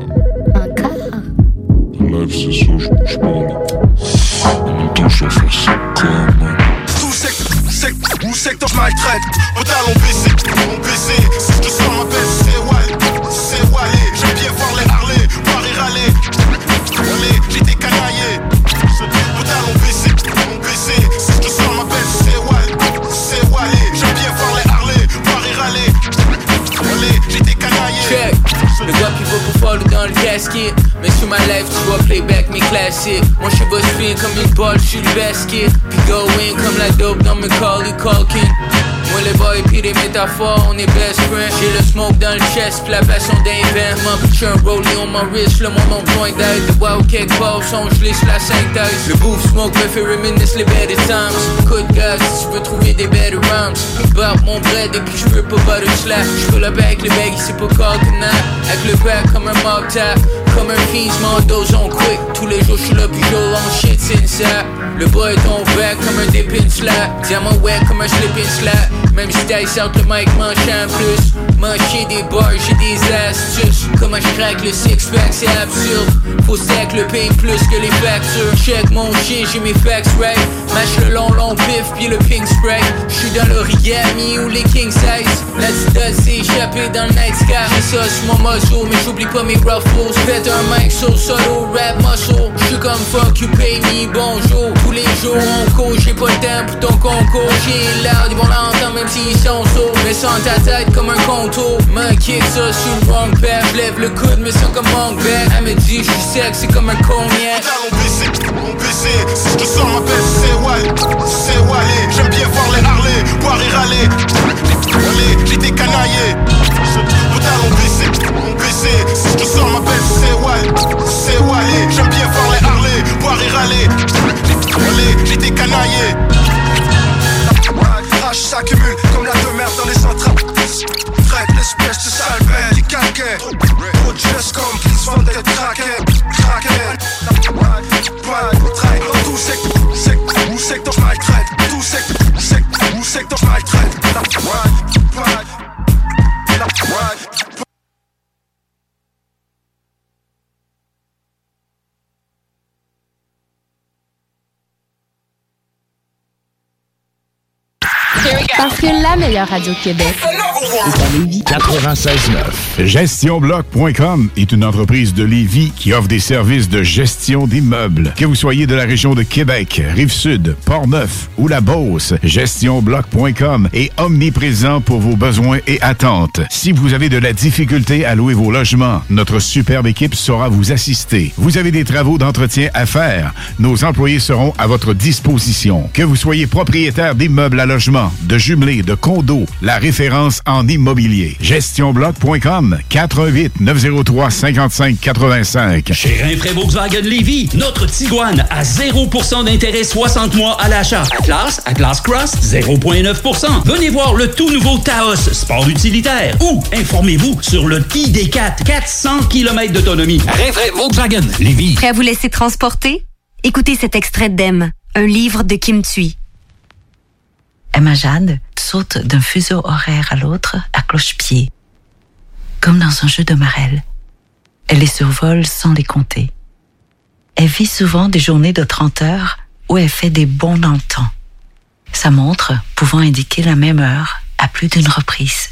sur le basket. Puis go in comme la dope dans Macaulay Culkin Moi les boys pis les métaphores on est best friends. J'ai le smoke dans le chest pis la passion d'invent. Mon picture un rollie on mon wrist Le moment point d'aide. Le wild cake ball son je la synthèse. Le bouffe smoke me fait reminisce les better times. Coup de gaz si tu veux trouver des better rhymes. Barbe mon bread et puis je veux pas butter slack. Je peux la avec les bags c'est pas call tonight Avec le back comme un mob tap Comme un fiends mon dose on quick. Tous les jours je suis là puis on shit inside Le boy est back comme un dip slap. Diamant wet comme un slip in slap Même si t'ailles out le mic manche en plus. Mancher des bars j'ai des astuces. Comment je craque le six pack c'est absurde. Faut stack le pain plus que les factures. Check mon shit j'ai mes facts right. Match le long long pif puis le pink spray. J'suis dans l'origami ou les king size. La petite s'est échappée dans le night sky. J'ai ça sur mon muzzle mais j'oublie pas mes ruffles Faites un mic sur solo rap muscle. J'suis comme fuck you pay me bonjour. Tous les jours on court j'ai pas le temps pour ton concours. J'ai l'air ils vont l'entendre s'ils sont sourds sans ta tête comme un contour kick ça sur le wrong path Lève le coude mais sans comme monk back Elle me dit j'suis sexy comme un cognac On baissé, on baissé. Si je te sens ma belle, c'est Wally, c'est Wally. J'aime bien voir les Harley, boire et râler. Allez, j'étais canaillé. Au talon baissé, on baissé. Si je te sens ma belle, c'est Wally, c'est Wally. J'aime bien voir les Harley, boire et râler. Allez, j'étais canaillé. Rage s'accumule dans les centrales. Traite l'espèce de sale qui gestes comme. Craqués. Traite? Dans tout où secteur je maltraite. Tout où secteur je maltraite. Parce que la meilleure radio de Québec est à Lévis. 96.9. GestionBloc.com est une entreprise de Lévis qui offre des services de gestion d'immeubles. Que vous soyez de la région de Québec, Rive-Sud, Port-Neuf ou la Beauce, GestionBloc.com est omniprésent pour vos besoins et attentes. Si vous avez de la difficulté à louer vos logements, notre superbe équipe saura vous assister. Vous avez des travaux d'entretien à faire, nos employés seront à votre disposition. Que vous soyez propriétaire d'immeubles à logement, de jumelés, de condos, la référence en immobilier. GestionBloc.com 418 903 55 85. Chez Rinfraie Volkswagen Lévy, notre Tiguan à 0% d'intérêt 60 mois à l'achat. Atlas, Atlas Cross, 0,9%. Venez voir le tout nouveau Taos, sport utilitaire. Ou informez-vous sur le ID4, 400 km d'autonomie. Rinfraie Volkswagen Lévy. Prêt à vous laisser transporter? Écoutez cet extrait d'Em, un livre de Kim Thuy. Emma Jade saute d'un fuseau horaire à l'autre à cloche-pied, comme dans un jeu de marelle. Elle les survole sans les compter. Elle vit souvent des journées de 30 heures où elle fait des bonds dans le temps. Sa montre pouvant indiquer la même heure à plus d'une reprise.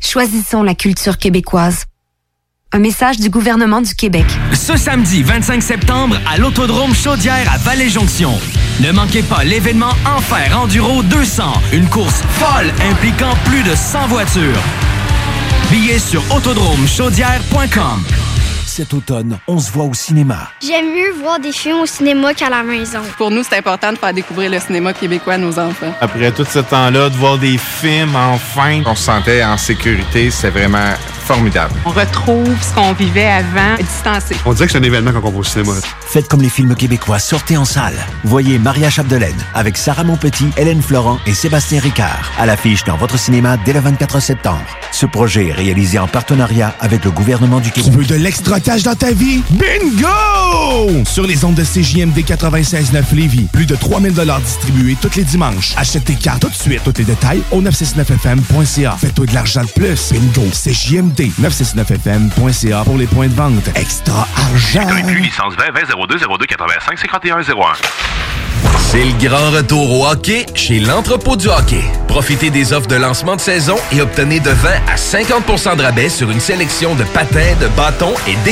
Choisissons la culture québécoise. Un message du gouvernement du Québec. Ce samedi 25 septembre à l'Autodrome Chaudière à Vallée-Jonction. Ne manquez pas l'événement Enfer Enduro 200, une course folle impliquant plus de 100 voitures. Billets sur autodromechaudière.com. Cet automne, on se voit au cinéma. J'aime mieux voir des films au cinéma qu'à la maison. Pour nous, c'est important de faire découvrir le cinéma québécois à nos enfants. Après tout ce temps-là, de voir des films, enfin, on se sentait en sécurité. C'était vraiment formidable. On retrouve ce qu'on vivait avant, distancé. On dirait que c'est un événement quand on va au cinéma. Faites comme les films québécois, sortez en salle. Voyez Maria Chapdelaine avec Sarah Monpetit, Hélène Florent et Sébastien Ricard à l'affiche dans votre cinéma dès le 24 septembre. Ce projet est réalisé en partenariat avec le gouvernement du Québec. Tu veux de l'extra dans ta vie? Bingo! Sur les ondes de CJMD 96.9 Lévis, plus de 3000 distribués tous les dimanches. Achète tes cartes tout de suite. Tous les détails au 969fm.ca. Fais-toi de l'argent de plus. Bingo! CJMD 969fm.ca pour les points de vente. Extra argent! licence 20 20 02 02 85 51 01. C'est le grand retour au hockey chez l'entrepôt du hockey. Profitez des offres de lancement de saison et obtenez de 20 à 50 de rabais sur une sélection de patins, de bâtons et d'équipements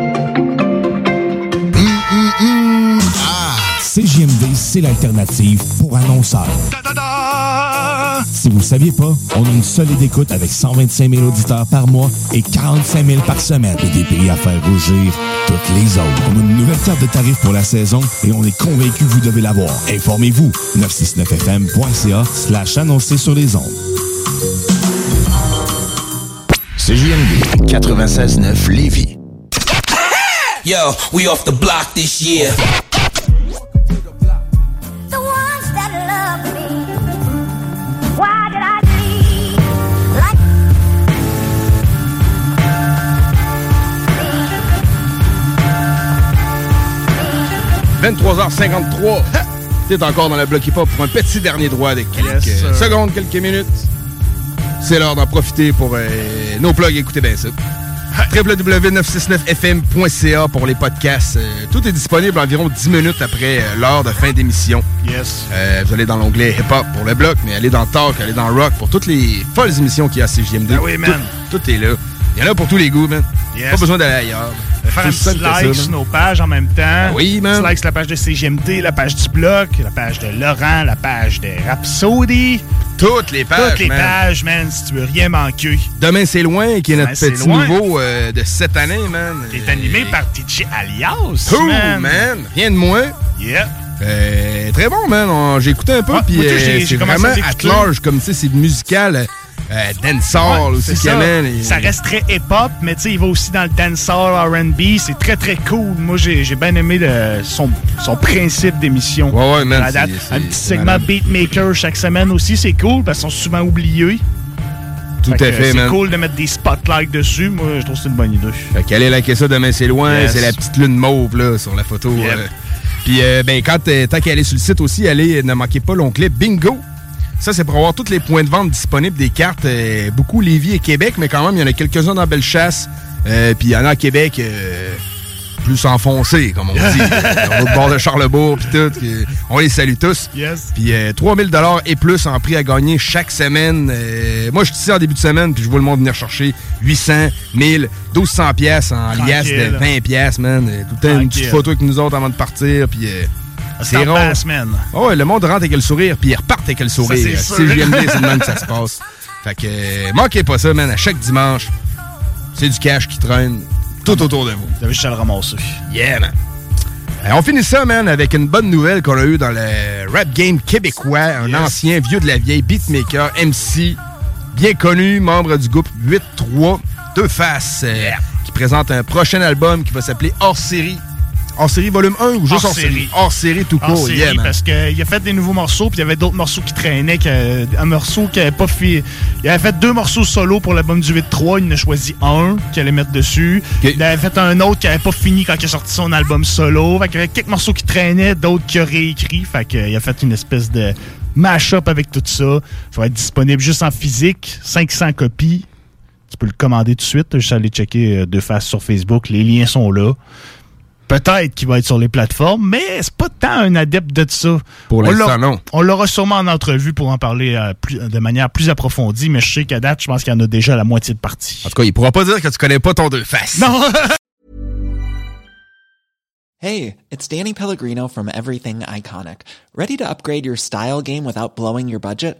CJMD, c'est l'alternative pour annonceurs. Si vous ne saviez pas, on a une solide écoute avec 125 000 auditeurs par mois et 45 000 par semaine. Et des prix à faire rougir toutes les autres. On a une nouvelle carte de tarifs pour la saison et on est convaincu que vous devez l'avoir. Informez-vous. 969fm.ca slash annoncer sur les ondes. CJMD 96.9 Lévis. Yo, we off the block this year. 23h53. T'es encore dans le bloc hip-hop pour un petit dernier droit de quelques Yes, secondes, quelques minutes. C'est l'heure d'en profiter pour euh, nos plugs. Écoutez bien ça. www.969fm.ca pour les podcasts. Euh, tout est disponible environ 10 minutes après euh, l'heure de fin d'émission. Yes. Vous allez dans l'onglet hip-hop pour le bloc, mais allez dans Talk, allez dans Rock pour toutes les folles émissions qu'il y a à CGMD. Ben oui, man. Tout, tout est là. Il y en a pour tous les goûts, man. Yes. Pas besoin d'aller ailleurs. Faire un petit like sur nos pages en même temps. oui, man. Like sur la page de CGMT, la page du Bloc, la page de Laurent, la page de Rhapsody. Toutes les pages, Toutes les man. pages, man, si tu veux rien manquer. Demain, c'est loin, qui est notre petit loin. nouveau euh, de cette année, man. Qui est animé par DJ Alias. Cool, man. man? Rien de moins. Yeah. Euh, très bon, man. J'ai écouté un peu, Ouais, puis euh, c'est commencé vraiment à large, comme tu sais, c'est musical, euh, euh, dancehall Ouais, aussi ça. et- Ça reste très hip-hop, mais tu sais, il va aussi dans le dancehall, R&B. C'est très, très cool. Moi, j'ai bien aimé le- son, son principe d'émission. Ouais, ouais, man, date, Un petit segment beatmaker chaque semaine aussi, c'est cool parce qu'ils sont souvent oubliés. Tout Fait à fait, C'est cool de mettre des spotlights dessus. Moi, je trouve que c'est une bonne idée. Fait qu'allez liker ça demain, c'est loin. Yes. C'est la petite lune mauve, là, sur la photo. Yep. euh. Puis, euh, ben, quand euh, tant qu'à aller sur le site aussi, allez, ne manquez pas l'onglet Bingo. Ça, c'est pour avoir tous les points de vente disponibles des cartes. euh, beaucoup Lévis et Québec, mais quand même, il y en a quelques-uns dans Bellechasse. Euh, Puis, il y en a à Québec euh, plus enfoncés, comme on dit. *laughs* euh, au bord de Charlebourg, puis tout. on les salue tous. Yes. Puis, euh, 3000 et plus en prix à gagner chaque semaine. Moi, je suis ici en début de semaine, puis je vois le monde venir chercher 800, 1000, 1200 pièces en liasse de Tranquille. 20 pièces, man. Tout le temps, une petite photo avec nous autres avant de partir, puis... C'est rond. la semaine. Oh, le monde rentre avec le sourire, puis ils repartent avec le sourire. c'est. JMD, c'est le même que ça se *laughs* passe. Fait que, euh, manquez pas ça, man. À chaque dimanche, c'est du cash qui traîne tout autour de vous. Vous avez juste à le ramasser. Yeah, man. Euh, on finit ça, man, avec une bonne nouvelle qu'on a eue dans le rap game québécois. Un Yes. ancien vieux de la vieille beatmaker, MC, bien connu, membre du groupe 8-3, Deux Faces, euh, qui présente un prochain album qui va s'appeler Hors Série. Hors Série volume 1 ou juste Hors, série? Hors Série tout Hors court, série, yeah, man. parce qu'il a fait des nouveaux morceaux, puis il y avait d'autres morceaux qui traînaient. que- un morceau qui avait pas fait. Il avait fait deux morceaux solo pour l'album du 8-3. Il en a choisi un qu'il allait mettre dessus. Il avait fait un autre qui avait pas fini quand il a sorti son album solo. Fait qu'il y avait quelques morceaux qui traînaient, d'autres qu'il a réécrit. Fait qu'il a fait une espèce de mash-up avec tout ça. Ça va être disponible juste en physique, 500 copies. Tu peux le commander tout de suite. Je suis allé checker euh, de face sur Facebook. Les liens sont là. Peut-être qu'il va être sur les plateformes, mais c'est pas tant un adepte de ça. Pour On l'instant, l'aura- non. On l'aura sûrement en entrevue pour en parler euh, plus- de manière plus approfondie, mais je sais qu'à date, je pense qu'il y en a déjà la moitié de partie. En tout cas, il pourra pas dire que tu connais pas ton deux faces. Non! *laughs* Hey, it's Danny Pellegrino from Everything Iconic. Ready to upgrade your style game without blowing your budget?